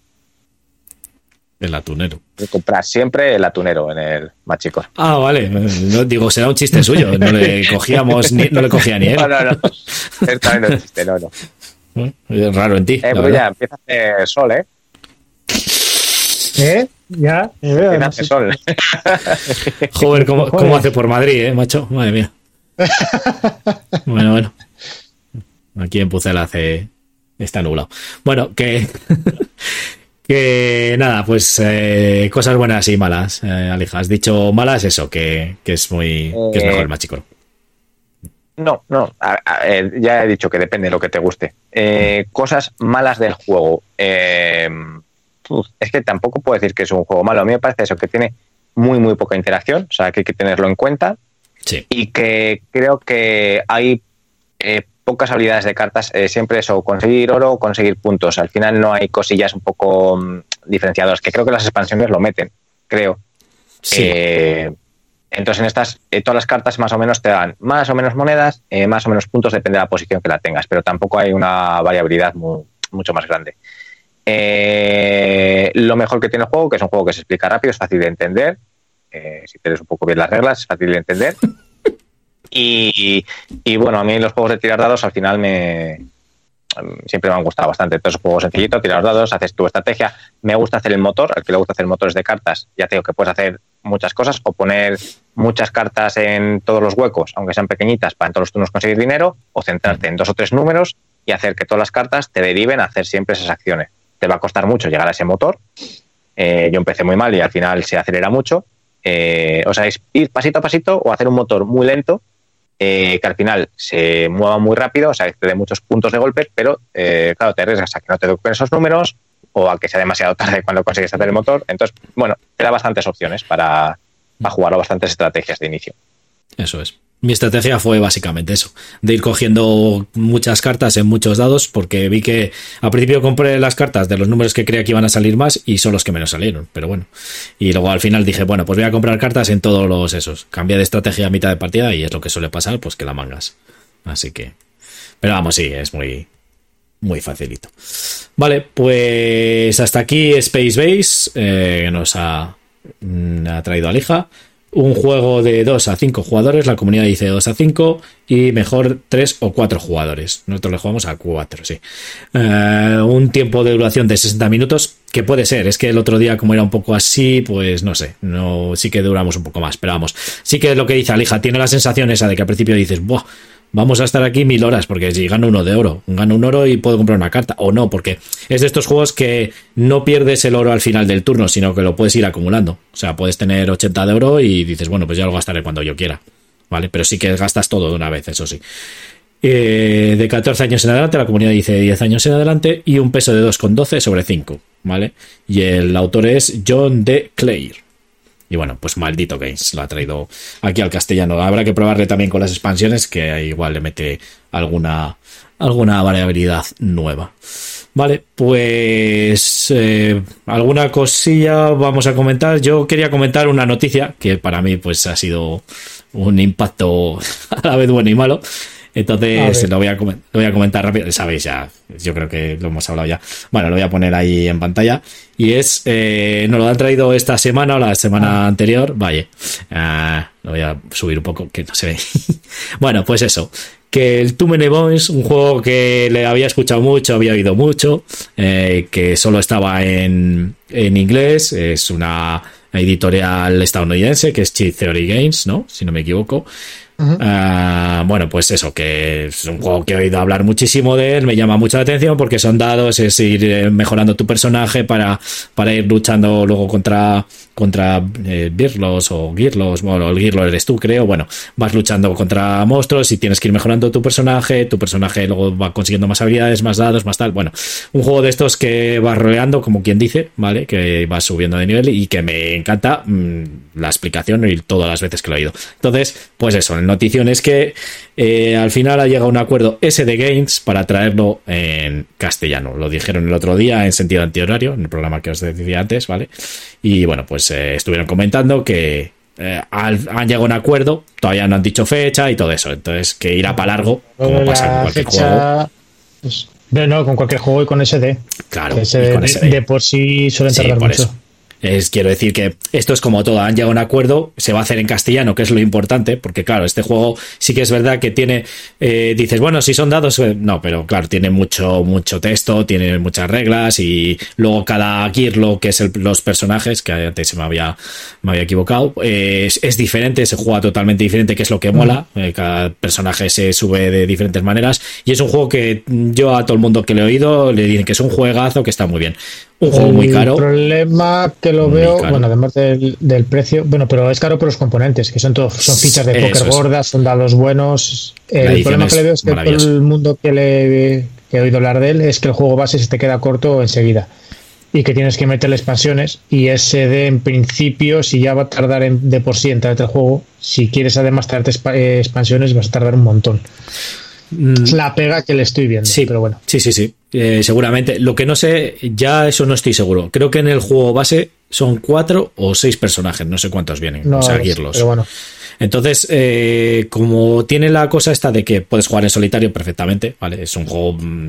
El atunero. comprar siempre el atunero en el machico. Ah, vale. No, digo, será un chiste suyo. No le cogíamos ni, no le cogía ni él. No, no, no. Es chiste, no, no. Es raro en ti. Eh, pues ya empieza a hacer sol, ¿eh? ¿Eh? Ya. Empieza a hacer sol. (laughs) (laughs) Joder, ¿cómo, ¿cómo, hace por Madrid, eh, macho? Madre mía. (laughs) Bueno, bueno. Aquí en Pucela hace. Está nublado. Bueno, que. Que nada, pues eh, cosas buenas y malas, eh, Alija. Has dicho malas, eso, que, es muy. que es mejor el más No, no, ya he dicho que depende de lo que te guste. Eh, cosas malas del juego. es que tampoco puedo decir que es un juego malo. A mí me parece eso, que tiene muy, muy poca interacción, o sea, que hay que tenerlo en cuenta. Sí. Y que creo que hay pocas habilidades de cartas, eh, siempre eso, conseguir oro o conseguir puntos. Al final no hay cosillas un poco mm, diferenciadoras, que creo que las expansiones lo meten, creo. Sí. Eh, entonces en estas, eh, todas las cartas más o menos te dan más o menos monedas, más o menos puntos, depende de la posición que la tengas, pero tampoco hay una variabilidad mucho más grande. lo mejor que tiene el juego, que es un juego que se explica rápido, es fácil de entender. si tienes un poco bien las reglas, es fácil de entender. (laughs) Y, bueno, a mí los juegos de tirar dados al final me siempre me han gustado bastante. Entonces, juego sencillito, tirar dados, haces tu estrategia. Me gusta hacer el motor, al que le gusta hacer motores de cartas, ya te que puedes hacer muchas cosas o poner muchas cartas en todos los huecos, aunque sean pequeñitas, para en todos los turnos conseguir dinero, o centrarte en dos o tres números y hacer que todas las cartas te deriven a hacer siempre esas acciones. Te va a costar mucho llegar a ese motor. Eh, yo empecé muy mal y al final se acelera mucho. Eh, o sea, es ir pasito a pasito o hacer un motor muy lento eh, que al final se mueva muy rápido, o sea, que te dé muchos puntos de golpe, pero eh, claro, te arriesgas a que no te toquen esos números o a que sea demasiado (laughs) tarde cuando consigues hacer el motor. Entonces, bueno, te da bastantes opciones para, para jugar o bastantes estrategias de inicio. Eso es. Mi estrategia fue básicamente eso, de ir cogiendo muchas cartas en muchos dados, porque vi que al principio compré las cartas de los números que creía que iban a salir más y son los que menos salieron, pero bueno. Y luego al final dije, bueno, pues voy a comprar cartas en todos los esos. Cambié de estrategia a mitad de partida y es lo que suele pasar, pues que la mangas. Así que... Pero vamos, sí, es muy, muy facilito. Vale, pues hasta aquí Space Base, eh, nos ha, mm, ha traído Alija un juego de 2 a 5 jugadores, la comunidad dice 2 a 5 y mejor 3 o 4 jugadores. Nosotros le jugamos a 4, sí. Eh, un tiempo de duración de 60 minutos, que puede ser, es que el otro día como era un poco así, pues no sé, no sí que duramos un poco más, pero vamos, sí que es lo que dice Alija, tiene la sensación esa de que al principio dices, Buah, vamos a estar aquí mil horas, porque si gano uno de oro, gano un oro y puedo comprar una carta, o no, porque es de estos juegos que no pierdes el oro al final del turno, sino que lo puedes ir acumulando. O sea, puedes tener 80 de oro y dices, bueno, pues ya lo gastaré cuando yo quiera, ¿vale? Pero sí que gastas todo de una vez, eso sí. Eh, de 14 años en adelante, la comunidad dice 10 años en adelante y un peso de 2,12 sobre 5, ¿vale? Y el autor es John D. Clare. Y bueno, pues maldito Games lo ha traído aquí al castellano. Habrá que probarle también con las expansiones, que igual le mete alguna, alguna variabilidad nueva. Vale, pues eh, alguna cosilla vamos a comentar. Yo quería comentar una noticia que para mí pues ha sido un impacto (laughs) a la vez bueno y malo. Entonces lo voy, a, lo voy a comentar rápido. Sabéis ya, yo creo que lo hemos hablado ya. Bueno, lo voy a poner ahí en pantalla. Y es, eh, nos lo han traído esta semana o la semana ah. anterior. Vaya, ah, lo voy a subir un poco, que no se ve. (laughs) bueno, pues eso. Que el Too Many Bones, un juego que le había escuchado mucho, había oído mucho, eh, que solo estaba en, en inglés. Es una editorial estadounidense que es Cheat Theory Games, ¿no? Si no me equivoco. Ah, bueno, pues eso, que es un juego que he oído hablar muchísimo de él, me llama mucho la atención porque son dados, es ir eh, mejorando tu personaje para, para ir luchando luego contra, contra eh, Birlos o Girlos, bueno, el Girlo eres tú, creo, bueno, vas luchando contra monstruos y tienes que ir mejorando tu personaje, tu personaje luego va consiguiendo más habilidades, más dados, más tal, bueno, un juego de estos que vas roleando, como quien dice, ¿vale? Que vas subiendo de nivel y que me encanta mm, la explicación y todas las veces que lo he oído. Entonces, pues eso, notición es que eh, al final ha llegado un acuerdo SD Games para traerlo en castellano. Lo dijeron el otro día en sentido antihorario, en el programa que os decía antes, ¿vale? Y bueno, pues eh, estuvieron comentando que eh, han llegado a un acuerdo, todavía no han dicho fecha y todo eso. Entonces, que irá para largo, como pasa con cualquier juego. Pues, no, con cualquier juego y con SD. Claro, De, por sí suelen tardar mucho. Es, quiero decir que esto es como todo, han llegado a un acuerdo, se va a hacer en castellano, que es lo importante, porque claro, este juego sí que es verdad que tiene, eh, dices, bueno, si son dados, eh, no, pero claro, tiene mucho, mucho texto, tiene muchas reglas y luego cada Gearlo, que es los personajes, que antes se me había, me había equivocado, es, diferente, se juega totalmente diferente, que es lo que mola, eh, cada personaje se sube de diferentes maneras y es un juego que yo a todo el mundo que le he oído le dicen que es un juegazo, que está muy bien. Un juego muy caro. El problema que lo veo, bueno, además del, precio, bueno, pero es caro por los componentes, que son todos, son fichas de póker gordas, son dados buenos. El problema que le veo es que todo el mundo que le he oído hablar de él es que el juego base se te queda corto enseguida y que tienes que meterle expansiones y ese de en principio si ya va a tardar de por sí en traerte el juego si quieres además traerte eh, expansiones vas a tardar un montón es mm. la pega que le estoy viendo. Sí, pero bueno. Sí, sí, sí. Eh, seguramente. Lo que no sé, ya eso no estoy seguro. Creo que en el juego base son cuatro o seis personajes, no sé cuántos vienen. No, o sea, Pero bueno. Entonces, eh, como tiene la cosa esta de que puedes jugar en solitario perfectamente, ¿vale? Es un juego. Mm,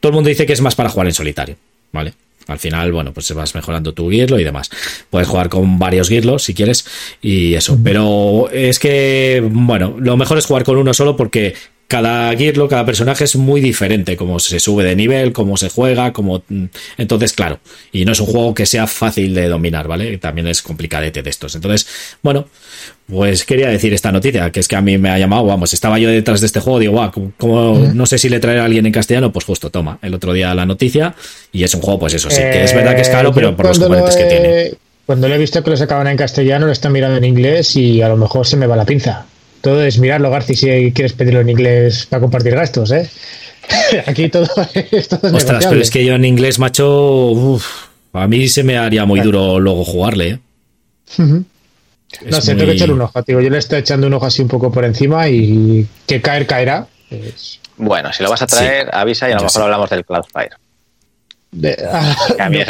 todo el mundo dice que es más para jugar en solitario, ¿vale? Al final, bueno, pues vas mejorando tu guirlo y demás. Puedes jugar con varios guirlos si quieres y eso. Pero es que, bueno, lo mejor es jugar con uno solo porque cada Gearlo, cada personaje es muy diferente, como se sube de nivel, cómo se juega, como entonces, claro, y no es un juego que sea fácil de dominar, ¿vale? También es complicadete de estos. Entonces, bueno, pues quería decir esta noticia, que es que a mí me ha llamado, vamos, estaba yo detrás de este juego, digo, guau, como, no sé si le traerá a alguien en castellano, pues justo, toma, el otro día la noticia, y es un juego, pues eso, sí, que es verdad que es caro, eh, pero por los componentes que tiene. Cuando lo he visto que lo sacaban en castellano, lo están mirando en inglés y a lo mejor se me va la pinza. Todo es mirarlo, Garci, si quieres pedirlo en inglés para compartir gastos, ¿eh? (laughs) Aquí todo, es Ostras, pero es que yo en inglés, macho, a mí se me haría muy duro luego jugarle, ¿eh? No sé, tengo que echar un ojo, tío. Yo le estoy echando un ojo así un poco por encima y que caer caerá. Bueno, si lo vas a traer, avisa y a lo mejor hablamos del Cloudfire. Ah, (laughs) a, mí es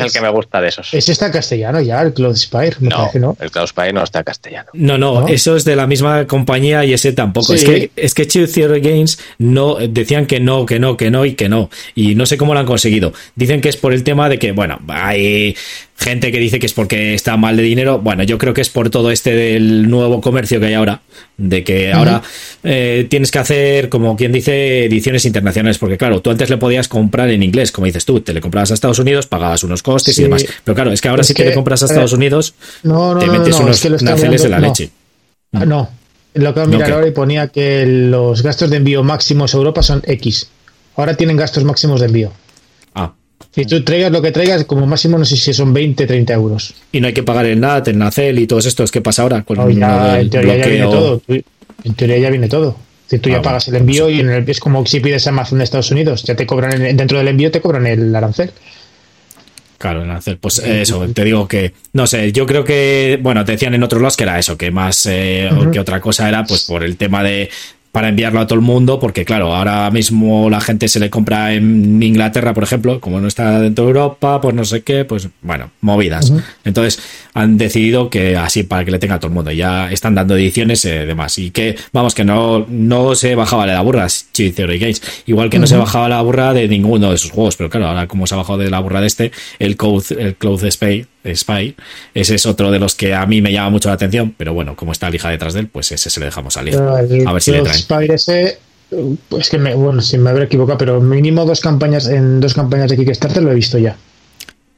el que, me gusta de esos. ¿Es está castellano ya, el Cloud Spire? No, no, el Cloud Spire no está castellano. No, no, eso es de la misma compañía y ese tampoco. Es que, es que Theory Games no, decían que no, que no, que no y que no. Y no sé cómo lo han conseguido. Dicen que es por el tema de que, bueno, hay gente que dice que es porque está mal de dinero. Bueno, yo creo que es por todo este del nuevo comercio que hay ahora, de que ahora eh, tienes que hacer, como quien dice, ediciones internacionales, porque claro, tú antes le podías comprar en inglés, como dices tú, te le comprabas a Estados Unidos, pagabas unos costes y demás. Pero claro, es que ahora si te le compras a Estados Unidos, te metes unos naceles de la leche. Ah, no, lo que mirar ahora y ponía que los gastos de envío máximos a Europa son X. Ahora tienen gastos máximos de envío. Si tú traigas lo que traigas, como máximo no sé si son 20, 30 euros. Y no hay que pagar el NAT, el NACEL y todos estos. ¿Qué pasa ahora? Con en teoría ya viene todo. En teoría ya viene todo. Si tú ya ah, pagas el envío y en el, es como si pides Amazon de Estados Unidos, ya te cobran dentro del envío te cobran el arancel. Claro, en hacer, pues eso, te digo que, no sé, yo creo que, bueno, te decían en otros lados que era eso, que más eh, que otra cosa era pues por el tema de para enviarlo a todo el mundo, porque claro, ahora mismo la gente se le compra en Inglaterra, por ejemplo, como no está dentro de Europa, pues no sé qué, pues bueno, movidas. Entonces han decidido que así para que le tenga a todo el mundo. Ya están dando ediciones y eh, demás. Y que, vamos, que no, no se bajaba de la burra Theory Games. Igual que no se bajaba la burra de ninguno de sus juegos, pero claro, ahora como se ha bajado de la burra de este, el Code, el Cloud Spy, Spy, ese es otro de los que a mí me llama mucho la atención, pero bueno, como está lija detrás de él, pues ese se le dejamos salir. A ver si le traen. Spy ese, pues que me, bueno, si me habré equivocado, pero mínimo dos campañas, en dos campañas de Kickstarter lo he visto ya.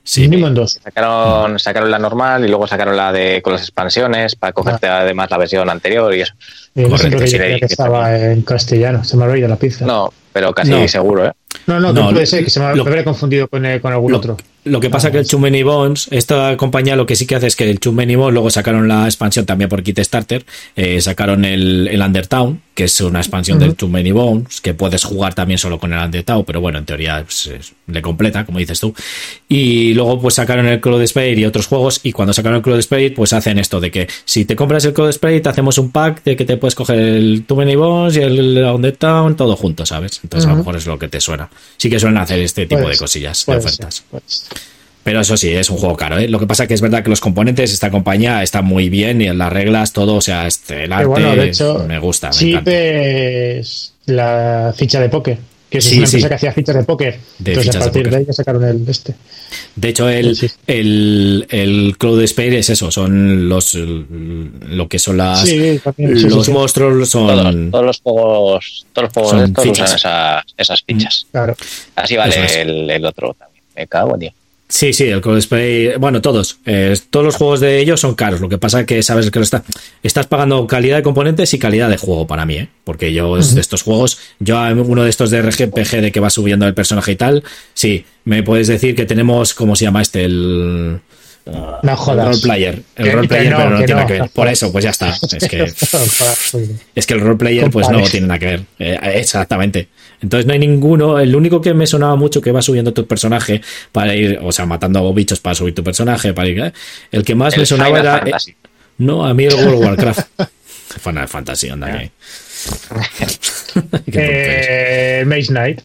Sí, mínimo en dos. Sacaron, sacaron la normal y luego sacaron la de con las expansiones para cogerte ah. además la versión anterior y eso. Eh, no sé que, que estaba en castellano, se me ha oído la pizza. No, pero casi seguro, ¿eh? No, no, no puede ser, que se me, habría confundido con, con algún otro. Lo que pasa que el Too Many Bones, esta compañía lo que sí que hace es que el Too Many Bones, luego sacaron la expansión también por Kickstarter, eh, sacaron el, el Undertown, que es una expansión del Too Many Bones, que puedes jugar también solo con el Undertown, pero bueno, en teoría pues, le completa, como dices tú. Y luego pues sacaron el Cloud Spade y otros juegos, y cuando sacaron el Cloud Spade, pues hacen esto de que si te compras el Cloud Spade, te hacemos un pack de que te puedes coger el Too Many Bones y el Undertown, todo junto, ¿sabes? Entonces a lo mejor es lo que te suena. Sí que suelen hacer este tipo de cosillas, de ofertas. Pero eso sí, es un juego caro. ¿eh? Lo que pasa que es verdad que los componentes, esta compañía está muy bien y en las reglas, todo, o sea, este, el arte me gusta. Me es la ficha de póker, que es una empresa que hacía fichas de póker. Entonces a partir de, ahí ya sacaron el este. De hecho, el, el, el Cloud Spade es eso, son los lo que son las los monstruos son todos, los juegos todos los juegos de estos usan esas, esas fichas. Claro. Así vale el, el, otro también. Me cago, tío. Sí, sí, el Spray, bueno, todos, eh, todos los juegos de ellos son caros. Lo que pasa es que sabes que lo está, estás pagando calidad de componentes y calidad de juego para mí, ¿eh? porque yo de estos juegos, yo uno de estos de RGPG de que va subiendo el personaje y tal, sí, me puedes decir que tenemos, ¿cómo se llama este? El no jodas. El roleplayer. El roleplayer, pero no tiene nada que ver. Por eso, pues ya está. Es que, (laughs) es que el roleplayer, pues no tiene nada que ver. Eh, exactamente. Entonces no hay ninguno. El único que me sonaba mucho que va subiendo tu personaje para ir, o sea, matando a bichos para subir tu personaje. Para ir, ¿eh? El que más me sonaba era. Eh, no, a mí el World of (laughs) Warcraft. Final Fantasy, anda que. (laughs) eh, Maze Knight.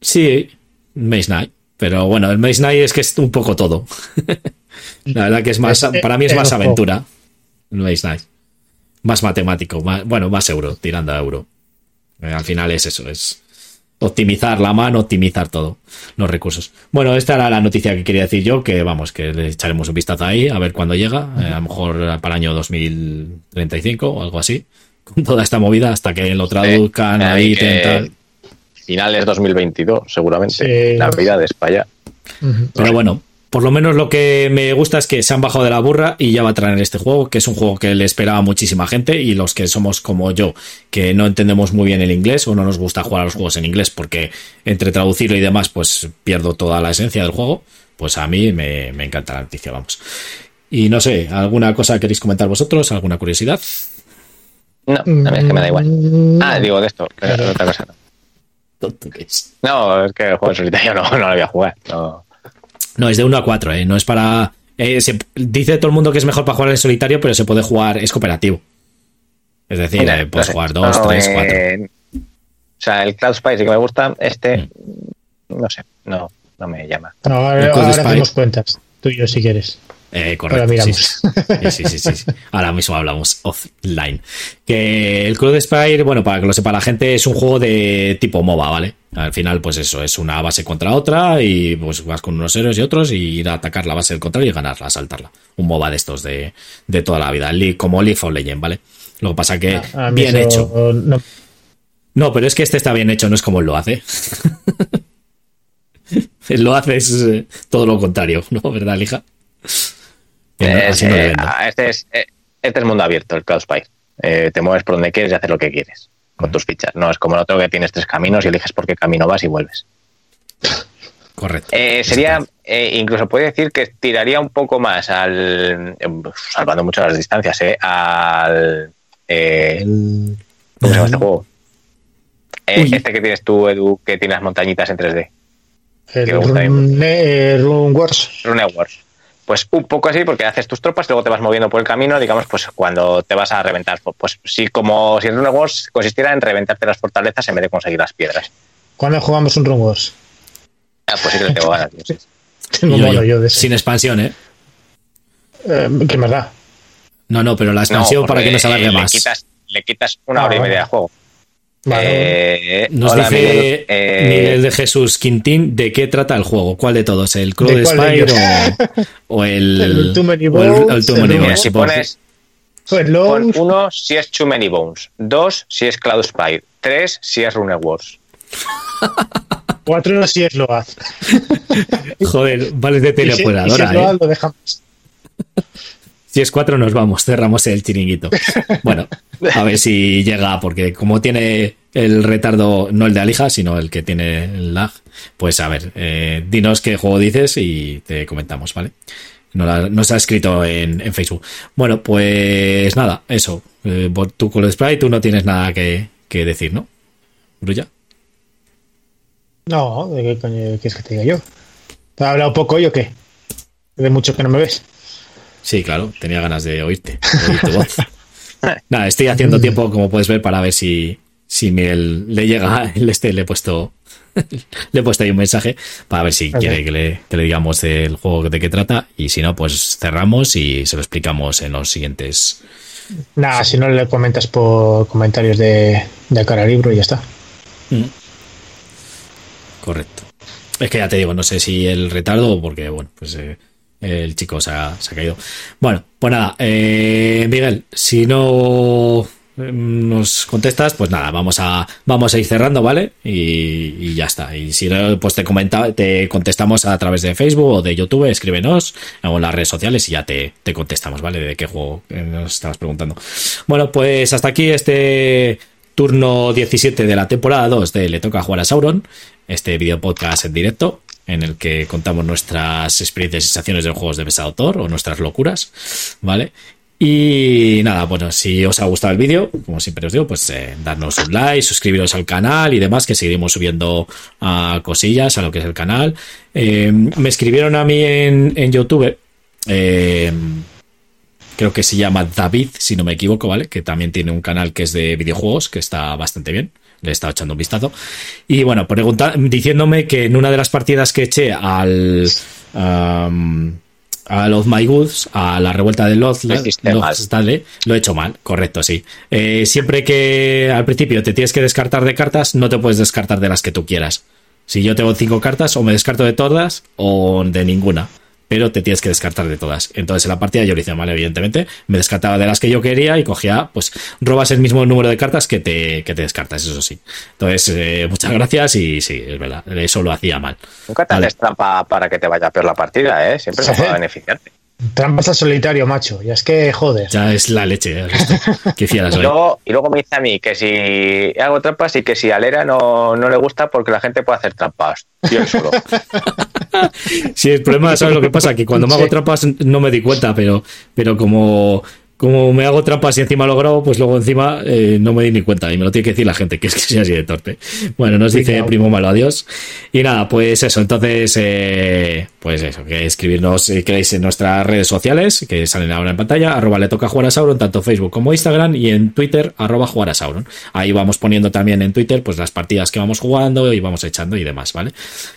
Sí, Maze Knight. Pero bueno, el Maze Knight es que es un poco todo. (laughs) La verdad que es más, para mí es más aventura. El Maze Knight. Más matemático, bueno, más euro, tirando a euro. Eh, al final es eso, es optimizar la mano, optimizar todo, los recursos. Bueno, esta era la noticia que quería decir yo, que vamos, que le echaremos un vistazo ahí, a ver cuándo llega, eh, a lo mejor para el año 2035 o algo así, con toda esta movida hasta que lo traduzcan ahí, finales 2022, seguramente. la vida de España. Pero bueno, por lo menos lo que me gusta es que se han bajado de la burra y ya va a traer este juego, que es un juego que le esperaba muchísima gente y los que somos como yo, que no entendemos muy bien el inglés o no nos gusta jugar a los juegos en inglés porque entre traducirlo y demás pues pierdo toda la esencia del juego, pues a mí me, encanta la noticia, vamos. Y no sé, ¿alguna cosa queréis comentar vosotros? ¿Alguna curiosidad? No, a mí es que me da igual. Ah, digo de esto, pero otra cosa no. No, es que el juego en solitario no, no lo voy a jugar. No. es de 1 a 4, ¿eh? No es para. Eh, dice todo el mundo que es mejor para jugar en solitario, pero se puede jugar, es cooperativo. Es decir, eh, puedes jugar 2, 3, 4. O sea, el Cloud Spy sí que me gusta. Este, mm. no sé, no, no me llama. No, ahora, ahora hacemos cuentas, tú y yo si quieres. Eh, correcto. Sí, sí, sí, Ahora mismo hablamos offline. Que el Cloud Spire, bueno, para que lo sepa la gente, es un juego de tipo MOBA, ¿vale? Al final, pues eso, es una base contra otra y pues vas con unos héroes y otros y ir a atacar la base del contrario y ganarla, saltarla. Un MOBA de estos de, de toda la vida, como Leaf of Legend, ¿vale? Lo que pasa que bien hecho. No. no. pero es que este está bien hecho, no es como él lo hace. (laughs) él lo hace es eh, todo lo contrario, (laughs) ¿no? ¿Verdad, Lija? Eh, eh, este, es, eh, este es mundo abierto, el Cloud Spy. te mueves por donde quieres y haces lo que quieres con tus fichas. No es como el otro que tienes tres caminos y eliges por qué camino vas y vuelves. Correcto. sería, incluso puede decir que tiraría un poco más al, salvando mucho las distancias, al... ¿Cómo se llama este juego? este que tienes tú, Edu, que tiene las montañitas en 3D. El. Rune, Rune Wars. Rune Wars. Pues un poco así, porque haces tus tropas y luego te vas moviendo por el camino, digamos, pues cuando te vas a reventar. Pues sí, como si el Rune Wars consistiera en reventarte las fortalezas en vez de conseguir las piedras. ¿Cuándo jugamos un Rune Wars? Ah, pues sí que le tengo ganas. (laughs) Tengo Yo- mono yo, yo de eso. sin expansión, ¿eh? Eh, ¿Qué más da? No, no, pero la expansión No, para que no se alargue le más. Quitas, le quitas una Ah, hora y bueno. media de juego. Vale. Eh, Nos hola, dice Miguel. Eh, Miguel de Jesús Quintín de qué trata el juego. ¿Cuál de todos? ¿El Cruel ¿De Spire o, o el, (laughs) El Too Many Bones, el Too el Many Bones, si supongo. pones Pues pon uno si es Too Many Bones, dos si es Cloud Spire, tres si es Rune Wars. (laughs) cuatro si es Load. Joder, vale de Y si- si teleoperadora, ¿eh? lo dejamos. Si es cuatro nos vamos, cerramos el chiringuito. (laughs) Bueno, a ver si llega, porque como tiene el retardo, no el de Alija, sino el que tiene el lag, pues a ver, eh, dinos qué juego dices y te comentamos, ¿vale? Nos, la- nos ha escrito en, en Facebook. Bueno, pues nada, eso. Eh, tú con el Sprite tú no tienes nada que, que decir, ¿no? Brulla. No, ¿de qué coño quieres que te diga yo? ¿Te ha hablado poco hoy o qué? De mucho que no me ves. Sí, claro, tenía ganas de oírte, de oír tu voz. (laughs) Nada, estoy haciendo tiempo, como puedes ver, para ver si, si Miguel le llega (laughs) el este, le he puesto (laughs) le he puesto ahí un mensaje para ver si quiere que le, que le digamos del juego de qué trata y si no, pues cerramos y se lo explicamos en los siguientes. Nada, si no le comentas por comentarios de, de cara al libro y ya está. Correcto. Es que ya te digo, no sé si el retardo o porque, bueno, pues eh, el chico se ha, caído. Bueno, pues nada, eh, Miguel, si no eh, nos contestas, pues nada, vamos a, vamos a ir cerrando, ¿vale? Y, ya está. Y si no, pues te comenta, te contestamos a través de Facebook o de YouTube, escríbenos o las redes sociales y ya te, te contestamos, ¿vale? De qué juego eh, nos estabas preguntando. Bueno, pues hasta aquí este turno 17 de la temporada 2 de Le Toca Jugar a Sauron, este video podcast en directo en el que contamos nuestras experiencias y sensaciones de juegos de mesa de autor o nuestras locuras, ¿vale? Y nada, bueno, si os ha gustado el vídeo, como siempre os digo, pues eh, darnos un like, suscribiros al canal y demás, que seguiremos subiendo ah, cosillas a lo que es el canal. Eh, me escribieron a mí en, YouTube, eh, creo que se llama David, si no me equivoco, ¿vale? Que también tiene un canal que es de videojuegos, que está bastante bien. Le he estado echando un vistazo. Y bueno, pregunta, diciéndome que en una de las partidas que eché al. um, a Love My Goods, a la revuelta de Loth, Lo hiciste mal. lo he hecho mal, correcto, sí. Eh, siempre que al principio te tienes que descartar de cartas, no te puedes descartar de las que tú quieras. Si yo tengo cinco cartas, o me descarto de todas o de ninguna. Pero te tienes que descartar de todas. Entonces en la partida yo lo hice mal, evidentemente. Me descartaba de las que yo quería y cogía, pues, robas el mismo número de cartas que te, que te descartas, eso sí. Entonces, eh, muchas gracias y sí, es verdad, eso lo hacía mal. Nunca te Vale. haces trampa para que te vaya peor la partida, ¿eh? Siempre se (laughs) puede beneficiarte. Trampas al solitario, macho. Ya es que, joder. Ya es la leche, (laughs) Y luego, y luego me dice a mí que si hago trampas y que si a Lera no, no le gusta porque la gente puede hacer trampas. Yo él solo. (laughs) Sí, el problema, ¿sabes lo que pasa? Que cuando me hago Sí. trampas no me di cuenta, pero, pero como, como me hago trampas y encima lo grabo, pues luego encima eh, no me di ni cuenta y me lo tiene que decir la gente, que es que soy así de torpe. Bueno, nos dice claro. primo malo adiós. Y nada, pues eso, entonces, eh, pues eso, que escribirnos si queréis en nuestras redes sociales, que salen ahora en pantalla, arroba le toca jugar a Sauron, tanto Facebook como Instagram, y en Twitter, arroba jugar a Sauron. Ahí vamos poniendo también en Twitter, pues las partidas que vamos jugando y vamos echando y demás, ¿vale?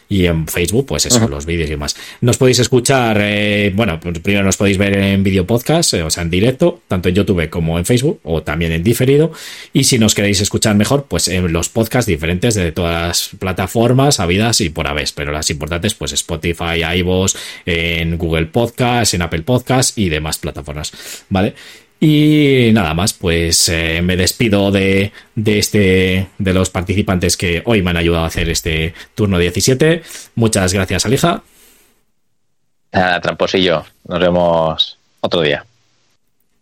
Y en Facebook, pues eso, los vídeos y demás. Nos podéis escuchar, eh, bueno, pues primero nos podéis ver en vídeo podcast, eh, o sea, en directo, tanto en YouTube como en Facebook, o también en diferido. Y si nos queréis escuchar mejor, pues en los podcasts diferentes de todas las plataformas, habidas y por haber, pero las importantes, pues Spotify, iVoox, en Google Podcast, en Apple Podcast y demás plataformas, ¿vale? Y nada más, pues eh, me despido de, de este de los participantes que hoy me han ayudado a hacer este turno 17. Muchas gracias, Alija. Nada, tramposillo. Nos vemos otro día.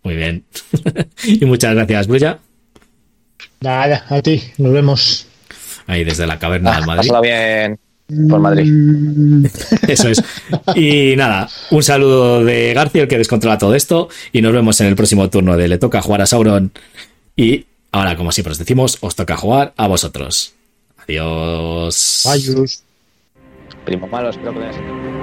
Muy bien. (laughs) y muchas gracias, Brulla. Nada, a ti. Nos vemos. Ahí desde la caverna del Madrid. Pásalo bien por Madrid. (laughs) Eso es. Y nada, un saludo de García, el que descontrola todo esto. Y nos vemos en el próximo turno de Le toca jugar a Sauron. Y ahora, como siempre os decimos, os toca jugar a vosotros. Adiós. Adiós. Primo malo, espero que